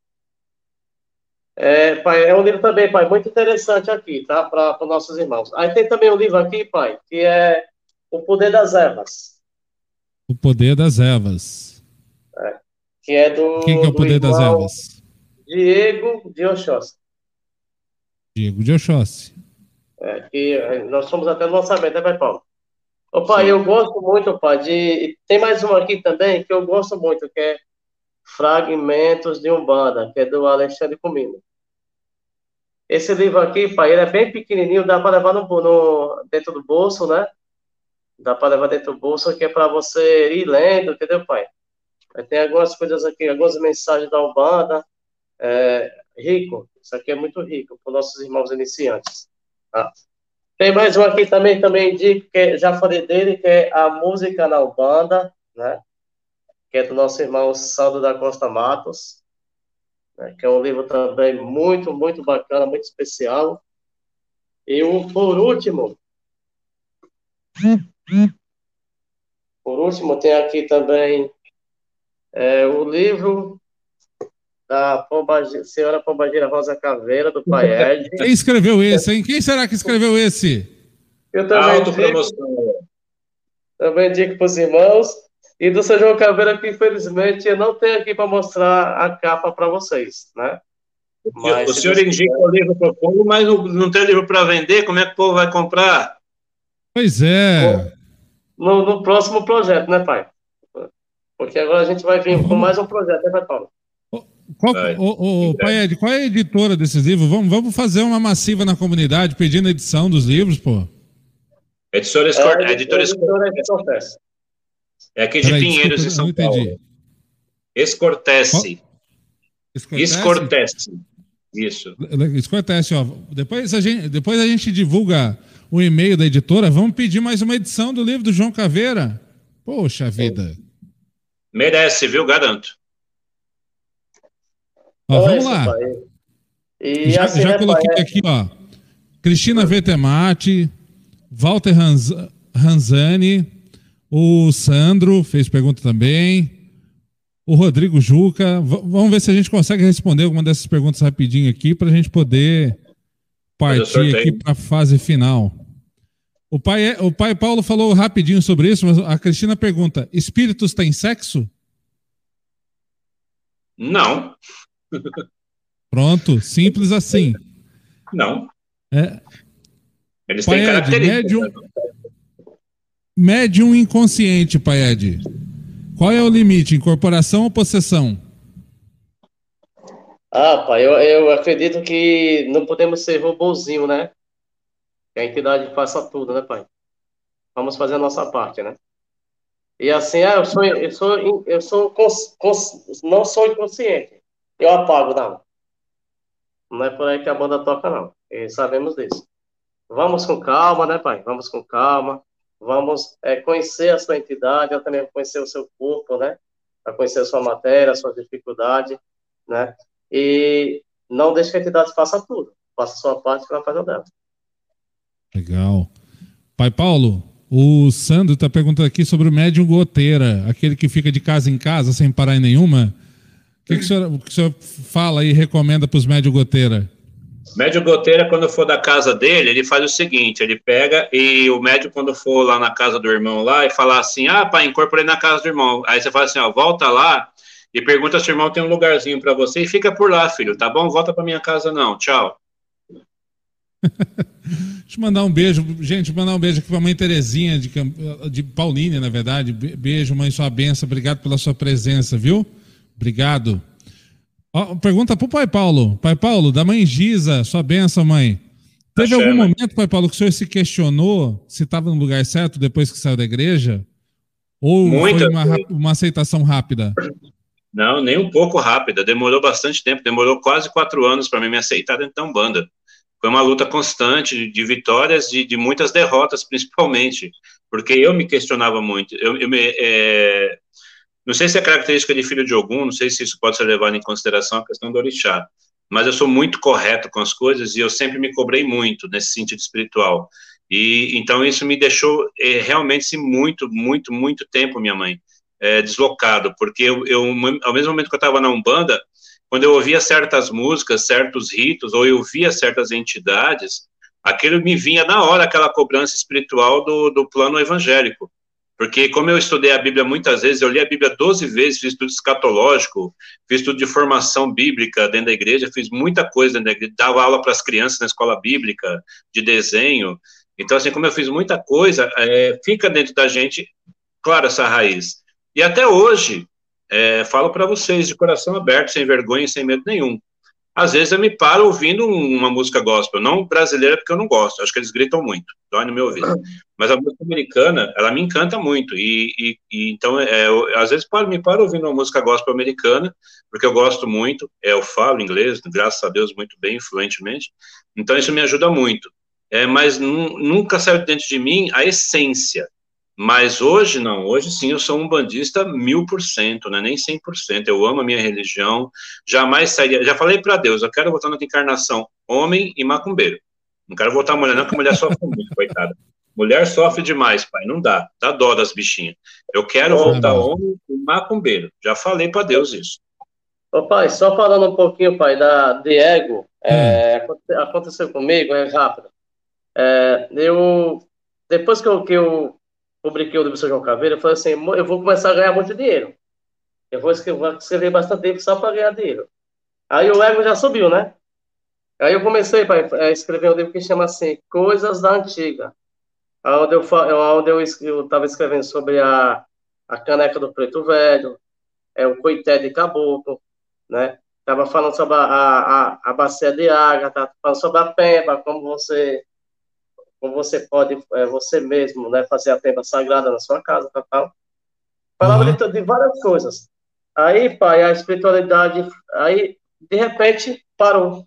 É, pai, é um livro também, pai, muito interessante aqui, tá? Para os nossos irmãos. Aí tem também um livro aqui, pai, que é O Poder das Ervas. O Poder das Ervas. É, que é do. Quem que é o Poder das Ervas? Diego de Oxóssi. Diego de Oxóssi. É, que nós somos até no lançamento, né, Pai Paulo? Ô, pai, Sim. eu gosto muito, pai, de. Tem mais um aqui também que eu gosto muito, que é Fragmentos de Umbanda, que é do Alexandre Comino. Esse livro aqui, pai, ele é bem pequenininho, dá para levar no, no, dentro do bolso, né? Dá para levar dentro do bolso, que é para você ir lendo, entendeu, pai? Tem algumas coisas aqui, algumas mensagens da Umbanda. É, rico, isso aqui é muito rico para os nossos irmãos iniciantes. Tá? Tem mais um aqui também, também indico, que já falei dele, que é a música na Umbanda, né? Que é do nosso irmão Saldo da Costa Matos, né? que é um livro também muito, muito bacana, muito especial. E o, por último, por último, tem aqui também é, o livro da Pombagira, senhora Pombagira Rosa Caveira, do Pai (laughs) Ed. Quem escreveu esse, hein? Quem será que escreveu esse? Eu também digo, também digo para os irmãos. E do São João Caveira, que infelizmente eu não tenho aqui para mostrar a capa para vocês, né? Mas, o senhor indica o livro para o povo, mas não tem livro para vender, como é que o povo vai comprar? Pois é. No, no próximo projeto, né, pai? Porque agora a gente vai vir com mais um projeto, né, Paulo? Qual, o, o, pai Ed, qual é a editora desses livros? Vamos, vamos fazer uma massiva na comunidade pedindo a edição dos livros, pô. Editora Escort, é, editora Escortece. É aqui de Peraí, Pinheiros, desculpa, em São Paulo. Escortece. Escortece. Isso. Escortece, ó. Depois a gente, depois a gente divulga o e-mail da editora. Vamos pedir mais uma edição do livro do João Caveira. Poxa vida. Merece, viu? Garanto. Ó, vamos lá. E já, já coloquei aqui, ó. Cristina Vetemati, Walter Ranz, Ranzani, o Sandro fez pergunta também. O Rodrigo Juca. V vamos ver se a gente consegue responder alguma dessas perguntas rapidinho aqui para a gente poder partir aqui para a fase final. O pai, é, o pai Paulo falou rapidinho sobre isso, mas a Cristina pergunta: espíritos têm sexo? Não. Pronto, simples assim. Não. É. Eles têm características. Médium, médium inconsciente, Paed. Qual é o limite? Incorporação ou possessão? Ah, pai, eu, eu acredito que não podemos ser robozinho, né? Que a entidade faça tudo, né, pai? Vamos fazer a nossa parte, né? E assim, ah, eu sou, eu sou, eu sou cons, cons, não sou inconsciente eu apago, não. Não é por aí que a banda toca, não. E sabemos disso. Vamos com calma, né, pai? Vamos com calma. Vamos é, conhecer a sua entidade, também conhecer o seu corpo, né? Para conhecer a sua matéria, a sua dificuldade, né? E não deixe que a entidade faça tudo. Faça a sua parte que ela faz a dela. Legal. Pai Paulo, o Sandro está perguntando aqui sobre o médium goteira, aquele que fica de casa em casa sem parar em nenhuma. O que, que, o senhor, o que o senhor fala e recomenda para os médio goteira? Médio goteira, quando for da casa dele, ele faz o seguinte: ele pega e o médio, quando for lá na casa do irmão lá, e falar assim: ah, pai, incorporei na casa do irmão. Aí você fala assim: ó, volta lá e pergunta se o irmão tem um lugarzinho para você e fica por lá, filho, tá bom? Volta para minha casa, não. Tchau. (laughs) Deixa eu mandar um beijo, gente, mandar um beijo aqui para a mãe Terezinha, de, de Paulínia, na verdade. Beijo, mãe, sua benção, obrigado pela sua presença, viu? Obrigado. Pergunta para o Pai Paulo. Pai Paulo, da mãe Giza, sua benção, mãe. Teve algum momento, Pai Paulo, que o senhor se questionou se estava no lugar certo depois que saiu da igreja? Ou Muito. foi uma, uma aceitação rápida? Não, nem um pouco rápida. Demorou bastante tempo. Demorou quase quatro anos para me aceitar dentro da Umbanda. Foi uma luta constante de, de vitórias e de, de, muitas derrotas, (laughs) principalmente. Porque eu me questionava muito. Eu, eu me, é, não sei se é característica de filho de algum, não sei se isso pode ser levado em consideração a questão do orixá, mas eu sou muito correto com as coisas e eu sempre me cobrei muito nesse sentido espiritual. E então isso me deixou é, realmente sim, muito, muito, muito tempo, minha mãe, é, deslocado, porque eu, eu, ao mesmo momento que eu estava na Umbanda, quando eu ouvia certas músicas, certos ritos, ou eu via certas entidades, aquilo me vinha na hora, aquela cobrança espiritual do, do plano evangélico. Porque, como eu estudei a Bíblia muitas vezes, eu li a Bíblia 12 vezes, fiz estudo escatológico, fiz estudo de formação bíblica dentro da igreja, fiz muita coisa dentro da igreja, dava aula para as crianças na escola bíblica, de desenho. Então, assim, como eu fiz muita coisa, é, fica dentro da gente, claro, essa raiz. E até hoje, é, falo para vocês de coração aberto, sem vergonha, sem medo nenhum. Às vezes eu me paro ouvindo uma música gospel, não brasileira porque eu não gosto, acho que eles gritam muito, dói no meu ouvido. Mas a música americana, ela me encanta muito, e, e, e então, é, eu, às vezes paro, me paro ouvindo uma música gospel americana, porque eu gosto muito, é, eu falo inglês, graças a Deus, muito bem, fluentemente, então isso me ajuda muito. É, mas nunca saiu dentro de mim a essência, mas hoje não, hoje sim eu sou um bandista mil por cento, né? nem cem por cento. Eu amo a minha religião, jamais sairia. Já falei para Deus, eu quero voltar na encarnação homem e macumbeiro. Não quero voltar mulher, não, porque mulher sofre muito, (laughs) coitada. Mulher sofre demais, pai, não dá, dá dó das bichinhas. Eu quero voltar homem e macumbeiro. Já falei para Deus isso. Ô, pai, só falando um pouquinho, pai, da Diego, é, hum. aconteceu comigo, é rápido. É, eu, depois que eu, que eu publiquei o livro São João Caveira, eu falei assim, eu vou começar a ganhar muito dinheiro. Eu vou escrever, escrever bastante tempo só para ganhar dinheiro. Aí o ego já subiu, né? Aí eu comecei a escrever um livro que chama assim, Coisas da Antiga. Onde eu estava escrevendo sobre a, a caneca do preto velho, é o coité de caboclo, né? Estava falando sobre a, a, a, bacia de água, estava falando sobre a pemba, como você como você pode, é, você mesmo, né, fazer a pemba sagrada na sua casa, tal, tal. Falava uhum. de, de, várias coisas. Aí, pai, a espiritualidade, aí, de repente, parou.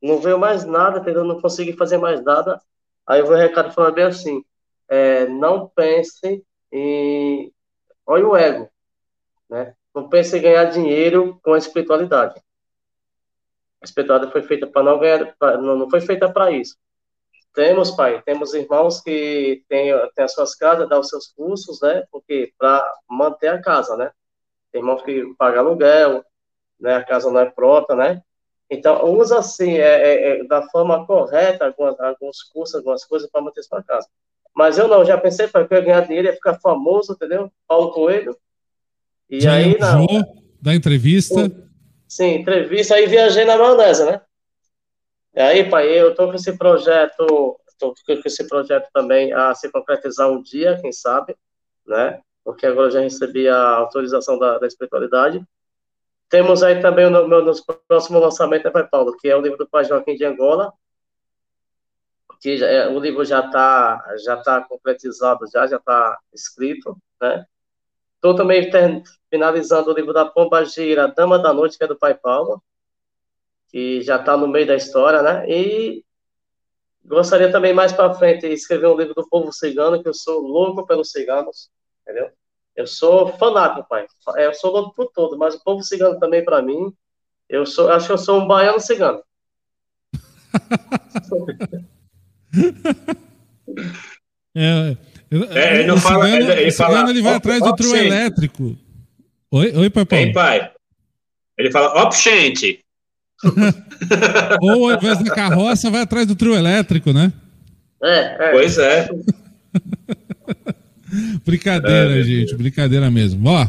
Não veio mais nada, entendeu? Não consegui fazer mais nada. Aí o recado falou bem assim, é, não pense em... Olha o ego, né? Não pense em ganhar dinheiro com a espiritualidade. A espiritualidade foi feita para não ganhar, pra, não, não foi feita para isso. Temos, pai, temos irmãos que têm, têm as suas casas, dão os seus cursos, né? Porque para manter a casa, né? Tem irmãos que pagam aluguel, né? A casa não é própria, né? Então, usa assim, é, é, é da forma correta, algumas, alguns cursos, algumas coisas para manter sua casa. Mas eu não, já pensei, pai, que eu ia ganhar dinheiro, ia ficar famoso, entendeu? Paulo Coelho. E já aí, não. Da entrevista. Sim, entrevista, aí viajei na maionese, né? E aí, pai, eu tô com esse projeto, tô com esse projeto também a se concretizar um dia, quem sabe, né? Porque agora já recebi a autorização da, da espiritualidade. Temos aí também o meu nos próximo lançamento, né, Pai Paulo, que é o livro do Pai Joaquim de Angola, que já, é, o livro já está já tá concretizado, já já está escrito, né? Estou também finalizando o livro da Pomba Gira, Dama da Noite, que é do Pai Paulo, que já está no meio da história, né? E gostaria também mais para frente de escrever um livro do povo cigano, que eu sou louco pelos ciganos, entendeu? Eu sou fanático, pai. É, eu sou louco por todo, mas o povo cigano também para mim, eu sou, acho que eu sou um baiano cigano. (laughs) é, é, ele não fala, cigano, ele, ele, fala, ele vai atrás do trio elétrico. Oi, oi, papai. Ei, pai. Ele fala, op, gente. (laughs) Ou ao invés da carroça, vai atrás do trio elétrico, né? É, é. Pois é. (laughs) brincadeira, é, gente, brincadeira mesmo. Ó,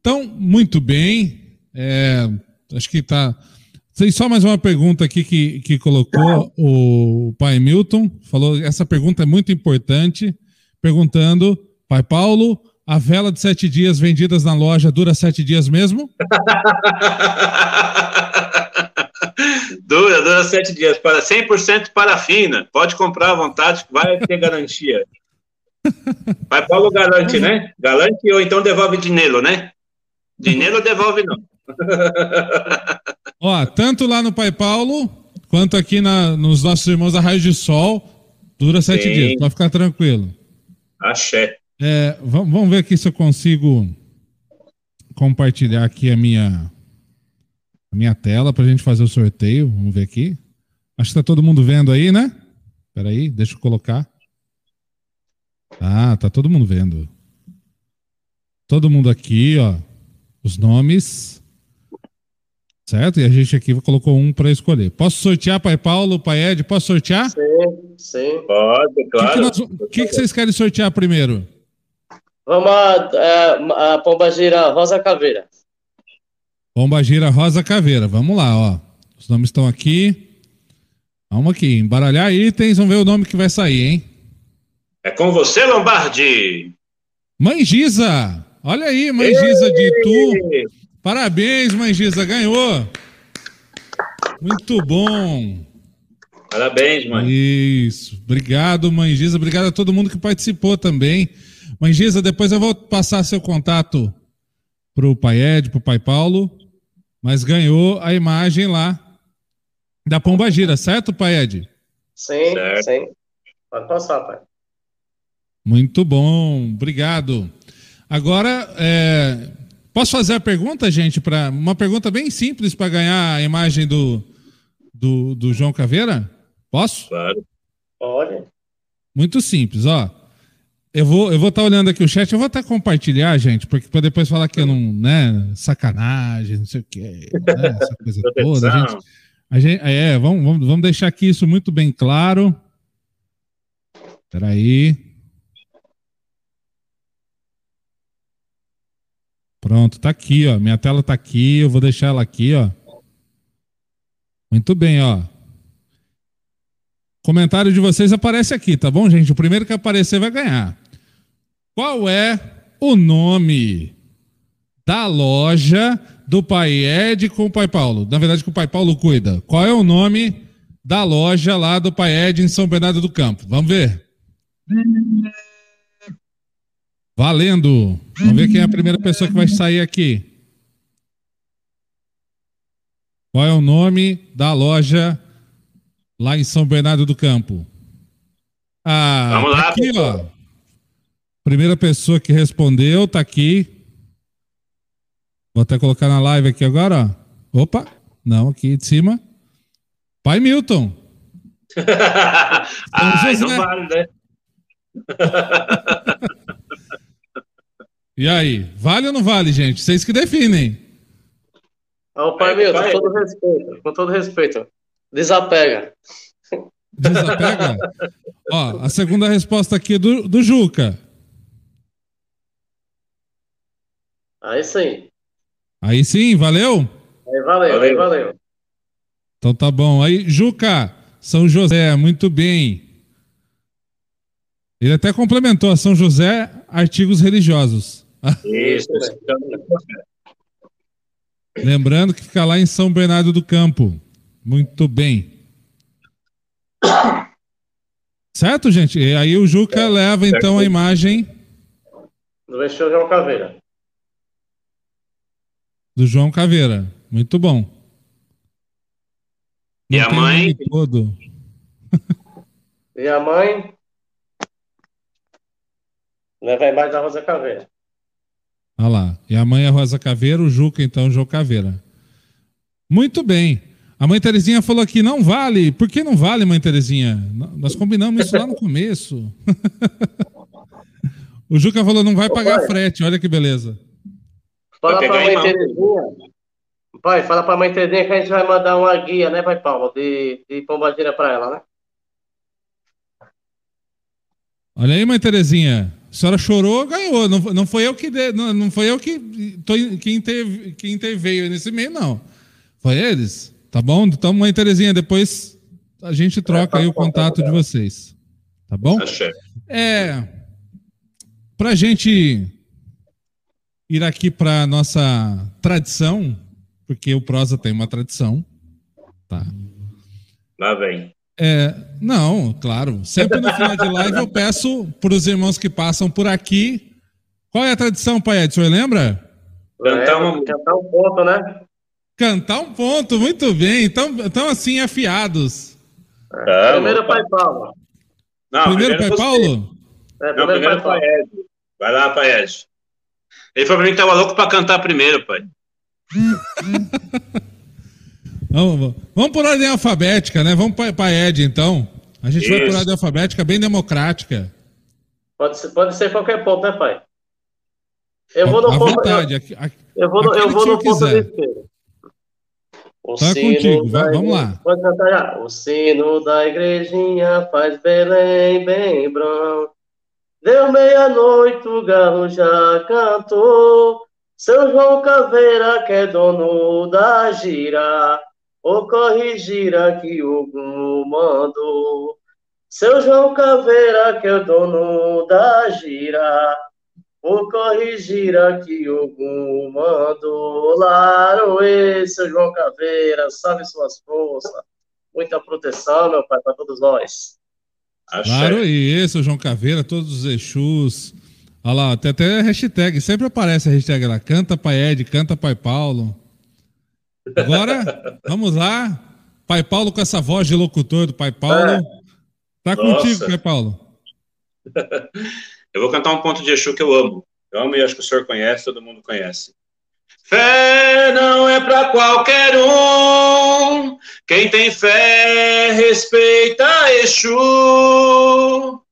então, muito bem. É, acho que tá. Tem só mais uma pergunta aqui que, que colocou o pai Milton. Falou: essa pergunta é muito importante. Perguntando, pai Paulo, a vela de sete dias vendidas na loja dura sete dias mesmo? (laughs) Dura, dura sete dias. Para 100% parafina. Pode comprar à vontade, vai ter garantia. Pai Paulo garante, né? Garante ou então devolve dinheiro, né? Dinheiro devolve não. (laughs) Ó, tanto lá no Pai Paulo quanto aqui na, nos nossos irmãos da Raio de Sol, dura sete Sim. dias, pode ficar tranquilo. Axé. É, vamos ver aqui se eu consigo compartilhar aqui a minha a minha tela para a gente fazer o sorteio. Vamos ver aqui. Acho que está todo mundo vendo aí, né? Espera aí, deixa eu colocar. Ah, tá todo mundo vendo. Todo mundo aqui, ó. Os nomes. Certo? E a gente aqui colocou um para escolher. Posso sortear, Pai Paulo, Pai Ed? Posso sortear? Sim. sim. Pode, claro. O que, que, que, que, vocês querem sortear primeiro? Vamos a, a, a Pomba Gira Rosa Caveira. Pomba Gira Rosa Caveira. Vamos lá, ó. Os nomes estão aqui. Vamos aqui, embaralhar itens, vamos ver o nome que vai sair, hein? É com você, Lombardi. Mãe Giza. Olha aí, Mãe Giza de Tu. Parabéns, Mãe Giza, ganhou. Muito bom. Parabéns, mãe. Isso. Obrigado, Mãe Giza. Obrigado a todo mundo que participou também. Mãe Giza, depois eu vou passar seu contato para o pai Ed, para o pai Paulo, mas ganhou a imagem lá da Pomba Gira, certo, pai Ed? Sim, certo. sim. Pode passar, pai. Muito bom, obrigado. Agora, é, posso fazer a pergunta, gente? Pra, uma pergunta bem simples para ganhar a imagem do, do, do João Caveira? Posso? Claro. Pode. Muito simples, ó. Eu vou eu vou estar tá olhando aqui o chat, eu vou até compartilhar, gente, porque para depois falar que eu não, né, sacanagem, não sei o quê, né, essa (laughs) coisa toda. A gente, a gente, é, vamos, vamos, vamos deixar aqui isso muito bem claro. Espera aí. Pronto, tá aqui, ó. Minha tela tá aqui, eu vou deixar ela aqui, ó. Muito bem, ó. Comentário de vocês aparece aqui, tá bom, gente? O primeiro que aparecer vai ganhar. Qual é o nome da loja do Pai Ed com o Pai Paulo? Na verdade, que o Pai Paulo cuida. Qual é o nome da loja lá do Pai Ed em São Bernardo do Campo? Vamos ver. Valendo. Vamos ver quem é a primeira pessoa que vai sair aqui. Qual é o nome da loja lá em São Bernardo do Campo? Ah, Vamos lá, tá aqui, ó. Primeira pessoa que respondeu tá aqui. Vou até colocar na live aqui agora, ó. Opa, não, aqui de cima. Pai Milton. (laughs) ah, não vale, né? e aí, vale ou não vale, gente? Vocês que definem. Ó, pai Milton, com todo respeito, com todo respeito. Desapega. Desapega? Ó, a segunda resposta aqui é do, do Juca. Aí sim. Aí sim, valeu? Aí valeu, valeu. Aí valeu. Então tá bom. Aí, Juca, São José, muito bem. Ele até complementou a São José, artigos religiosos. Isso. Lembrando que fica lá em São Bernardo do Campo. Muito bem. Certo, gente? E aí o Juca é, leva então a imagem do Exu João Caveira. Do João Caveira. Muito bom. Não e a mãe? Todo. e a mãe? Leva a imagem da Rosa Caveira. Olha lá. E a mãe é Rosa Caveira, o Juca, então, João Caveira. Muito bem. A mãe Terezinha falou aqui, não vale. Por que não vale, mãe Terezinha? Nós combinamos isso lá no começo. (laughs) o Juca falou, não vai pagar frete. Olha que beleza. Fala pra mãe Terezinha. Pai, fala pra mãe Terezinha que a gente vai mandar uma guia, né, pai Paulo, de, de pombagira pra ela, né? Olha aí, mãe Terezinha. A senhora chorou, ganhou. Não, não foi eu que de, não, não foi eu que, tô, que, interve, que interveio nesse meio, não. Foi eles. Tá bom? Então, mãe Terezinha, depois a gente troca aí o contato de vocês. Tá bom? É. Pra gente ir aqui para nossa tradição, porque o prosa tem uma tradição. Tá. Lá vem. É, não, claro. Sempre no final de live eu peço para os irmãos que passam por aqui. Qual é a tradição, Pai Edson? lembra? Cantar, cantar um ponto, né? Cantar um ponto, muito bem. Então, então assim, afiados. É, primeiro Pai Paulo. Não, primeiro, primeiro Pai Paulo? É, primeiro, não, primeiro Pai, Pai Ed. Vai lá, Pai Ed. Ele falou pra mim que tava louco para cantar primeiro, pai. (laughs) Vamos, vamos por ordem alfabética, né? Vamos para Ed, então. A gente Isso. vai por ordem alfabética, bem democrática. Pode ser, pode ser qualquer ponto, né, pai? Eu vou no ponto. Vontade, eu, eu vou no, eu vou no ponto de esquerda. O tá contigo, vai, vamos lá. Pode cantar já. O sino da igrejinha faz Belém bem branco. Deu meia-noite, o galo já cantou. Seu João Caveira, que é dono da gira, ocorre gira que o mandou. Seu João Caveira, que é dono da gira, o corrigir aqui o mandou. Laroê, seu João Caveira, salve suas forças. Muita proteção, meu pai, para todos nós. Claro, e esse, o João Caveira, todos os Exus. Olha lá, tem até hashtag, sempre aparece a hashtag lá, canta Pai Ed, canta Pai Paulo. Agora, (laughs) vamos lá. Pai Paulo com essa voz de locutor do Pai Paulo. É. Tá Nossa. contigo, Pai Paulo. (laughs) Eu vou cantar um ponto de Exu que eu amo. Eu amo e acho que o senhor conhece, todo mundo conhece. Fé não é para qualquer um. Quem tem fé respeita Exu.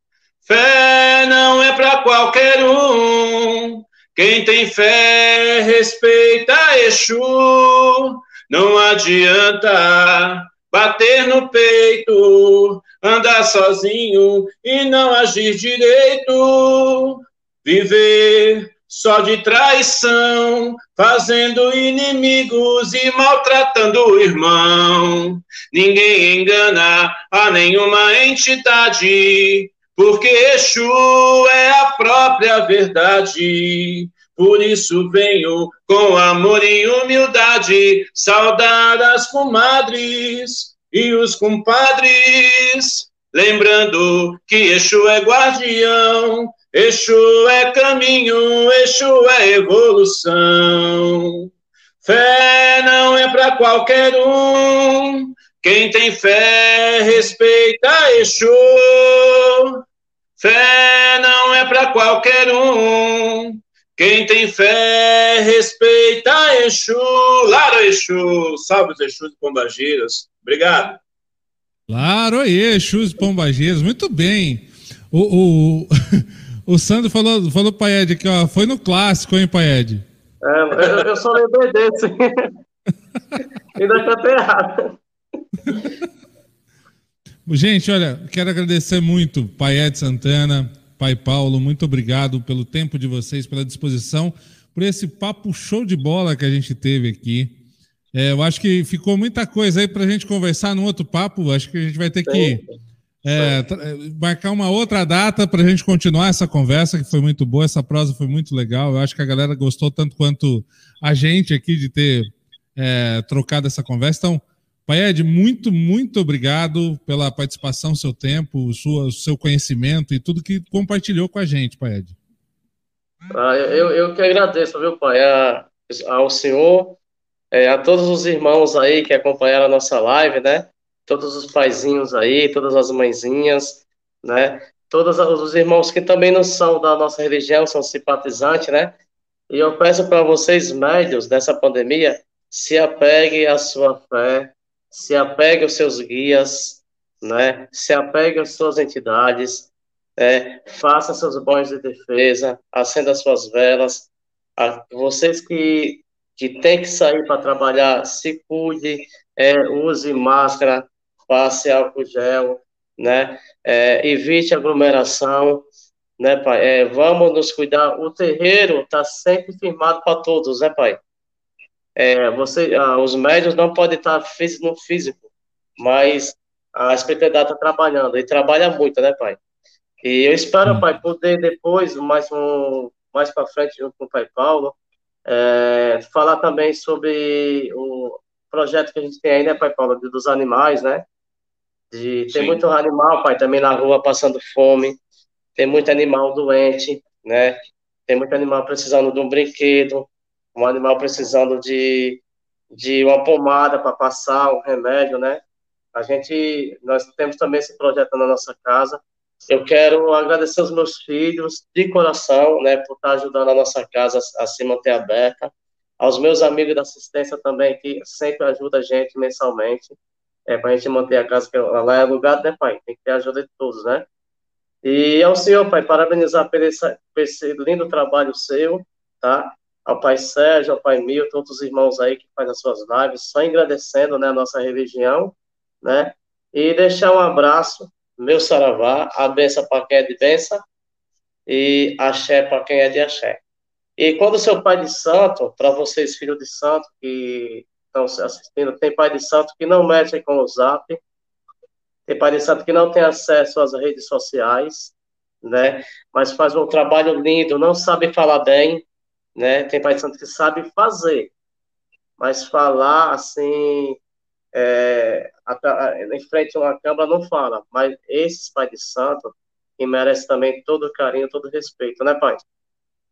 Fé não é para qualquer um. Quem tem fé respeita Exu. Não adianta bater no peito, andar sozinho e não agir direito, viver só de traição, fazendo inimigos e maltratando o irmão. Ninguém engana a nenhuma entidade, porque Exu é a própria verdade. Por isso venho com amor e humildade saudar as comadres e os compadres, lembrando que Exu é guardião, Exu é caminho, Exu é evolução. Fé não é para qualquer um, quem tem fé respeita Exu. Fé não é para qualquer um, quem tem fé, respeita Exu. Claro, Exu. Salve os Exus e Pombageiras. Obrigado. Claro, Exus e Pombageiras. Muito bem. O, o, (laughs) o Sandro falou, falou para Ed aqui, ó. Foi no clássico, hein, Paed? É, eu, eu só lembrei desse. (laughs) Ainda cantei errado. Gente, olha, quero agradecer muito, Paed Santana, Pai Paulo, muito obrigado pelo tempo de vocês, pela disposição, por esse papo show de bola que a gente teve aqui. É, eu acho que ficou muita coisa aí para a gente conversar num outro papo. Acho que a gente vai ter que é, é, marcar uma outra data para a gente continuar essa conversa, que foi muito boa. Essa prosa foi muito legal. Eu acho que a galera gostou tanto quanto a gente aqui de ter é, trocado essa conversa. Então, Paed, muito, muito obrigado pela participação, seu tempo, sua, seu conhecimento e tudo que compartilhou com a gente, Paed. Ah, eu, eu que agradeço, viu, pai, a, ao senhor, é, a todos os irmãos aí que acompanharam a nossa live, né? Todos os paizinhos aí, todas as mãezinhas, né? Todos os irmãos que também não são da nossa religião, são simpatizantes, né? E eu peço para vocês, médios dessa pandemia, se apeguem à sua fé, se apegue aos seus guias, né? se apegue às suas entidades, é, faça seus banhos de defesa, acenda suas velas. A, vocês que, que têm que sair para trabalhar, se cuide, é, use máscara, passe álcool gel, né? É, evite aglomeração, né, pai? É, vamos nos cuidar. O terreiro está sempre firmado para todos, né, pai? é, você, ah, os médios não podem estar no físico, mas a especialidade está trabalhando, e trabalha muito, né, pai? E eu espero, hum. pai, poder depois, mais, um, mais para frente, junto com o pai Paulo, é, falar também sobre o projeto que a gente tem aí, né, pai Paulo, dos animais, né? De, tem muito animal, pai, também na rua passando fome, tem muito animal doente, né? Tem muito animal precisando de um brinquedo, um animal precisando de, de uma pomada para passar, um remédio, né? A gente, nós temos também esse projeto na nossa casa. Eu quero agradecer aos meus filhos de coração, né, por estar ajudando a nossa casa a se manter aberta. Aos meus amigos da assistência também, que sempre ajudam a gente mensalmente, é, para a gente manter a casa, que lá é alugado, né, pai? Tem que ter a ajuda de todos, né? E ao senhor, pai, parabenizar por esse, por esse lindo trabalho seu, tá? ao pai Sérgio, ao pai Milton, outros irmãos aí que fazem as suas lives, só agradecendo, né, a nossa religião, né, e deixar um abraço, meu saravá, a benção para quem é de benção, e axé para quem é de axé. E quando seu pai de santo, para vocês, filhos de santo, que estão assistindo, tem pai de santo que não mexe com o zap, tem pai de santo que não tem acesso às redes sociais, né? Mas faz um trabalho lindo, não sabe falar bem, né? Tem pai de santo que sabe fazer, mas falar assim, é, em frente a uma câmara não fala. Mas esses pais de santo que merecem também todo carinho, todo respeito, né, pai?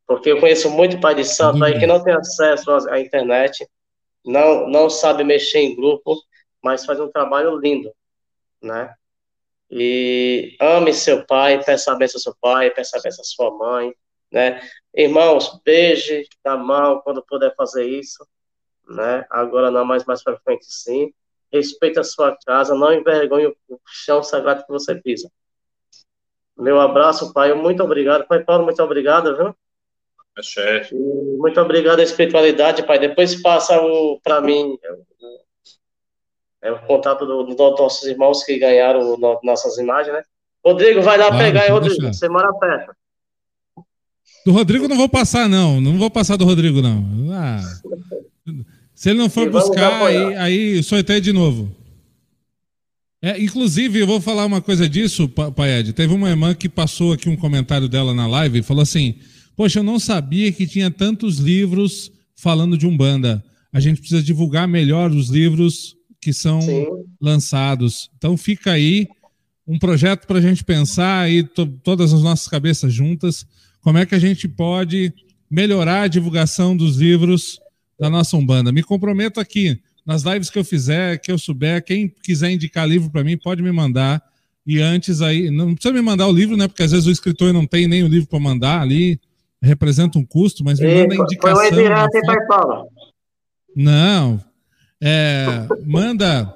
Porque eu conheço muito pai de santo aí que não tem acesso à internet, não, não sabe mexer em grupo, mas faz um trabalho lindo, né? E ame seu pai, peça a benção ao seu pai, peça a benção à sua mãe, né? Irmãos, beije da mão quando puder fazer isso, né? Agora não, mais mais para frente sim. Respeite a sua casa, não envergonhe o chão sagrado que você pisa. Meu abraço, pai. Muito obrigado. Pai Paulo, muito obrigado, viu? É chefe. Muito obrigado à espiritualidade, pai. Depois passa o para mim é o contato dos do, do nossos irmãos que ganharam no, nossas imagens, né? Rodrigo, vai lá pegar, aí, Rodrigo. Deixar. Você mora perto. Do Rodrigo não vou passar, não. Não vou passar do Rodrigo, não. Ah, se ele não for buscar, aí, aí sorteio de novo. É, inclusive, eu vou falar uma coisa disso, Pai Ed. Teve uma irmã que passou aqui um comentário dela na live e falou assim: Poxa, eu não sabia que tinha tantos livros falando de Umbanda. A gente precisa divulgar melhor os livros que são Sim. lançados. Então fica aí um projeto para a gente pensar aí to todas as nossas cabeças juntas, como é que a gente pode melhorar a divulgação dos livros da nossa Umbanda. Me comprometo aqui, nas lives que eu fizer, que eu souber, quem quiser indicar livro para mim, pode me mandar. E antes aí, não precisa me mandar o livro, né? Porque às vezes o escritor não tem nem o livro para mandar ali, representa um custo, mas me manda a indicação. Foi direto, hein, Paulo? Não. É, manda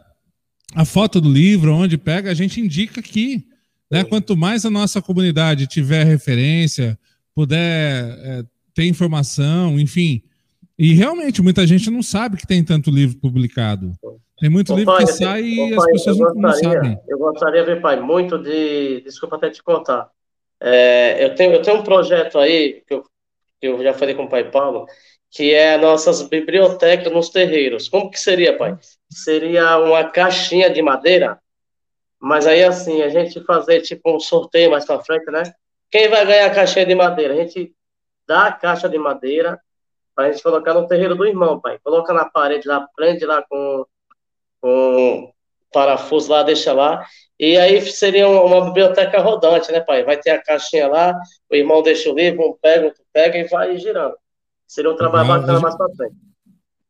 a foto do livro, onde pega, a gente indica aqui. Né? Quanto mais a nossa comunidade tiver referência, puder é, ter informação, enfim. E realmente, muita gente não sabe que tem tanto livro publicado. Tem muito livro pai, que sai e as pessoas gostaria, não sabem. Eu gostaria, ver, pai, muito de. Desculpa até te contar. É, eu, tenho, eu tenho um projeto aí, que eu, que eu já falei com o pai Paulo, que é as nossas bibliotecas nos terreiros. Como que seria, pai? Seria uma caixinha de madeira, mas aí assim, a gente fazer tipo um sorteio mais para frente, né? Quem vai ganhar a caixinha de madeira? A gente dá a caixa de madeira para a gente colocar no terreiro do irmão, pai. Coloca na parede lá, prende lá com, com parafuso lá, deixa lá. E aí seria uma biblioteca rodante, né, pai? Vai ter a caixinha lá, o irmão deixa o livro, um pega, outro pega e vai girando. Seria um trabalho bacana mais pra frente.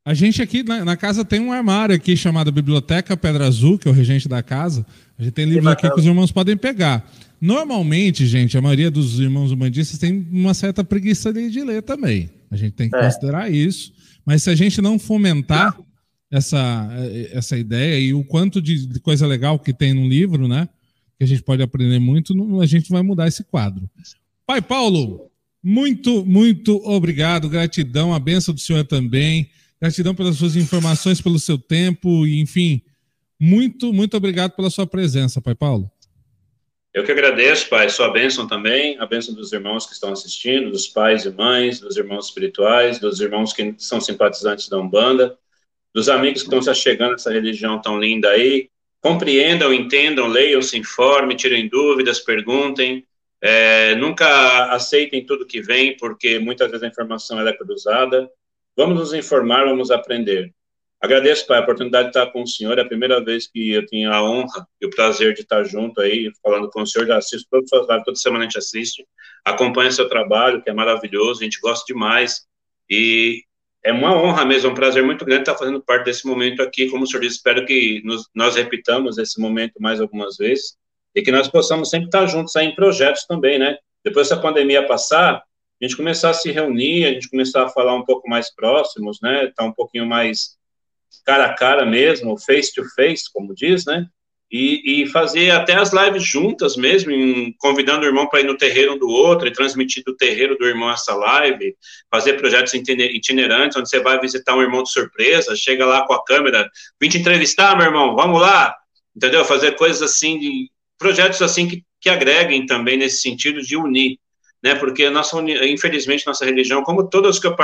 A gente aqui na, na, casa tem um armário aqui chamado Biblioteca Pedra Azul, que é o regente da casa. A gente tem livros aqui que os irmãos podem pegar. Normalmente, gente, a maioria dos irmãos humanistas tem uma certa preguiça de ler também. A gente tem que é. considerar isso. Mas se a gente não fomentar essa, essa ideia e o quanto de, coisa legal que tem no livro, né? Que a gente pode aprender muito, a gente vai mudar esse quadro. Pai Paulo, muito, muito obrigado, gratidão, a benção do senhor também, gratidão pelas suas informações, pelo seu tempo, e, enfim, muito, muito obrigado pela sua presença, Pai Paulo. Eu que agradeço, Pai, sua bênção também, a bênção dos irmãos que estão assistindo, dos pais e mães, dos irmãos espirituais, dos irmãos que são simpatizantes da Umbanda, dos amigos que estão se achegando a essa religião tão linda aí. Compreendam, entendam, leiam, se informem, tirem dúvidas, perguntem, é, nunca aceitem tudo que vem, porque muitas vezes a informação é cruzada. Vamos nos informar, vamos aprender. Agradeço, Pai, a oportunidade de estar com o senhor. É a primeira vez que eu tenho a honra e o prazer de estar junto aí, falando com o senhor. Já assisto todas as suas lives, toda semana a gente assiste. Acompanha seu trabalho, que é maravilhoso, a gente gosta demais. E é uma honra mesmo, é um prazer muito grande estar fazendo parte desse momento aqui. Como o senhor disse, espero que nos, nós repitamos esse momento mais algumas vezes e que nós possamos sempre estar juntos aí em projetos também, né? Depois dessa pandemia passar, a gente começar a se reunir, a gente começar a falar um pouco mais próximos, né? Estar tá um pouquinho mais cara a cara mesmo, face to face, como diz, né? e, e, fazer até as lives juntas mesmo, em, convidando o irmão para ir no terreiro do outro e transmitir do terreiro do irmão essa live, fazer projetos itinerantes, onde você vai visitar um irmão de surpresa, chega lá com a câmera, vim te entrevistar, meu irmão, vamos lá, entendeu? Fazer coisas assim, de, projetos assim que, que agreguem também nesse sentido de unir, né? Porque nossa, infelizmente, nossa religião, como todas que eu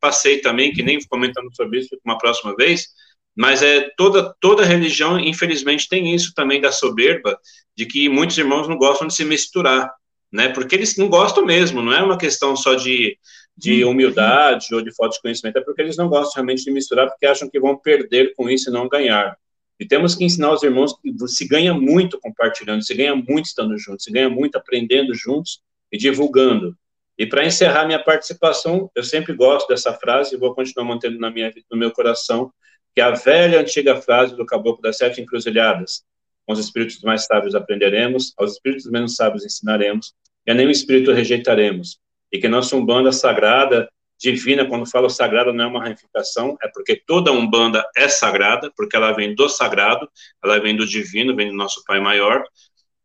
passei também, que nem comentando sobre isso uma próxima vez, mas é toda toda religião, infelizmente, tem isso também da soberba, de que muitos irmãos não gostam de se misturar, né? Porque eles não gostam mesmo, não é uma questão só de, de uhum. humildade ou de falta de conhecimento, é porque eles não gostam realmente de misturar, porque acham que vão perder com isso e não ganhar. E temos que ensinar os irmãos que se ganha muito compartilhando, se ganha muito estando juntos, se ganha muito aprendendo juntos e divulgando. E para encerrar minha participação, eu sempre gosto dessa frase e vou continuar mantendo na minha, no meu coração, que é a velha antiga frase do Caboclo das Sete Encruzilhadas. Com os espíritos mais sábios aprenderemos, aos espíritos menos sábios ensinaremos, e a nenhum espírito rejeitaremos. E que nossa Umbanda sagrada, divina, quando falo sagrada, não é uma ramificação, é porque toda Umbanda é sagrada, porque ela vem do sagrado, ela vem do divino, vem do nosso Pai Maior,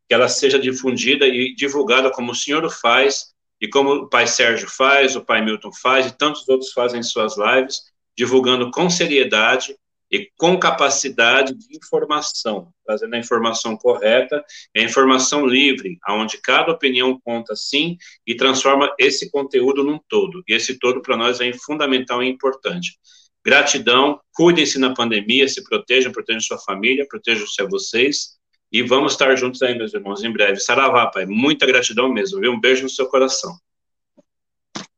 que ela seja difundida e divulgada como o Senhor faz, e como o Pai Sérgio faz, o Pai Milton faz, e tantos outros fazem em suas lives, divulgando com seriedade e com capacidade de informação, trazendo a informação correta, a informação livre, aonde cada opinião conta sim e transforma esse conteúdo num todo. E esse todo para nós é fundamental e importante. Gratidão, cuidem-se na pandemia, se protejam, protejam sua família, protejam-se a vocês. E vamos estar juntos aí, meus irmãos, em breve. Saravá, pai. Muita gratidão mesmo, viu? Um beijo no seu coração.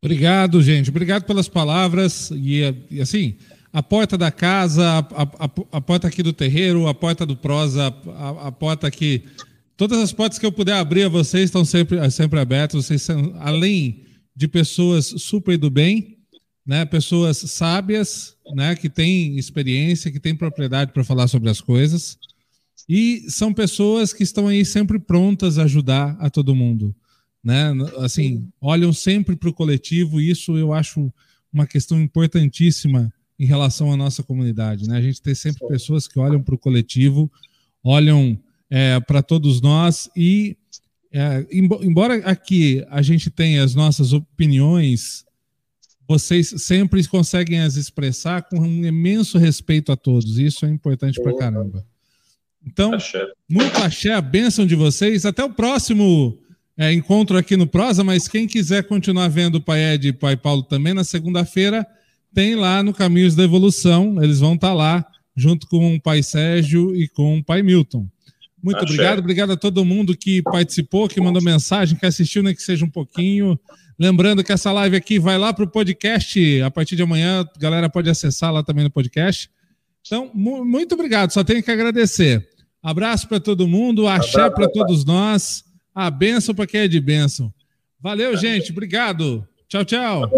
Obrigado, gente. Obrigado pelas palavras. E, assim, a porta da casa, a, a, a, porta aqui do terreiro, a porta do prosa, a, a, porta aqui. Todas as portas que eu puder abrir a vocês estão sempre, sempre abertas. Vocês são, além de pessoas super do bem, né, pessoas sábias, né, que têm experiência, que têm propriedade para falar sobre as coisas. E são pessoas que estão aí sempre prontas a ajudar a todo mundo né? Assim, olham sempre para o coletivo, e isso eu acho uma questão importantíssima em relação à nossa comunidade, né? A gente tem sempre pessoas que olham para o coletivo, olham é, para todos nós e é, embora aqui a gente tenha as nossas opiniões, vocês sempre conseguem as expressar com um imenso respeito a todos. Isso é importante para caramba. Então, axé. muito axé, a bênção de vocês. Até o próximo é, encontro aqui no Prosa, mas quem quiser continuar vendo o Pai Ed e o Pai Paulo também, na segunda-feira, tem lá no Caminhos da Evolução, eles vão estar tá lá, junto com o Pai Sérgio e com o Pai Milton. Muito obrigado, obrigado a todo mundo que participou, que mandou mensagem, que assistiu, nem né, que seja um pouquinho. Lembrando que essa live aqui vai lá para o podcast, a partir de amanhã, a galera pode acessar lá também no podcast. Então, muito obrigado, só tenho que agradecer. Abraço para todo mundo, axé para todos nós. A benção para quem é de benção. Valeu, gente. Obrigado. Tchau, tchau.